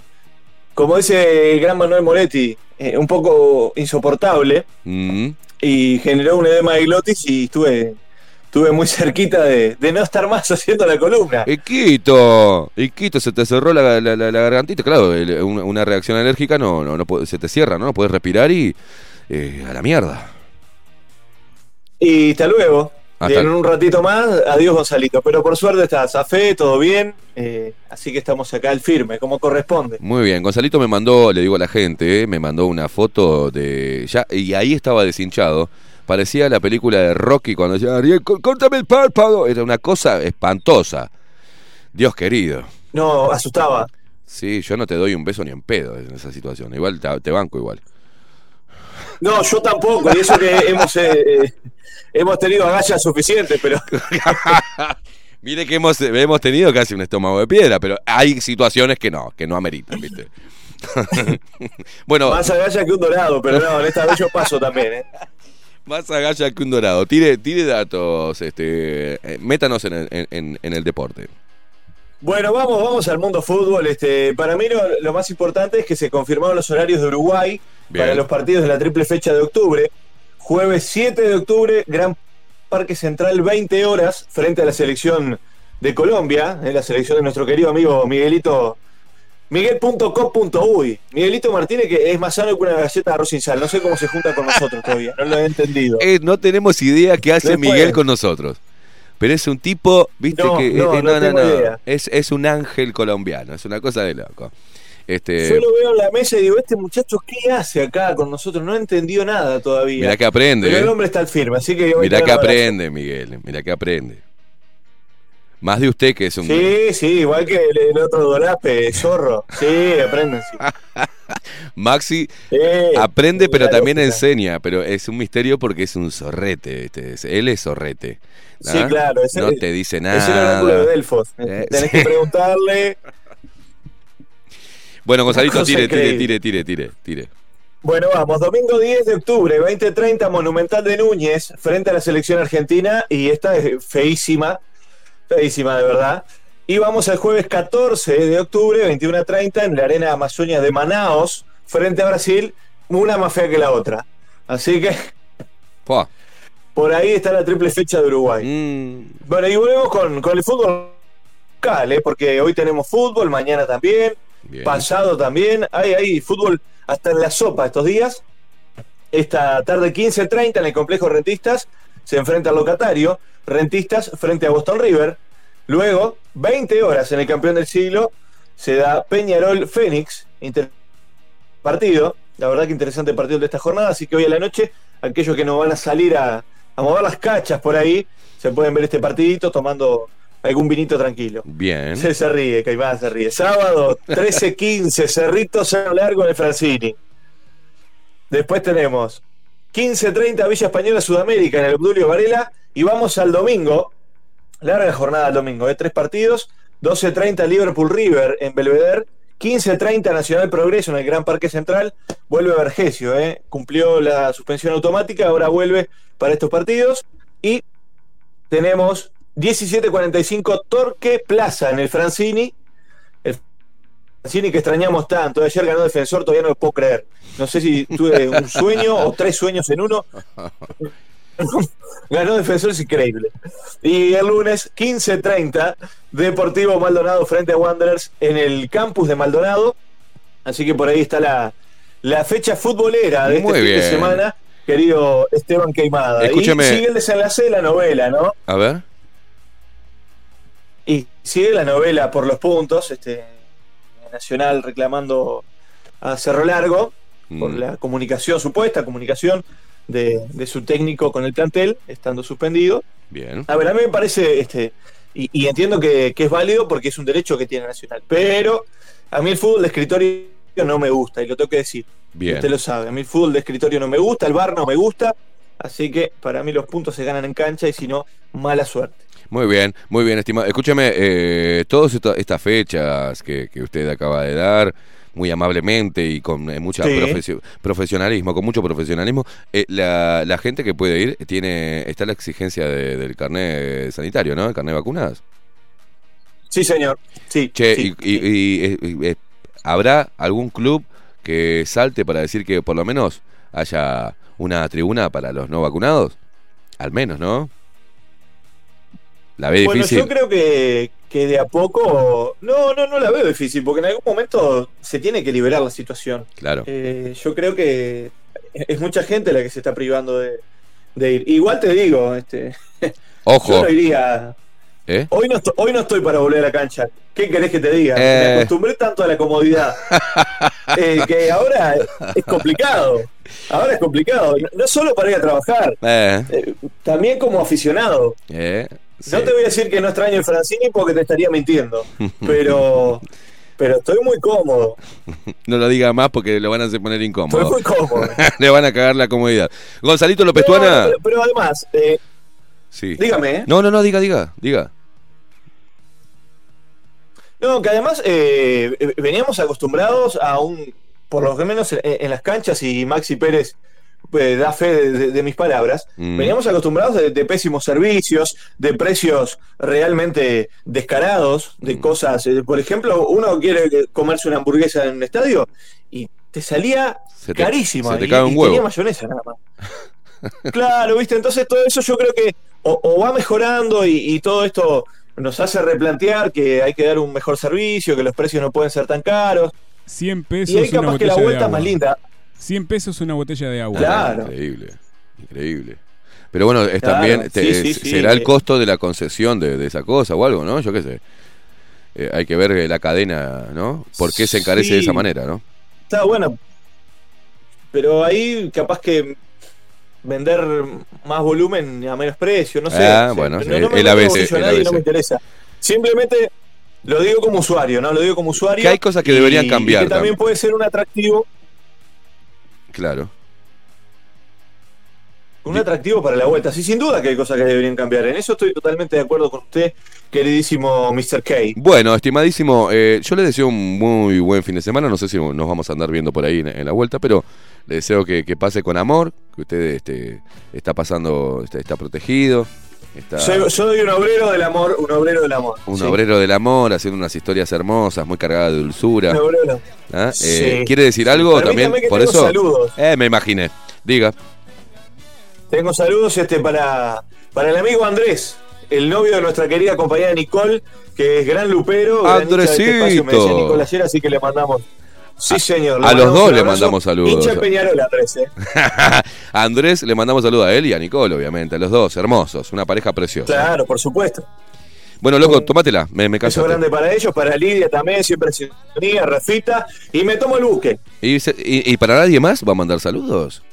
como dice el gran Manuel Moretti, eh, un poco insoportable Mm. y generó un edema de glotis y estuve, estuve muy cerquita de, de no estar más haciendo la columna. Iquito, Iquito, se te cerró la, la- la- la gargantita. Claro, el- una, una reacción alérgica no, no, no se te cierra, ¿no? No puedes respirar y eh, a la mierda. Y hasta luego. Hasta- En un ratito más, adiós Gonzalito. Pero por suerte está Zafé, todo bien. eh, así que estamos acá al firme, como corresponde. Muy bien, Gonzalito me mandó, le digo a la gente, eh, me mandó una foto de... ya Y ahí estaba deshinchado. Parecía la película de Rocky cuando decía, Ariel, có- córtame el párpado. Era una cosa espantosa. Dios querido. No, asustaba. Sí, yo no te doy un beso ni en pedo en esa situación. Igual te, te banco igual. No, yo tampoco, y eso que hemos, eh, eh, hemos tenido agallas suficientes, pero Mire que hemos, hemos tenido casi un estómago de piedra, pero hay situaciones que no, que no ameritan, ¿viste? bueno, más agallas que un dorado, pero no, en esta vez yo paso también. ¿eh? Más agalla que un dorado. Tire, tire datos, este, eh, métanos en el, en- en el deporte. Bueno, vamos, vamos al mundo fútbol. Este, para mí lo, lo más importante es que se confirmaron los horarios de Uruguay Bien. para los partidos de la triple fecha de octubre. Jueves 7 de octubre, Gran Parque Central, 20 horas, frente a la selección de Colombia, eh, la selección de nuestro querido amigo Miguelito. Miguel.com.uy Miguelito Martínez, que es más sano que una galleta de arroz sin sal. No sé cómo se junta con nosotros todavía, no lo he entendido. Eh, no tenemos idea qué hace. Miguel con nosotros. Pero es un tipo, viste No, que. no, eh, no tengo idea. Es, es un ángel colombiano, es una cosa de loco. Este, Yo lo veo en la mesa y digo, este muchacho, ¿qué hace acá con nosotros? No entendió nada todavía. Mirá que aprende, Pero el eh. hombre está al firme, así que... Mirá que aprende, Miguel. Mirá que aprende. Más de usted que es un. Sí, sí, igual que el, el otro Dolape, zorro. Sí, aprenden, sí. Maxi Sí, aprende, sí, pero también lógica. enseña. Pero es un misterio porque es un zorrete. ¿viste? Es- Él es zorrete. Sí, ¿ah? claro. ese- no te dice Es el oráculo de nada. Delfos. Eh, Tenés sí. que preguntarle. Bueno, Gonzalito, tire, tire, tire, tire, tire, tire. Bueno, vamos, domingo 10 de octubre, 2030, Monumental de Núñez, frente a la selección argentina, y esta es feísima, feísima de verdad. Y vamos al jueves 14 de octubre, 21 a 30, en la Arena Amazonia de Manaos, frente a Brasil, una más fea que la otra. Así que Pua. por ahí está la triple fecha de Uruguay. Mm, Bueno, y volvemos con, con el fútbol local, ¿eh? porque hoy tenemos fútbol, mañana también, bien. pasado también. Hay, hay fútbol hasta en la sopa estos días. Esta tarde 15.30 en el complejo Rentistas se enfrenta al locatario. Rentistas frente a Boston River. Luego, 20 horas en el campeón del siglo, se da Peñarol Fénix. Partido. La verdad que interesante partido de esta jornada. Así que hoy a la noche, aquellos que no van a salir a, a mover las cachas por ahí, se pueden ver este partidito tomando algún vinito tranquilo. Bien. Se, se ríe, Caimán se ríe. Sábado 13-15, Cerrito Cerro Largo en el Francini. Después tenemos 15-30 Villa Española Sudamérica en el Obdulio Varela. Y vamos al domingo. Larga jornada el domingo, de tres partidos. 12-30 Liverpool River en Belvedere. 15-30 Nacional Progreso en el Gran Parque Central. Vuelve Vergesio, ¿eh? cumplió la suspensión automática, ahora vuelve para estos partidos. Y tenemos 17.45 Torque Plaza en el Francini. El Francini que extrañamos tanto. Ayer ganó Defensor, todavía no lo puedo creer. No sé si tuve un sueño o tres sueños en uno. Ganó Defensor, es increíble. Y el lunes, 15.30, Deportivo Maldonado frente a Wanderers en el campus de Maldonado. Así que por ahí está la, la fecha futbolera de este fin de semana, querido Esteban Queimada. Escúcheme. Y sigue el desenlace de la novela, ¿no? A ver. Y sigue la novela por los puntos, este Nacional reclamando a Cerro Largo por Mm. la comunicación, supuesta comunicación de, de su técnico con el plantel, estando suspendido. Bien. A ver, a mí me parece, este, y, y entiendo que, que es válido porque es un derecho que tiene Nacional, pero a mí el fútbol de escritorio no me gusta, y lo tengo que decir. Bien. Usted lo sabe, a mí el fútbol de escritorio no me gusta, el bar no me gusta, así que para mí los puntos se ganan en cancha y si no, mala suerte. Muy bien, muy bien, estimado. Escúcheme, eh, todas esta- estas fechas que, que usted acaba de dar, muy amablemente y con eh, mucha Sí. profesionalismo, con mucho profesionalismo, eh, la, la gente que puede ir tiene está la exigencia de- del carnet sanitario, ¿no? El carnet de vacunas. Sí, señor. Sí. Che, sí, y, y- y, eh, ¿habrá algún club que salte para decir que por lo menos haya una tribuna para los no vacunados? Al menos, ¿no? La ve Bueno, difícil. yo creo que, que de a poco. No, no, no la veo difícil, porque en algún momento se tiene que liberar la situación. Claro. Eh, yo creo que es mucha gente la que se está privando de, de ir. Igual te digo, este, Ojo. yo no iría. ¿Eh? Hoy no, hoy no estoy para volver a la cancha. ¿Qué querés que te diga? Eh. Me acostumbré tanto a la comodidad eh, que ahora es complicado. Ahora es complicado. No, solo para ir a trabajar, Eh, eh, también como aficionado. eh, sí. No te voy a decir que no extraño el Francini porque te estaría mintiendo. Pero, pero estoy muy cómodo. No lo diga más porque lo van a hacer poner Estoy incómodo. muy cómodo. Le van a cagar la comodidad. Gonzalito López Tuana. pero, pero además, eh, Sí. dígame, ¿eh? No, no, no, diga, diga, diga. No, que además eh, veníamos acostumbrados a un, por lo menos en, en las canchas, y Maxi Pérez eh, da fe de, de- de mis palabras, Mm. veníamos acostumbrados de, de pésimos servicios, de precios realmente descarados, Mm. de cosas, eh, por ejemplo, uno quiere comerse una hamburguesa en un estadio y te salía Se te- carísima se te y, cae un y huevo. tenía mayonesa nada más. Claro, viste, entonces todo eso yo creo que o, o va mejorando y, y todo esto nos hace replantear que hay que dar un mejor servicio, que los precios no pueden ser tan caros. 100 pesos Y ahí una capaz que la vuelta más linda. 100 pesos una botella de agua. Claro. Increíble, increíble. Pero bueno, es Claro, también te- sí, sí, es- sí. será el costo de la concesión de, de esa cosa o algo, ¿no? Yo qué sé. Eh, hay que ver eh, la cadena, ¿no? ¿Por qué se encarece Sí. de esa manera, no? Está bueno. Pero ahí capaz que vender más volumen a menos precio, no sé. Ah, O sea, bueno, no, no el ABC. no me interesa. Simplemente lo digo como usuario, ¿no? Lo digo como usuario. Que hay cosas que y- deberían cambiar Y que también también. puede ser un atractivo, Claro. un atractivo para la vuelta. Sí, sin duda que hay cosas que deberían cambiar. En eso estoy totalmente de acuerdo con usted, queridísimo Mr. K. Bueno, estimadísimo, eh, yo le deseo un muy buen fin de semana. No sé si nos vamos a andar viendo por ahí en, en la vuelta, pero le deseo que, que pase con amor, que usted este, está pasando, está, está protegido, está Soy, soy un obrero del amor, un obrero del amor. un Sí. obrero del amor, haciendo unas historias hermosas, muy cargadas de dulzura. Un obrero. ¿Ah? Sí. Eh, ¿Quiere decir algo Permítame también que por tengo eso? saludos. Eh, me imaginé. Diga. Tengo saludos este para, para el amigo Andrés, el novio de nuestra querida compañera Nicole, que es gran lupero. gran hincha de este espacio, me decía Andresito. Nicole ayer, así que le mandamos. Sí, señor. le a los dos le mandamos saludos. Peñarol, Andrés. eh. a Andrés le mandamos saludos a él y a Nicole, obviamente, a los dos, hermosos, una pareja preciosa. Claro, por supuesto. Bueno, loco, tómatela, me, me Beso casaste. grande para ellos, para Lidia también, siempre sintonía, Rafita. Y me tomo el buque. ¿Y, se- y- y para nadie más va a mandar saludos?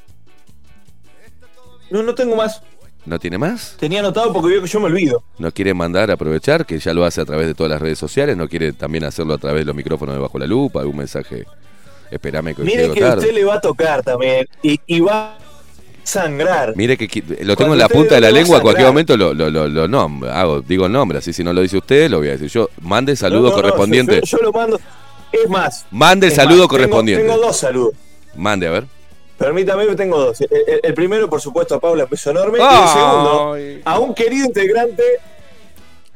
No, no tengo más. ¿No tiene más? Tenía anotado porque veo que yo me olvido. ¿No quiere mandar, aprovechar, que ya lo hace a través de todas las redes sociales? ¿No quiere también hacerlo a través de los micrófonos de Bajo la Lupa? ¿Algún mensaje? Espérame que Mire que a tarde. usted le va a tocar también. Y, y va a sangrar. Mire que lo tengo Cuando en la punta de la a lengua, a cualquier momento lo, lo, lo, lo nombro, hago, digo el nombre, así si no lo dice usted, lo voy a decir yo. Mande saludo No, no, no, correspondiente. yo, yo lo mando. Es más. Mande el es saludo más, correspondiente. Tengo, tengo dos saludos. Mande, a ver. Permítame, tengo dos. El, el- el primero, por supuesto, a Paula, un beso enorme. Y el segundo, a un querido integrante.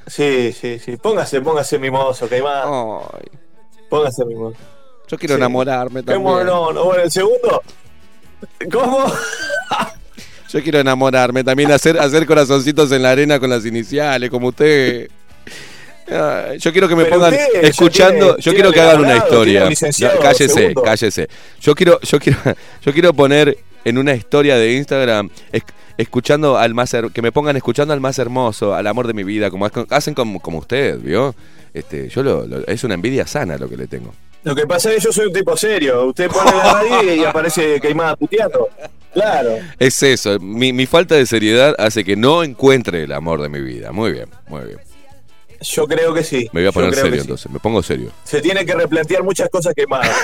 Sí, sí, sí. Póngase, póngase mimoso, Caimán. Póngase mimoso. Yo quiero Sí. enamorarme también. ¿Cómo no? no? Bueno, el segundo. ¿Cómo? Yo quiero enamorarme también, hacer, hacer corazoncitos en la arena con las iniciales, como usted. Ay, Yo quiero que me Pero pongan usted escuchando, tiene- yo quiero que hagan una historia. No, cállese, cállese. Yo quiero, yo quiero, yo quiero poner en una historia de Instagram es- escuchando al más que me pongan escuchando al más hermoso, al amor de mi vida, como hacen- hacen como, como usted, ¿vio? Este, yo lo, lo- es una envidia sana lo que le tengo. Lo que pasa es que yo soy un tipo serio. Usted pone la radio y aparece queimada puteando. Claro. Es eso, mi, mi falta de seriedad hace que no encuentre el amor de mi vida. Muy bien, muy bien. Yo creo que sí. Me voy a poner serio sí. entonces, me pongo serio. Se tiene que replantear muchas cosas quemadas.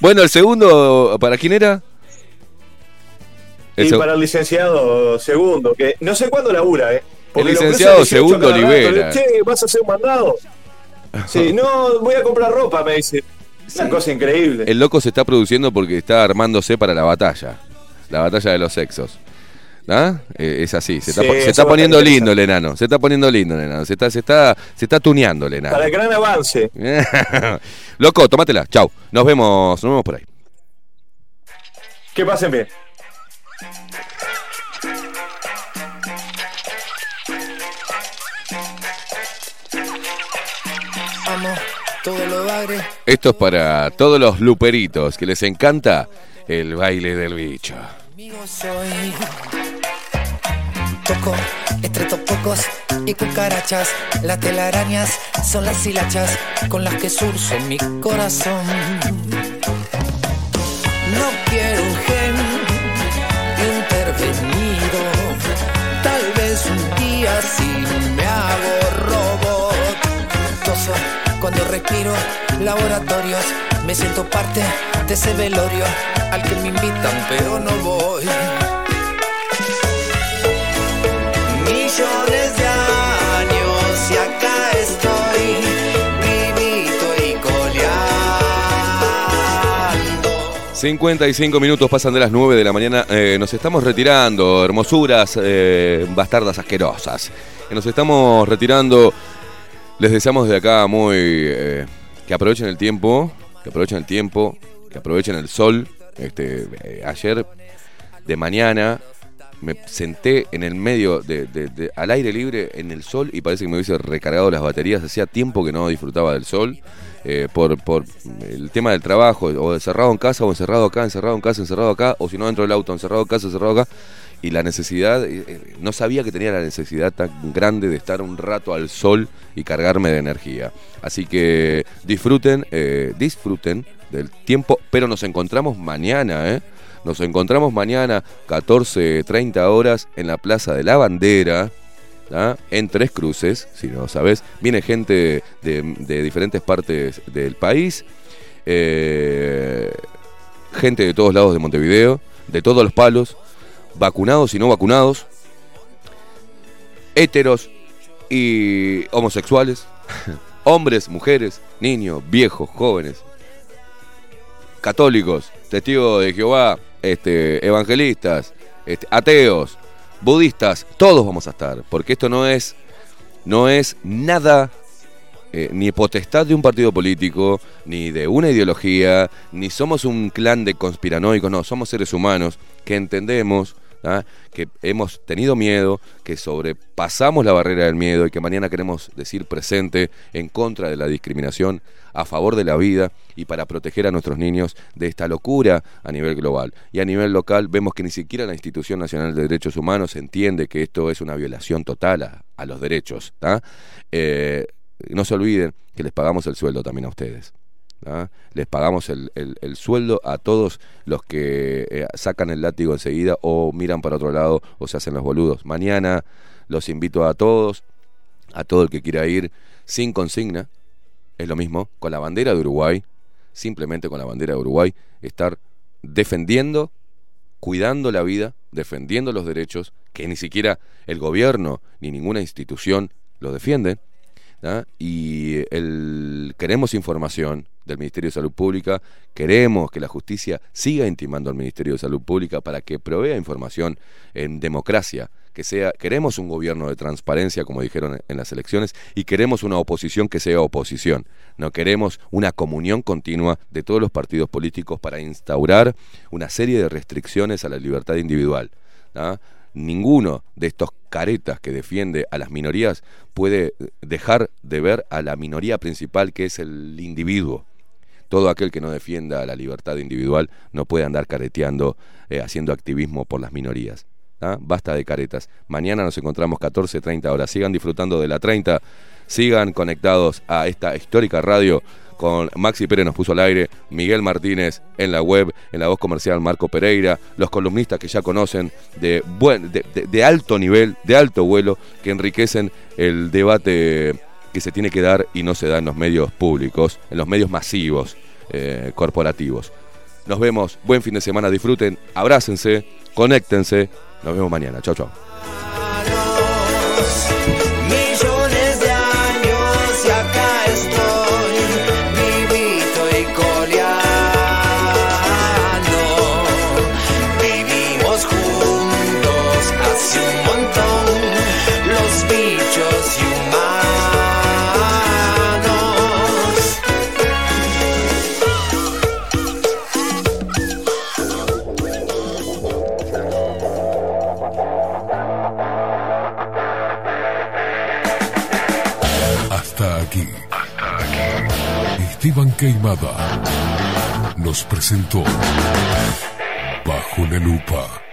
Bueno, el segundo, ¿para quién era? El y para el licenciado segundo, que no sé cuándo labura, ¿eh? El licenciado cruzo 18 Segundo rato. Olivera. Che, ¿vas a hacer un mandado? Sí, no, voy a comprar ropa, me dice. Una cosa increíble. El loco se está produciendo porque está armándose para la batalla. La batalla de los sexos. ¿Ah? Eh, es así, se está, Sí, se poniendo lindo el enano. Se está poniendo lindo el enano. Se está, se está, se está tuneando el enano. Para el gran avance. Loco, tómatela. Chau. Nos vemos, nos vemos por ahí. Que pasen bien. Amo todo lo bagre. Esto es para todos los luperitos que les encanta el baile del bicho. Amigo soy. Toco entre pocos y cucarachas. Las telarañas son las hilachas con las que surzo mi corazón. No quiero un gen intervenido. Tal vez un día sí me hago robot. Toso cuando respiro laboratorios. Me siento parte de ese velorio al que me invitan, pero no voy. Millones años y acá estoy, vivito y coleando. 55 minutos pasan de las 9 de la mañana. Eh, nos estamos retirando, hermosuras, eh, bastardas asquerosas. Que nos estamos retirando. Les deseamos de acá muy. eh, que aprovechen el tiempo. Que aprovechen el tiempo. Que aprovechen el sol. Este, ayer de mañana me senté en el medio, de, al aire libre, en el sol, y parece que me hubiese recargado las baterías. Hacía tiempo que no disfrutaba del sol. eh, por, por el tema del trabajo, o encerrado en casa, o encerrado acá, encerrado en casa, encerrado acá, o si no dentro del auto, encerrado en casa, encerrado acá. Y la necesidad, eh, eh, no sabía que tenía la necesidad tan grande de estar un rato al sol y cargarme de energía. Así que disfruten, eh, disfruten del tiempo, pero nos encontramos mañana, ¿eh? Nos encontramos mañana 14.30 horas en la Plaza de la Bandera. En Tres Cruces, si no sabes, viene gente de, diferentes partes del país, eh, gente de todos lados de Montevideo, de todos los palos, vacunados y no vacunados, héteros y homosexuales, hombres, mujeres, niños, viejos, jóvenes, católicos, testigos de Jehová, este, evangelistas, este, ateos, budistas, todos vamos a estar, porque esto no es, no es nada eh, ni potestad de un partido político, ni de una ideología, ni somos un clan de conspiranoicos, no, somos seres humanos que entendemos ¿ah? que hemos tenido miedo, que sobrepasamos la barrera del miedo y que mañana queremos decir presente en contra de la discriminación, a favor de la vida y para proteger a nuestros niños de esta locura a nivel global. Y a nivel local vemos que ni siquiera la Institución Nacional de Derechos Humanos entiende que esto es una violación total a, los derechos. ¿tá? Eh, no se olviden que les pagamos el sueldo también a ustedes. ¿Tá? Les pagamos el, el- el sueldo a todos los que eh, sacan el látigo enseguida o miran para otro lado o se hacen los boludos. Mañana los invito a todos, a todo el que quiera ir, sin consigna, es lo mismo, con la bandera de Uruguay, simplemente con la bandera de Uruguay, estar defendiendo, cuidando la vida, defendiendo los derechos, que ni siquiera el gobierno ni ninguna institución lo defienden. ¿tá? Y el, queremos información del Ministerio de Salud Pública, queremos que la justicia siga intimando al Ministerio de Salud Pública para que provea información en democracia, que sea, queremos un gobierno de transparencia, como dijeron en las elecciones, y queremos una oposición que sea oposición. No queremos una comunión continua de todos los partidos políticos para instaurar una serie de restricciones a la libertad individual. ¿ah? Ninguno de estos caretas que defiende a las minorías puede dejar de ver a la minoría principal que es el individuo todo aquel que no defienda la libertad individual no puede andar careteando, eh, haciendo activismo por las minorías. ¿ah? Basta de caretas. Mañana nos encontramos 14, 30 horas. Sigan disfrutando de la 30, sigan conectados a esta histórica radio con Maxi Pérez nos puso al aire, Miguel Martínez en la web, en la voz comercial Marco Pereira, los columnistas que ya conocen de, buen, de, de alto nivel, de alto vuelo, que enriquecen el debate que se tiene que dar y no se da en los medios públicos, en los medios masivos eh, corporativos. Nos vemos, buen fin de semana, disfruten, abrácense, conéctense. Nos vemos mañana. Chau, chau. Esteban Queimada nos presentó Bajo la Lupa.